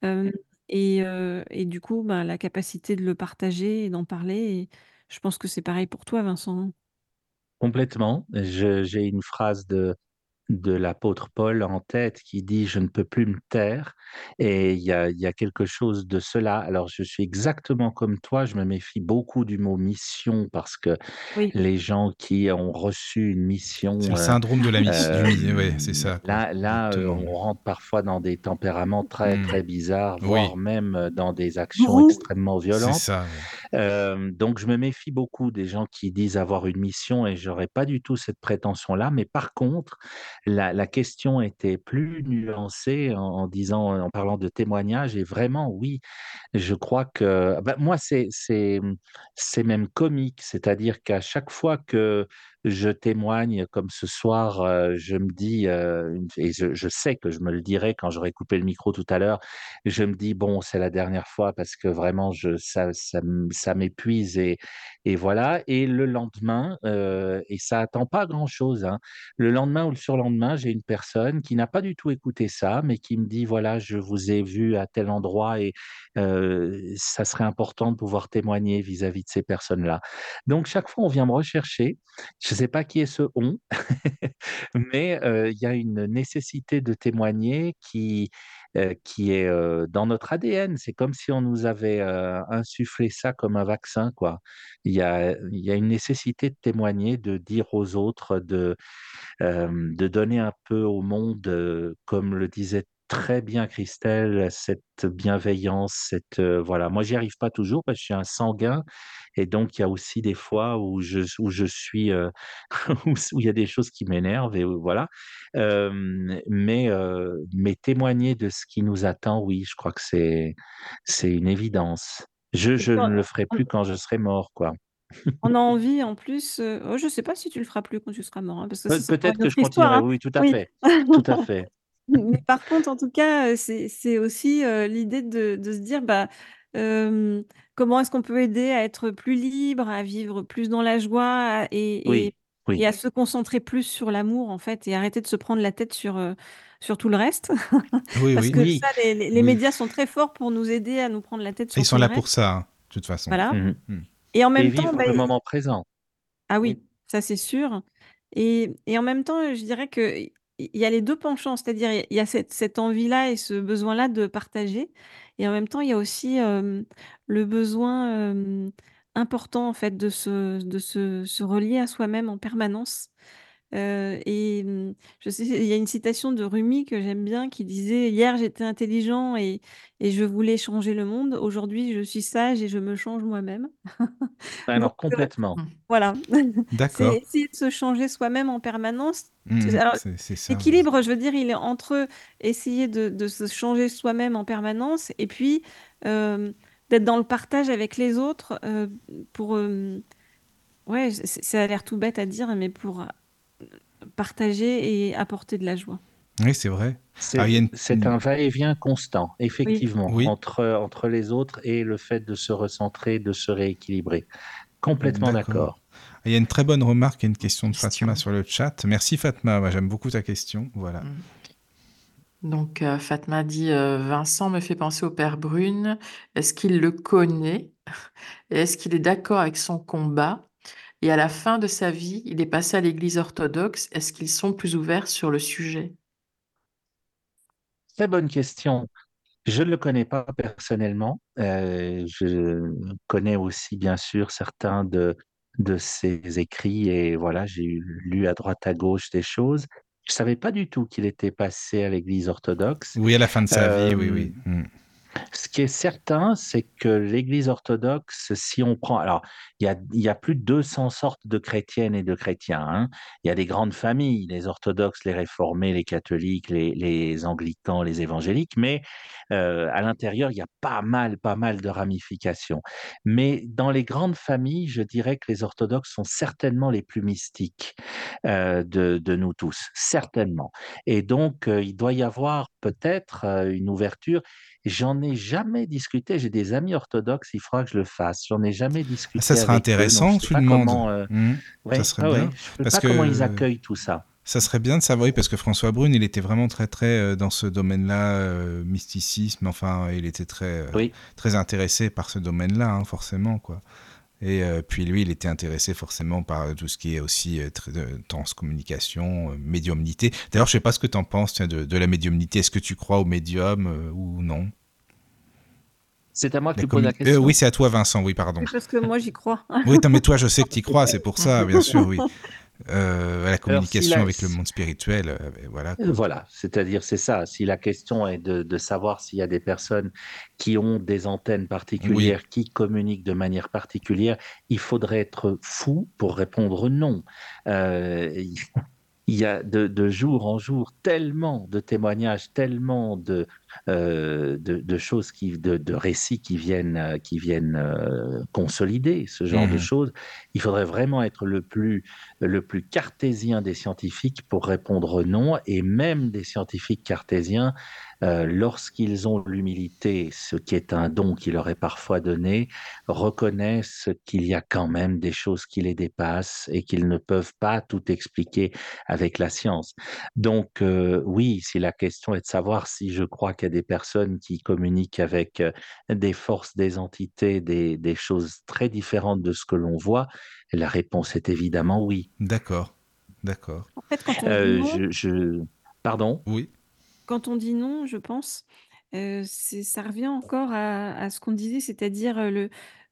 Euh, et, euh, et du coup, bah, la capacité de le partager et d'en parler. Et je pense que c'est pareil pour toi, Vincent. Complètement. J'ai une phrase de, de l'apôtre Paul en tête qui dit Je ne peux plus me taire. Et il y a, il y a quelque chose de cela. Alors, je suis exactement comme toi. Je me méfie beaucoup du mot mission parce que Oui, les gens qui ont reçu une mission. C'est le euh, syndrome de la mission. euh, ouais, c'est ça. Là, là euh, on rentre parfois dans des tempéraments très, Mm. très bizarres, Oui. voire même dans des actions extrêmement C'est violentes. ça. ouais. Euh, donc, je me méfie beaucoup des gens qui disent avoir une mission et j'aurais pas du tout cette prétention-là. Mais par contre, la, question était plus nuancée en, disant, en parlant de témoignage et vraiment, oui, je crois que bah, moi, c'est même comique, c'est-à-dire qu'à chaque fois que je témoigne, comme ce soir, je me dis, et je, sais que je me le dirai quand j'aurai coupé le micro tout à l'heure, je me dis, bon, c'est la dernière fois parce que vraiment, ça, ça, m'épuise et, et voilà. Et le lendemain, et ça attend pas grand-chose, hein, le lendemain ou le surlendemain, j'ai une personne qui n'a pas du tout écouté ça, mais qui me dit, voilà, je vous ai vu à tel endroit et ça serait important de pouvoir témoigner vis-à-vis de ces personnes-là. Donc, chaque fois, on vient me rechercher. Je ne sais pas qui est ce on, mais euh, il y a une nécessité de témoigner qui, euh, qui est euh, dans notre ADN. C'est comme si on nous avait insufflé ça comme un vaccin, quoi. Il y a, y a une nécessité de témoigner, de dire aux autres, de, de donner un peu au monde, comme le disait très bien Christelle, cette bienveillance, cette euh, voilà. Moi, j'y arrive pas toujours parce que je suis un sanguin et donc il y a aussi des fois où je où je suis euh, où il y a des choses qui m'énervent et voilà. Euh, mais euh, mais témoigner de ce qui nous attend, oui, je crois que c'est c'est une évidence. Je je ne le ferai plus quand je serai mort, quoi. on a envie, en plus. euh, oh, je ne sais pas si tu le feras plus quand tu seras mort, hein, parce que Pe- Peut-être que je continuerai. hein. Oui, tout à Oui. fait, tout à fait. Mais par contre, en tout cas, c'est aussi euh, l'idée de, de se dire bah, euh, comment est-ce qu'on peut aider à être plus libre, à vivre plus dans la joie et, et, Oui, et oui. à se concentrer plus sur l'amour, en fait, et arrêter de se prendre la tête sur, euh, sur tout le reste? Oui, Parce oui. que Oui, ça, les, les- les Oui. médias sont très forts pour nous aider à nous prendre la tête Ils sur sont tout le là reste. pour ça, hein, de toute façon. Voilà. Mhm. Et en Et même temps, vivre bah, le moment présent. ah Oui. oui, ça c'est sûr. Et, et en même temps, je dirais que il y a les deux penchants, c'est-à-dire il y a cette, cette envie-là et ce besoin-là de partager. Et en même temps, il y a aussi le besoin important en fait de se, de se, se relier à soi-même en permanence. Euh, et hum, je sais, il y a une citation de Rumi que j'aime bien qui disait Hier j'étais intelligent et, et je voulais changer le monde. Aujourd'hui je suis sage et je me change moi-même. Donc Alors, complètement. voilà, c'est D'accord. essayer de se changer soi-même en permanence. Mhm, Alors, c'est c'est ça. l'équilibre, je veux dire, il est entre essayer de, de se changer soi-même en permanence et puis euh, d'être dans le partage avec les autres euh, pour. euh, ouais, c- ça a l'air tout bête à dire, mais pour partager et apporter de la joie. Oui, c'est vrai. C'est une- c'est un va-et-vient constant, effectivement, Oui. entre, entre les autres et le fait de se recentrer, de se rééquilibrer. Complètement d'accord. Il y a une très bonne remarque et une question de Question. Fatma sur le chat. Merci Fatma, j'aime beaucoup ta question. Voilà. Donc, euh, Fatma dit euh, Vincent me fait penser au père Brune. Est-ce qu'il le connaît? Est-ce qu'il est d'accord avec son combat? Et à la fin de sa vie, il est passé à l'église orthodoxe. Est-ce qu'ils sont plus ouverts sur le sujet? Très bonne question. Je ne le connais pas personnellement. Euh, je connais aussi, bien sûr, certains de, de ses écrits et voilà, j'ai lu à droite à gauche des choses. Je savais pas du tout qu'il était passé à l'Église orthodoxe. Oui, à la fin de sa vie, oui, Euh, oui. Ce qui est certain, c'est que l'Église orthodoxe, si on prend, alors il y a, plus de 200 sortes de chrétiennes et de chrétiens. hein. Il y a des grandes familles, les orthodoxes, les réformés, les catholiques, les, anglicans, les évangéliques, mais euh, à l'intérieur, il y a pas mal, pas mal de ramifications. Mais dans les grandes familles, je dirais que les orthodoxes sont certainement les plus mystiques euh, de, nous tous, certainement. Et donc, euh, il doit y avoir peut-être une ouverture. J'en ai jamais discuté. J'ai des amis orthodoxes, il faudra que je le fasse. J'en ai jamais discuté. Ah, Ça sera avec eux, donc intéressant, tu pas demandes. comment, euh, Mm. ouais, Ça serait ah ouais, bien. je sais Parce pas comment ils que- accueillent tout ça. Ça serait bien de savoir, oui, parce que François Brune, il était vraiment très, très euh, dans ce domaine-là, euh, mysticisme. Enfin, il était très, Oui. très intéressé par ce domaine-là, hein, forcément, quoi. Et euh, puis lui, il était intéressé forcément par tout ce qui est aussi euh, très, euh, transcommunication, euh, médiumnité. D'ailleurs, je sais pas ce que tu en penses tiens, de, de la médiumnité. Est-ce que tu crois au médium euh, ou non? C'est à moi que La tu poses la euh, question. Oui, c'est à toi, Vincent. Oui, pardon. Parce que moi, j'y crois. Oui, non, mais toi, je sais que tu y crois, c'est pour ça, bien sûr, oui. Euh, à la communication avec le monde spirituel, euh, voilà. Voilà, c'est-à-dire c'est ça. Si la question est de, de savoir s'il y a des personnes qui ont des antennes particulières, qui communiquent de manière particulière, il faudrait être fou pour répondre non. Euh, il- y a de, de jour en jour tellement de témoignages, tellement de, euh, de, de choses, qui, de, de récits qui viennent, euh, qui viennent euh, consolider ce genre de Mhm. choses. Il faudrait vraiment être le plus, le plus cartésien des scientifiques pour répondre non, et même des scientifiques cartésiens, euh, lorsqu'ils ont l'humilité, ce qui est un don qui leur est parfois donné, reconnaissent qu'il y a quand même des choses qui les dépassent et qu'ils ne peuvent pas tout expliquer avec la science. Donc euh, oui, si la question est de savoir si je crois qu'il y a des personnes qui communiquent avec euh, des forces, des entités, des, des choses très différentes de ce que l'on voit, la réponse est évidemment oui. D'accord, d'accord. En fait, quand on dit Euh, non, je, je... Pardon? Oui, quand on dit non, je pense, euh, ça revient encore à, à ce qu'on disait, c'est-à-dire le,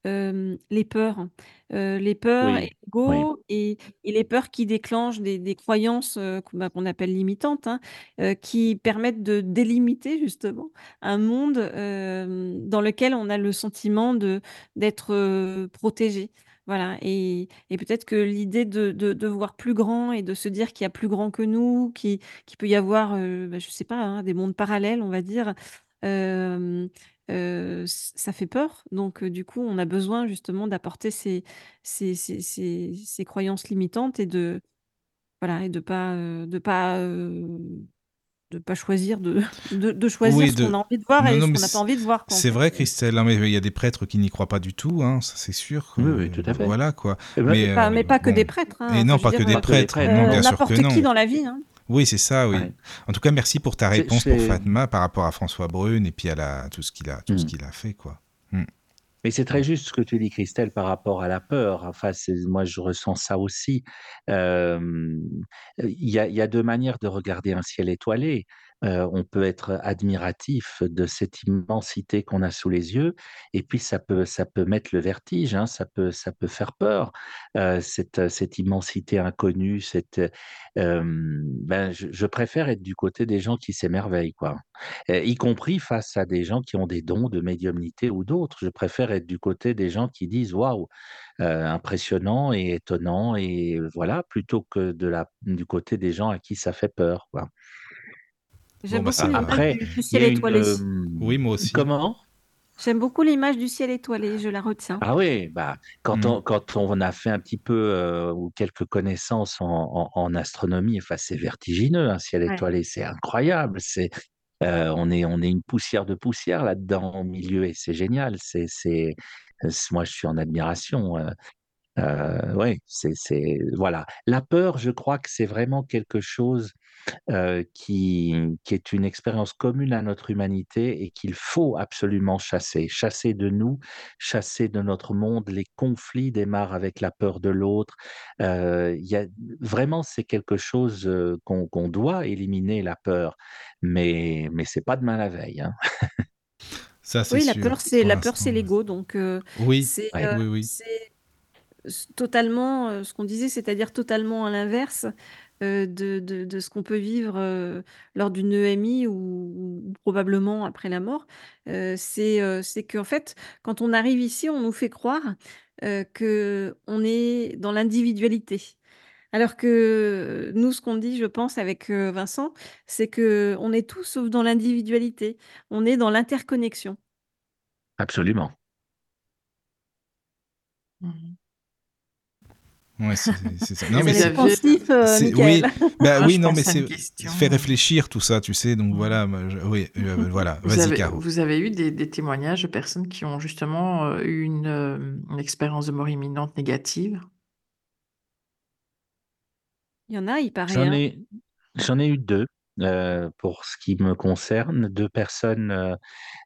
euh, les peurs. Euh, les peurs Oui, et l'ego et, et les peurs qui déclenchent des, des croyances euh, qu'on bah, qu'on appelle limitantes, hein, qui permettent de délimiter justement un monde dans lequel on a le sentiment de, d'être protégé. Voilà, et, et peut-être que l'idée de, de, de voir plus grand et de se dire qu'il y a plus grand que nous, qui, qu'il peut y avoir, euh, bah, je sais pas, hein, des mondes parallèles, on va dire, ça fait peur. Donc, du coup, on a besoin justement d'apporter ces, ces, ces, ces, ces croyances limitantes et de voilà de pas de pas de pas choisir de, de, de choisir Oui, ce de- qu'on a envie de voir Non, et non, ce qu'on n'a pas envie de voir. c'est vrai, Christelle. hein, mais il y a des prêtres qui n'y croient pas du tout, hein, ça c'est sûr. Oui, Euh, oui, tout à fait. Voilà quoi. Ben, Mais, Pas- euh, mais pas que bon. des prêtres. hein. Et non, je pas que des Pas que des prêtres. euh, n'importe qui dans la vie. hein. Oui, c'est ça, oui. Ouais. En tout cas, merci pour ta réponse pour Fatma par rapport à François Brune et puis à la, tout ce qu'il a, tout ce Mm. qu'il a fait, quoi. Mais c'est très juste ce que tu dis, Christelle, par rapport à la peur. Enfin, moi, je ressens ça aussi. Euh, y il y a deux manières de regarder un ciel étoilé. On peut être admiratif de cette immensité qu'on a sous les yeux, et puis ça peut, ça peut mettre le vertige, hein, ça peut, ça peut faire peur. Cette, cette immensité inconnue, cette, ben, je, je préfère être du côté des gens qui s'émerveillent, quoi. Y compris face à des gens qui ont des dons de médiumnité ou d'autres. Je préfère être du côté des gens qui disent waouh, impressionnant et étonnant et voilà, plutôt que de la, du côté des gens à qui ça fait peur. Quoi. J'aime bah, beaucoup l'image Après, du, ciel une, étoilé. euh, Oui, moi aussi. Comment? J'aime beaucoup l'image du ciel étoilé, je la retiens. Ah oui, bah, quand, Mm. on, quand on a fait un petit peu euh, ou quelques connaissances en, en, en astronomie, enfin, c'est vertigineux, un ciel Ouais. étoilé, c'est incroyable. C'est, euh, on, est, on est une poussière de poussière là-dedans au milieu et c'est génial. C'est, c'est, c'est- moi, je suis en admiration. Euh, ouais, c'est, c'est, voilà. La peur, je crois que c'est vraiment quelque chose euh, qui, qui est une expérience commune à notre humanité et qu'il faut absolument chasser. Chasser de nous, chasser de notre monde. Les conflits démarrent avec la peur de l'autre. Euh, il y a, vraiment, c'est quelque chose euh, qu'on doit éliminer, la peur. Mais, mais c'est pas demain la veille. Hein. Ça, Oui, la sûr, peur, c'est la peur, c'est l'ego. Donc, euh, Oui, c'est Ouais. euh, oui, oui. Totalement euh, ce qu'on disait, c'est-à-dire totalement à l'inverse euh, de, de, de ce qu'on peut vivre euh, lors d'une EMI ou, ou probablement après la mort, euh, c'est euh, c'est qu'en fait, quand on arrive ici, on nous fait croire euh, que on est dans l'individualité. Alors que nous, ce qu'on dit, je pense, avec Vincent, c'est que on est tous sauf dans l'individualité. On est dans l'interconnexion. Absolument. Mhm. Ouais, c'est ça. Non, Vous mais avez c'est- pensif, euh, oui, bah Moi, oui, non, mais c'est fait réfléchir tout ça, tu sais. Donc voilà, je- oui, euh, voilà. Vas-y, Caro. vous avez eu des, des témoignages de personnes qui ont justement euh, eu une, euh, une expérience de mort imminente négative? Il y en a, il paraît. J'en hein. ai, j'en ai eu deux euh, pour ce qui me concerne, deux personnes euh,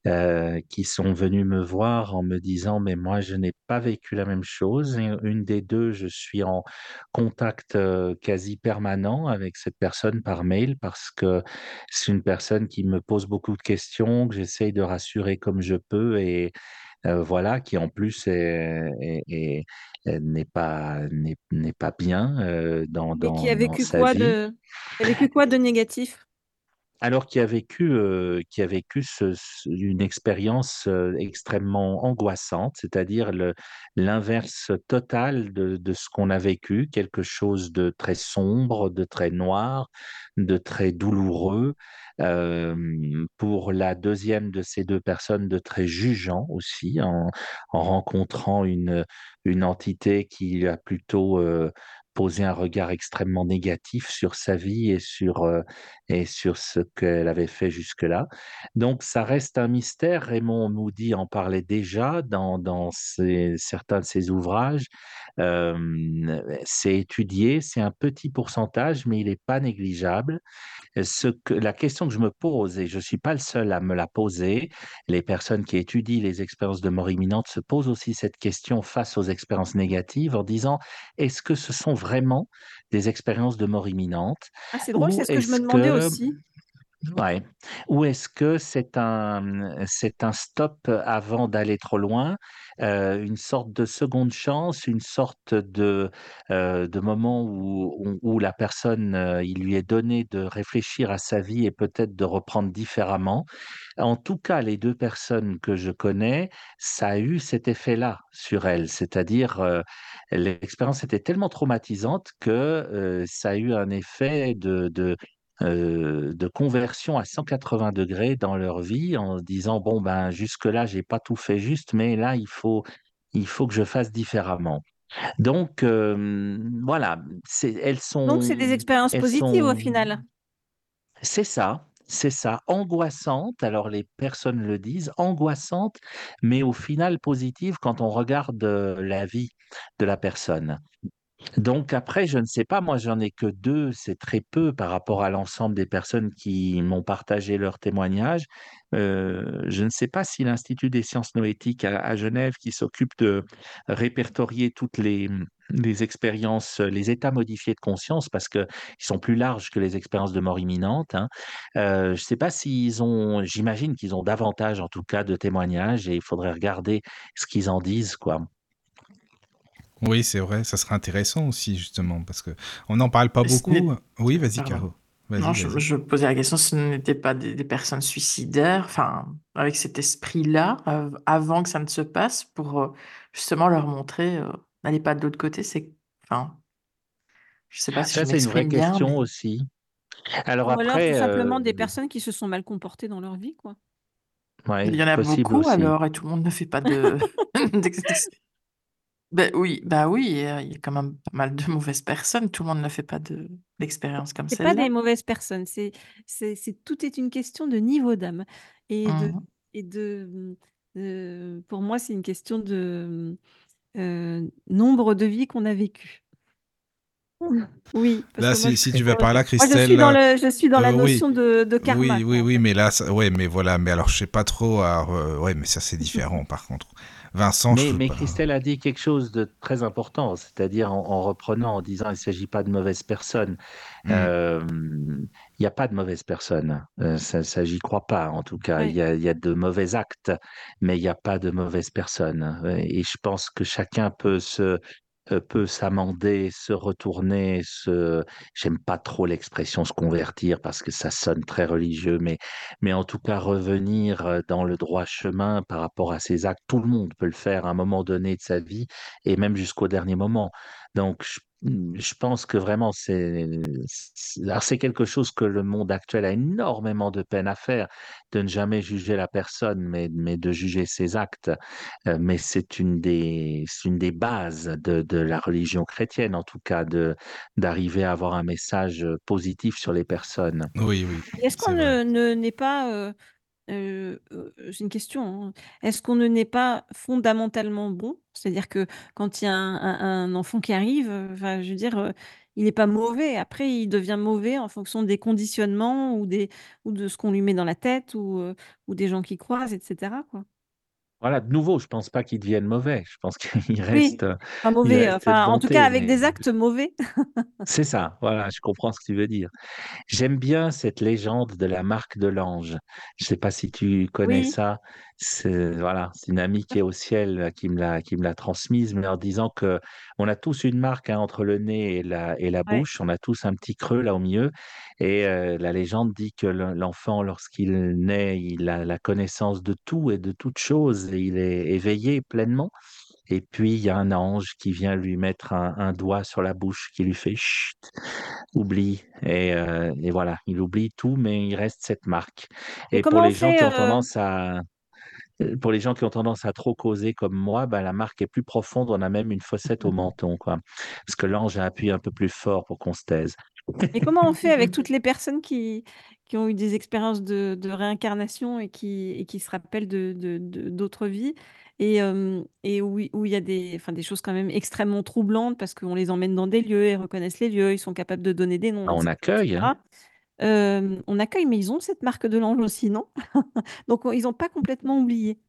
euh, qui sont venues me voir en me disant mais moi je n'ai pas vécu la même chose. Une des deux, je suis en contact quasi permanent avec cette personne par mail parce que c'est une personne qui me pose beaucoup de questions, que j'essaye de rassurer comme je peux et voilà, qui en plus est- n'est pas n'est n'est pas bien euh, dans, Et qui dans, a dans vécu sa quoi vie. de, qui a vécu quoi de négatif? Alors qui a vécu, euh, qui a vécu une expérience euh, extrêmement angoissante, c'est-à-dire l'inverse total de, ce qu'on a vécu, quelque chose de très sombre, de très noir, de très douloureux. Euh, pour la deuxième de ces deux personnes, de très jugeant aussi, en, en rencontrant une, une entité qui a plutôt posé un regard extrêmement négatif sur sa vie et sur euh, et sur ce qu'elle avait fait jusque-là. Donc, ça reste un mystère. Raymond Moody en parlait déjà dans, dans certains de ses ouvrages. C'est étudié, c'est un petit pourcentage, mais il n'est pas négligeable. La question que je me pose, et je ne suis pas le seul à me la poser, les personnes qui étudient les expériences de mort imminente se posent aussi cette question face aux expériences négatives en disant, est-ce que ce sont vraiment des expériences de mort imminente Ah, c'est drôle, c'est ce que je me demandais que aussi. Ouais. Ou est-ce que c'est un, c'est un stop avant d'aller trop loin, euh, une sorte de seconde chance, une sorte de, euh, de moment où, où, la personne, euh, il lui est donné de réfléchir à sa vie et peut-être de reprendre différemment? En tout cas, les deux personnes que je connais, ça a eu cet effet-là sur elles, c'est-à-dire l'expérience était tellement traumatisante que ça a eu un effet de, de euh, de conversion à 180 degrés dans leur vie en se disant bon ben jusque là j'ai pas tout fait juste mais là il faut il faut que je fasse différemment donc euh, voilà c'est elles Donc, c'est des sont expériences positives au sont final. c'est ça c'est ça angoissante alors les personnes le disent angoissante mais au final positive quand on regarde euh, la vie de la personne donc après, je ne sais pas, moi j'en ai que deux, c'est très peu par rapport à l'ensemble des personnes qui m'ont partagé leur témoignage. Euh, je ne sais pas si l'Institut des sciences noétiques à, Genève, qui s'occupe de répertorier toutes les, les expériences, les états modifiés de conscience, parce qu'ils sont plus larges que les expériences de mort imminente. hein. Euh, je ne sais pas s'ils ont, j'imagine qu'ils ont davantage en tout cas de témoignages et il faudrait regarder ce qu'ils en disent, quoi. Oui, c'est vrai, ça serait intéressant aussi, justement, parce que on n'en parle pas beaucoup. Oui, vas-y. Caro. Non, je, posais la question, ce n'étaient pas des, des personnes suicidaires, enfin, avec cet esprit-là, euh, avant que ça ne se passe, pour euh, justement leur montrer, euh, n'allez pas de l'autre côté, c'est, enfin, je sais pas si Ça, c'est une vraie bien, question mais aussi. Alors Ou alors, tout après, simplement, euh, des personnes qui se sont mal comportées dans leur vie, quoi. ouais, il y en a beaucoup aussi. alors, et tout le monde ne fait pas de... Ben oui, bah oui, euh, il y a quand même pas mal de mauvaises personnes, tout le monde ne fait pas de d'expérience comme C'est pas des celle-là. mauvaises personnes, c'est, c'est, c'est- tout est une question de niveau d'âme. Et de, Mhm. et de, de- pour moi, c'est une question de euh, nombre de vies qu'on a vécues. Oui, parce Là, que moi, si, je si suis tu veux dans- par là, moi, je Christelle, suis dans, là- le, je suis dans la Euh, oui. notion de, de karma. Oui, quoi, oui, en oui, fait. mais là, ça- ouais, mais voilà, mais alors je sais pas trop. alors, euh, ouais, mais ça c'est différent par contre. Vincent, je Mais. Christelle a dit quelque chose de très important, c'est-à-dire en, en reprenant, en disant il ne s'agit pas de mauvaises personnes. Hmm. Euh, Il n'y a pas de mauvaises personnes. Euh, ça, ça j'y crois pas, en tout cas. Il y y a de mauvais actes, mais il n'y a pas de mauvaises personnes. Et je pense que chacun peut se euh, peut s'amender, se retourner, se... J'aime pas trop l'expression se convertir parce que ça sonne très religieux, mais, mais en tout cas revenir euh, dans le droit chemin par rapport à ses actes. Tout le monde peut le faire à un moment donné de sa vie et même jusqu'au dernier moment. Donc, je je pense que vraiment c'est c'est quelque chose que le monde actuel a énormément de peine à faire, de ne jamais juger la personne, mais mais de juger ses actes. Heu, mais c'est une des c'est une des bases de de la religion chrétienne, en tout cas, de d'arriver à avoir un message, positif sur les personnes. Oui, oui, est-ce qu'on vrai. ne ne n'est pas, heu une question, hein. Est-ce qu'on ne naît pas fondamentalement bon? C'est-à-dire que quand il y a un enfant qui arrive, je dire, il est pas mauvais. Après, il devient mauvais en fonction des conditionnements ou des ou de ce qu'on lui met dans la tête ou, des gens qu'il croise et cetera, quoi. Voilà, de nouveau, je pense pas qu'ils deviennent mauvais. Je pense qu'il Oui, reste, pas il mauvais, enfin, en tout cas avec mais des actes mauvais. c'est ça, voilà, je comprends ce que tu veux dire. J'aime bien cette légende de la marque de l'ange. Je sais pas si tu connais Oui, ça. C'est voilà, c'est une amie qui est au ciel euh, qui me l'a qui me l'a transmise, mais en disant que on a tous une marque hein, entre le nez et la et la ouais. bouche. On a tous un petit creux là au milieu. Et euh, la légende dit que le- l'enfant, lorsqu'il naît, il a la connaissance de tout et de toutes choses et il est éveillé pleinement. Et puis, il y a un ange qui vient lui mettre un, un doigt sur la bouche, qui lui fait chut, oublie. Et, euh, et voilà, il oublie tout, mais il reste cette marque. Et Et pour les gens qui ont tendance à, pour les gens qui ont tendance à trop causer comme moi, bah, la marque est plus profonde. On a même une fossette au menton, quoi. Parce que l'ange a appuyé un peu plus fort pour qu'on se taise. Et comment on fait avec toutes les personnes qui qui ont eu des expériences de de réincarnation et qui et qui se rappellent de de de d'autres vies et hem et où il où il y a des enfin, des choses quand même extrêmement troublantes parce qu'on les emmène dans des lieux, ils reconnaissent les lieux, ils sont capables de donner des noms Bah, on accueille, hein. Hem, on accueille, mais ils ont cette marque de l'ange aussi, non? Donc ils ont pas complètement oublié.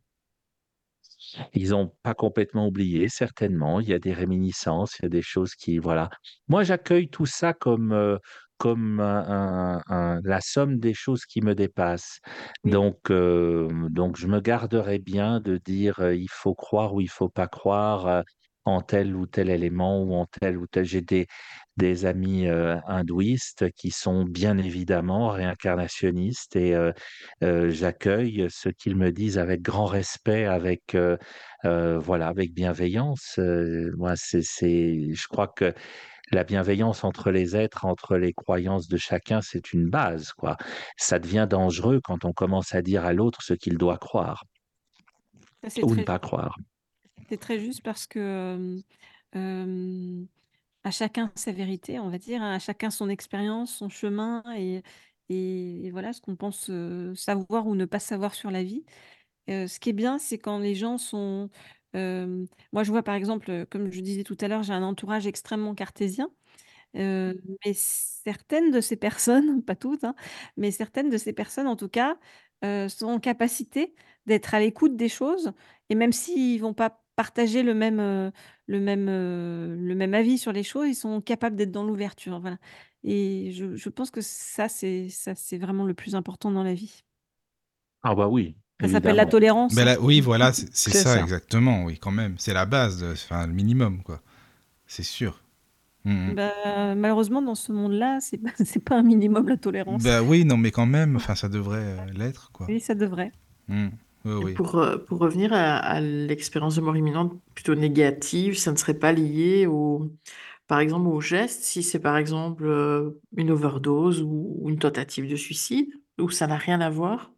Ils n'ont pas complètement oublié, certainement. Il y a des réminiscences, il y a des choses qui, voilà. Moi, j'accueille tout ça comme, heu, comme un un un la somme des choses qui me dépassent. Oui. Donc, hem, donc je me garderai bien de dire, heu, il faut croire ou il faut pas croire, heu, en tel ou tel élément ou en tel ou tel j'ai des des amis, hindouistes qui sont bien évidemment réincarnationnistes et j'accueille ce qu'ils me disent avec grand respect, avec, voilà, avec bienveillance. Moi, c'est c'est je crois que la bienveillance entre les êtres, entre les croyances de chacun, c'est une base, quoi. Ça devient dangereux quand on commence à dire à l'autre ce qu'il doit croire c'est ou ne pas croire. c'est très juste parce que, À chacun sa vérité, on va dire, à chacun son expérience, son chemin et et et voilà ce qu'on pense, heu, savoir ou ne pas savoir sur la vie. Heu, ce qui est bien, c'est quand les gens sont, hem moi je vois par exemple, comme je disais tout à l'heure, j'ai un entourage extrêmement cartésien, heu, mais certaines de ces personnes, pas toutes, hein, mais certaines de ces personnes en tout cas, sont en capacité d'être à l'écoute des choses et même s'ils vont pas partager le même, heu, le même, heu, le même avis sur les choses, ils sont capables d'être dans l'ouverture, voilà et je je pense que ça, c'est ça, c'est vraiment le plus important dans la vie. Ah bah oui, Ça s'appelle la évidemment. tolérance, hein. là, oui, voilà, c'est c'est C'est ça ça. exactement, oui, quand même. C'est la base, de- enfin, le minimum, quoi. C'est sûr. Mhm. Bah, malheureusement dans ce monde-là, c'est pas c'est pas un minimum la tolérance. Bah oui, non, mais quand même, enfin, ça devrait euh, l'être, quoi. Oui, ça devrait. Mhm. Oui, Et oui. pour, euh, pour revenir à, à l'expérience de mort imminente plutôt négative, ça ne serait pas lié au, par exemple, au geste, si c'est par exemple euh, une overdose ou, ou une tentative de suicide, ou ça n'a rien à voir?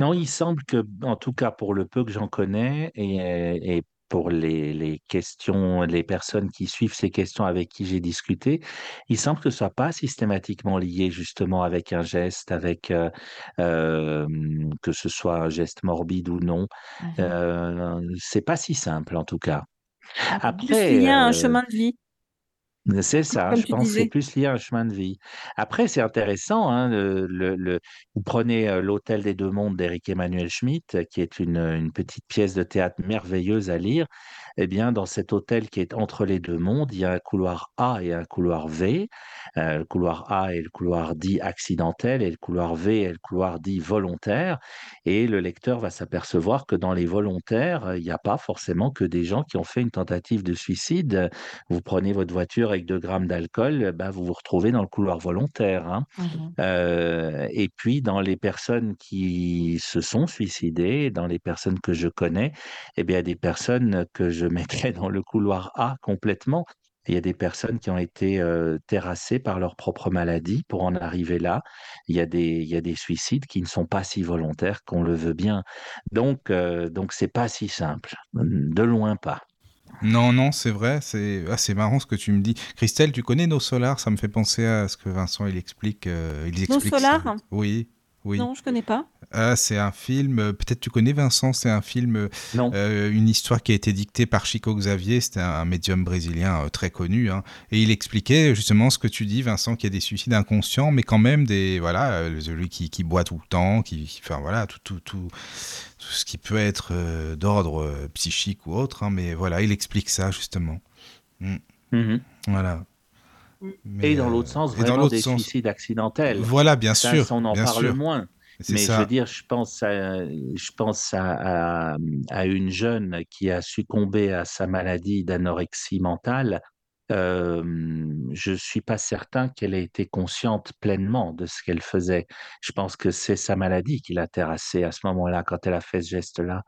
Non, il semble que, en tout cas pour le peu que j'en connais et et pour les les questions les personnes qui suivent ces questions avec qui j'ai discuté, il semble que ce soit pas systématiquement lié justement avec un geste, avec, heu, hem, que ce soit un geste morbide ou non. Mhm. Heu, c'est pas si simple en tout cas. C'est plus Après, lié à un heu chemin de vie, c'est ça, comme je pense que c'est plus lié à un chemin de vie. Après, c'est intéressant, hein, le le le vous prenez, L'Hôtel des Deux Mondes d'Éric Emmanuel Schmitt, qui est une, une petite pièce de théâtre merveilleuse à lire. Eh bien, dans cet hôtel qui est entre les deux mondes, il y a un couloir A et un couloir V. Euh, le couloir A est le couloir dit accidentel et le couloir V est le couloir dit volontaire. Et le lecteur va s'apercevoir que dans les volontaires, il n'y a pas forcément que des gens qui ont fait une tentative de suicide. Vous prenez votre voiture avec 2 grammes d'alcool, ben, vous vous retrouvez dans le couloir volontaire. Hein. Mhm. Euh, et puis, dans les personnes qui se sont suicidées, dans les personnes que je connais, eh bien, des personnes que je mettrais dans le couloir A complètement. Il y a des personnes qui ont été euh, terrassées par leur propre maladie pour en arriver là. Il y a des, il y a des suicides qui ne sont pas si volontaires qu'on le veut bien. Donc, euh, donc c'est pas si simple. De loin pas. Non, non, c'est vrai, c'est ah, marrant ce que tu me dis. Christelle, tu connais nos solars? Ça me fait penser à ce que Vincent il explique. euh, il Nos ça. solars? Oui, oui. Non, je connais pas. Ah, c'est un film, euh, peut-être tu connais Vincent, c'est un film, euh, euh, une histoire qui a été dictée par Chico Xavier, c'était un, un médium brésilien euh, très connu, hein, et il expliquait justement ce que tu dis, Vincent, qu'il y a des suicides inconscients, mais quand même des, voilà, celui qui, qui boit tout le temps, qui, qui- enfin voilà, tout, tout, tout, tout ce qui peut être d'ordre psychique ou autre, hein, mais voilà, il explique ça justement. Mm, Mhm. voilà. Mais, Et dans l'autre sens, et dans vraiment l'autre des sens. suicides accidentels. Voilà, bien Ça, sûr, on en bien parle sûr. moins. Mais je veux dire, je pense à, je pense à, à, à une jeune qui a succombé à sa maladie d'anorexie mentale. Euh, je suis pas certain qu'elle ait été consciente pleinement de ce qu'elle faisait. Je pense que c'est sa maladie qui l'a terrassée à ce moment-là, quand elle a fait ce geste-là.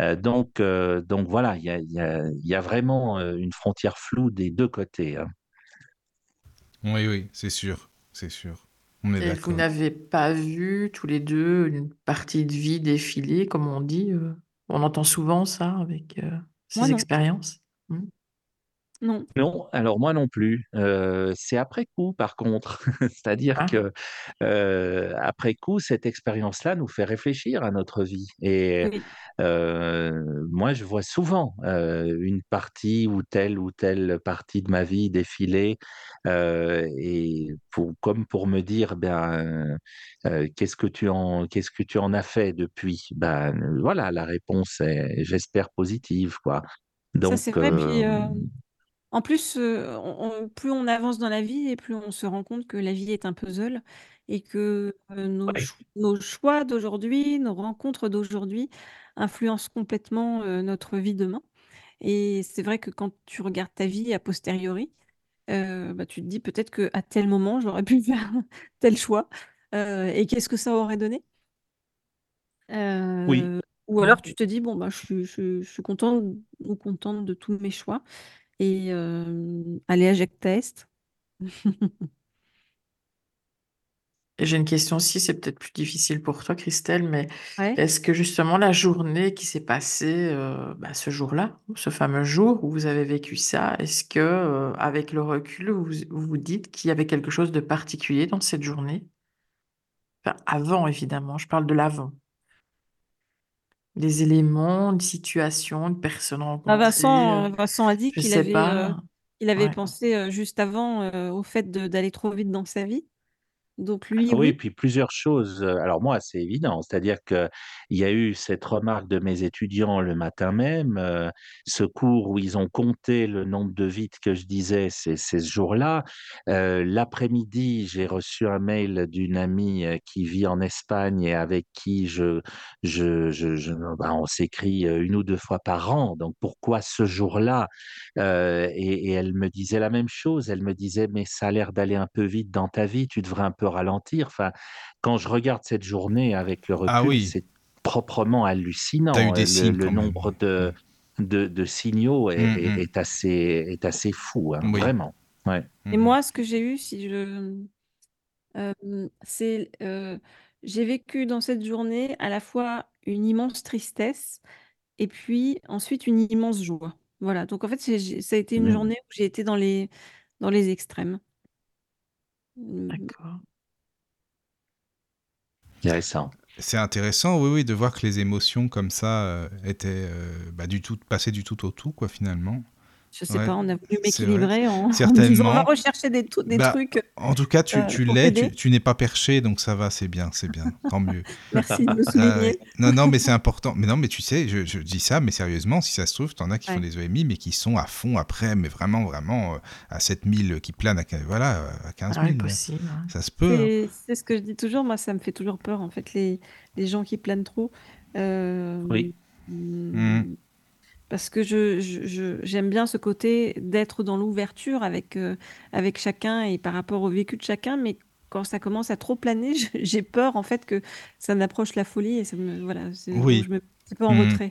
Euh, donc, euh, donc voilà, il y a, il y, a, il y a vraiment euh, une frontière floue des deux côtés. hein. Oui, oui, c'est sûr, c'est sûr. On est Et vous d'accord. n'avez pas vu tous les deux une partie de vie défiler, comme on dit euh, On entend souvent ça avec euh, ces Moi, non. expériences. Hmm. Non. Non, alors moi non plus. Euh, c'est après coup, par contre. C'est-à-dire Ah. que euh, après coup, cette expérience-là nous fait réfléchir à notre vie. Et Oui. euh, moi, je vois souvent une partie ou telle ou telle partie de ma vie défiler, et pour, comme pour me dire, ben, qu'est-ce que tu en, qu'est-ce que tu en as fait depuis? Ben, voilà, la réponse est, j'espère, positive, quoi. Ça, Donc, c'est vrai. Puis, euh, en plus, euh, on- on- plus on avance dans la vie et plus on se rend compte que la vie est un puzzle et que euh, nos, ouais. cho- nos choix d'aujourd'hui, nos rencontres d'aujourd'hui influencent complètement euh, notre vie demain. Et c'est vrai que quand tu regardes ta vie a posteriori, euh, bah, tu te dis peut-être qu'à tel moment, j'aurais pu faire tel choix. Euh, et qu'est-ce que ça aurait donné? Oui. Euh, ou alors tu te dis, bon, bah, je, suis- je, je suis contente ou contente de tous mes choix. Et euh, allez à Jacques Est. Et j'ai une question aussi, c'est peut-être plus difficile pour toi, Christelle, mais Ouais. est-ce que justement la journée qui s'est passée euh, bah, ce jour-là, ce fameux jour où vous avez vécu ça, est-ce que euh, avec le recul, vous vous vous dites qu'il y avait quelque chose de particulier dans cette journée? Enfin, avant, évidemment, je parle de l'avant. Des éléments, une situation, une personne Ah, rencontrée, Vincent, euh, euh, Vincent a dit qu'il avait, euh, pas. il avait Ouais. pensé juste avant au fait d'aller trop vite dans sa vie. Donc lui, Ah Oui, puis plusieurs choses. Alors moi, c'est évident, c'est-à-dire que il y a eu cette remarque de mes étudiants le matin même, euh, ce cours où ils ont compté le nombre de vides que je disais, c'est ce jour-là. Euh, L'après-midi, j'ai reçu un mail d'une amie qui vit en Espagne et avec qui je, je, je, je- ben, on s'écrit une ou deux fois par an. Donc pourquoi ce jour-là? Euh, et, et elle me disait la même chose. Elle me disait, mais ça a l'air d'aller un peu vite dans ta vie, tu devrais un peu ralentir. Enfin, quand je regarde cette journée avec le Ah recul, oui, c'est proprement eu hallucinant. des Le, signes nombre de, de, de signaux est, Mm, est- est assez, est assez fou, hein, Oui. vraiment. Ouais. Et moi, ce que j'ai eu, si je, euh, c'est, euh, j'ai vécu dans cette journée à la fois une immense tristesse et puis ensuite une immense joie. Voilà. Donc en fait, ça a été une journée où j'ai été dans les, dans les extrêmes. D'accord. Intéressant. C'est intéressant, oui, oui, de voir que les émotions comme ça euh, étaient euh, bah, du tout, passées du tout au tout, quoi, finalement. Je sais Ouais, pas, on a voulu m'équilibrer en, en disant on va rechercher des, Bah, trucs. En tout cas, tu, euh, tu l'es, tu, tu n'es pas perché, donc ça va, c'est bien, c'est bien, tant mieux. Merci de me Ah, souligner. Non, non, mais c'est important. Mais non, mais tu sais, je, je dis ça, mais sérieusement, si ça se trouve, t'en as qui font des EMI, mais qui sont à fond après, mais vraiment, vraiment euh, à 7000, qui planent à, voilà, à 15 Ah, 000. impossible. hein. Ça se peut. hein. C'est ce que je dis toujours, moi ça me fait toujours peur en fait, les, les gens qui planent trop. Euh, Oui. mm, Parce que je, j'aime bien ce côté d'être dans l'ouverture avec, euh, avec chacun et par rapport au vécu de chacun, mais quand ça commence à trop planer, j'ai peur en fait que ça n'approche la folie et ça me, voilà, c'est- Oui. je me un peu en Mm. retrait.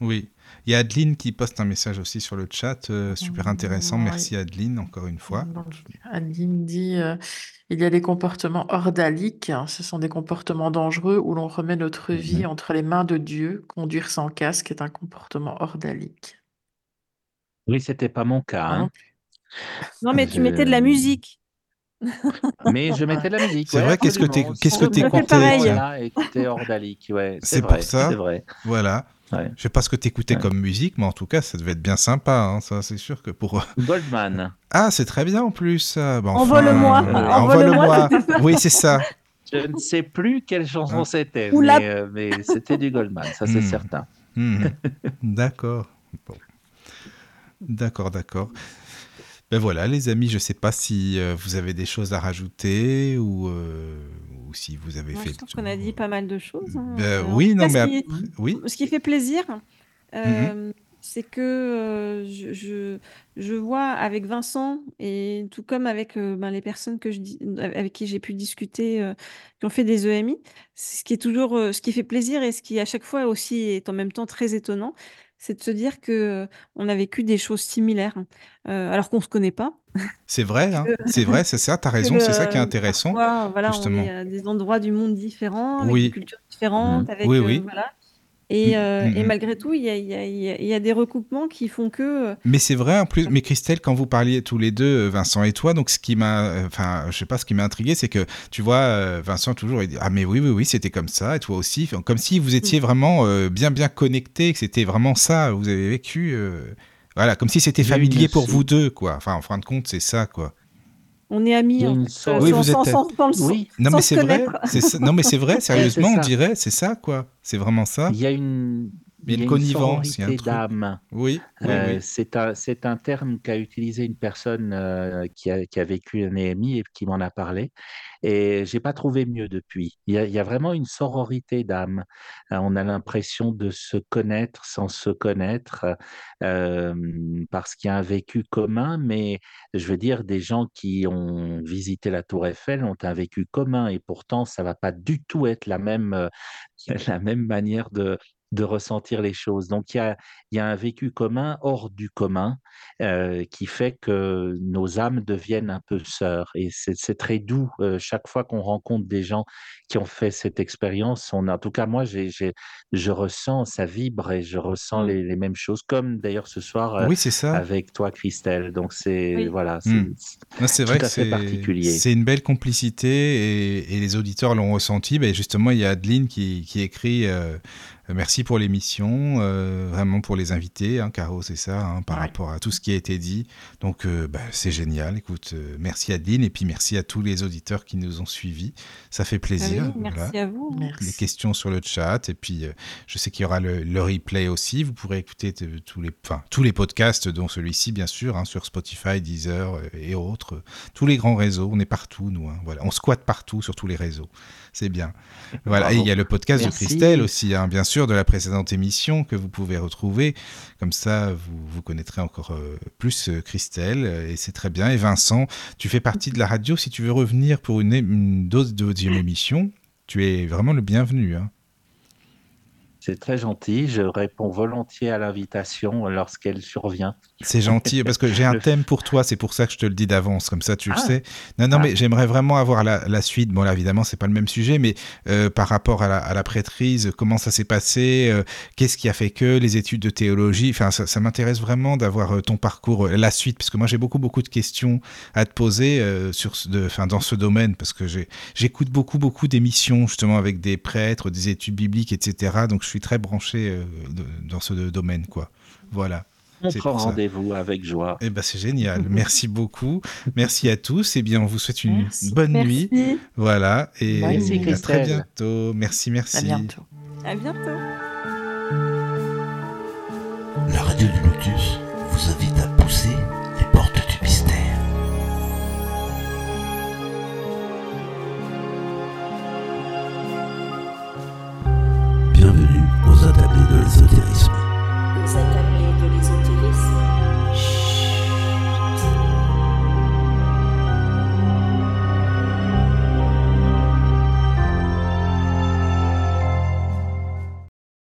Oui. Il y a Adeline qui poste un message aussi sur le chat, euh, super intéressant. Ouais. Merci Adeline, encore une fois. Donc, Adeline dit euh, il y a des comportements ordaliques, hein, ce sont des comportements dangereux où l'on remet notre vie entre les mains de Dieu. Conduire sans casque est un comportement ordalique. Oui, c'était pas mon cas. Non hein. Non, mais tu Je- mettais de la musique. Mais je mettais de la musique. C'est ouais, vrai, qu'est-ce que t'éc- qu'est-ce que t'écoutais pareil était ordalique, ouais. C'est C'est pour ça. c'est vrai. Voilà. Ouais. Je sais pas ce que t'écoutais Ouais. comme musique, mais en tout cas, ça devait être bien sympa. hein, Ça, c'est sûr que pour. Goldman. Ah, c'est très bien en plus. Bah, enfin, Envole-moi, euh, envole-moi, envole-moi. Oui, c'est ça. Je ne sais plus quelle chanson Ah. c'était, Ou mais, la- euh, mais c'était du Goldman, ça c'est Hmm. certain. Mhm. D'accord. Bon. D'accord, d'accord. Ben voilà, les amis, je sais pas si euh, vous avez des choses à rajouter ou, euh, ou si vous avez Moi, fait je trouve qu'on a dit pas mal de choses. hein. Ben en oui, non, mais ce qui- après- oui. Ce qui fait plaisir, euh, c'est que je, je, je vois avec Vincent et tout comme avec ben, les personnes que je, avec qui j'ai pu discuter, qui ont fait des EMI, c'est ce qui est toujours, ce qui fait plaisir et ce qui à chaque fois aussi est en même temps très étonnant, c'est de se dire que on a vécu des choses similaires, euh, alors qu'on se connaît pas. C'est vrai, hein. c'est vrai, c'est ça, t'as raison, c'est ça qui est intéressant. Parfois, voilà, justement. on est à des endroits du monde différents, avec Oui. des cultures différentes, Mhm. avec Oui, euh, oui. voilà. Et, euh, Mhm. et malgré tout, il y a, y y des recoupements qui font que euh, Mais c'est vrai en plus. Mais Christelle, quand vous parliez tous les deux, euh, Vincent et toi, donc ce qui m'a, euh, enfin, je sais pas, ce qui m'a intrigué, c'est que tu vois, euh, Vincent toujours il dit ah mais oui oui oui c'était comme ça et toi aussi, Enfin, comme si vous étiez vraiment euh, bien bien connectés, que c'était vraiment ça, vous avez vécu, euh, voilà, comme si c'était familier pour vous deux quoi. Enfin en fin de compte c'est ça quoi. On est amis en fait, euh, Oui, sans, vous sans- êtes- sans- sans le- Oui. Non mais c'est vrai, non mais c'est vrai, sérieusement on dirait c'est ça quoi, c'est vraiment ça. Il y a une, Il y a une connivence, il y a un d'âme. Oui oui Euh, oui. c'est un, c'est un terme qu'a utilisé une personne euh, qui, a, qui a vécu un EMI et qui m'en a parlé. Et j'ai pas trouvé mieux depuis. Il y a, vraiment une sororité d'âme. Euh, on a l'impression de se connaître sans se connaître euh, parce qu'il y a un vécu commun. Mais je veux dire, des gens qui ont visité la Tour Eiffel ont un vécu commun et pourtant ça va pas du tout être la même, euh, la même manière de de ressentir les choses. Donc il y a, il y a un vécu commun hors du commun euh, qui fait que nos âmes deviennent un peu sœurs. Et c'est c'est très doux. Euh, chaque fois qu'on rencontre des gens qui ont fait cette expérience, on, a- en tout cas moi, j'ai, j'ai- je ressens, ça vibre et je ressens Mm. les, les mêmes choses, comme d'ailleurs ce soir euh, Oui c'est ça. avec toi, Christelle. Donc c'est Oui. voilà, c'est Mm. Non, c'est tout vrai que c'est particulier. c'est une belle complicité et, et les auditeurs l'ont ressenti. Ben justement, il y a Adeline qui, qui écrit euh, Merci pour l'émission, euh, vraiment pour les invités, hein, Caro, c'est ça, hein, par Ouais. rapport à tout ce qui a été dit. Donc, euh, ben, c'est génial. Écoute, euh, merci Adeline et puis merci à tous les auditeurs qui nous ont suivis. Ça fait Ah plaisir. oui, merci voilà à vous. les Merci. questions sur le chat. Et puis, euh, je sais qu'il y aura le, le replay aussi. Vous pourrez écouter tous les, enfin, tous les podcasts, dont celui-ci, bien sûr, hein, sur Spotify, Deezer euh, et autres. euh, Tous les grands réseaux. On est partout, nous. hein, voilà. On squatte partout sur tous les réseaux. C'est bien. Voilà. Bravo. Et il y a le podcast Merci. de Christelle aussi, hein, bien sûr, de la précédente émission que vous pouvez retrouver. Comme ça, vous, vous connaîtrez encore euh, plus euh, Christelle. euh, Et c'est très bien. Et Vincent, tu fais partie de la radio. Si tu veux revenir pour une, dose de deuxième émission, tu es vraiment le bienvenu. Hein. C'est très gentil. Je réponds volontiers à l'invitation lorsqu'elle survient. C'est gentil parce que j'ai un thème pour toi, c'est pour ça que je te le dis d'avance, comme ça tu le Ah. sais. Non, non, Ah. mais j'aimerais vraiment avoir la, la suite. Bon, là, évidemment, c'est pas le même sujet, mais euh, par rapport à la, à la prêtrise, comment ça s'est passé, euh, qu'est-ce qui a fait que, les études de théologie, enfin, ça, ça m'intéresse vraiment d'avoir euh, ton parcours, la suite, parce que moi j'ai beaucoup, beaucoup de questions à te poser sur, de, enfin, dans ce domaine, parce que j'écoute beaucoup, beaucoup d'émissions justement avec des prêtres, des études bibliques, etc. Donc je suis très branché euh, de- dans ce domaine, quoi. Voilà. On prend rendez-vous avec joie. Eh ben c'est génial. Merci beaucoup. Merci à tous. Eh bien, on vous souhaite une Merci. bonne Merci. nuit. Voilà. Et Merci, à très bientôt. Merci, merci. À bientôt. À bientôt. La radio du Lotus vous invite sensitive.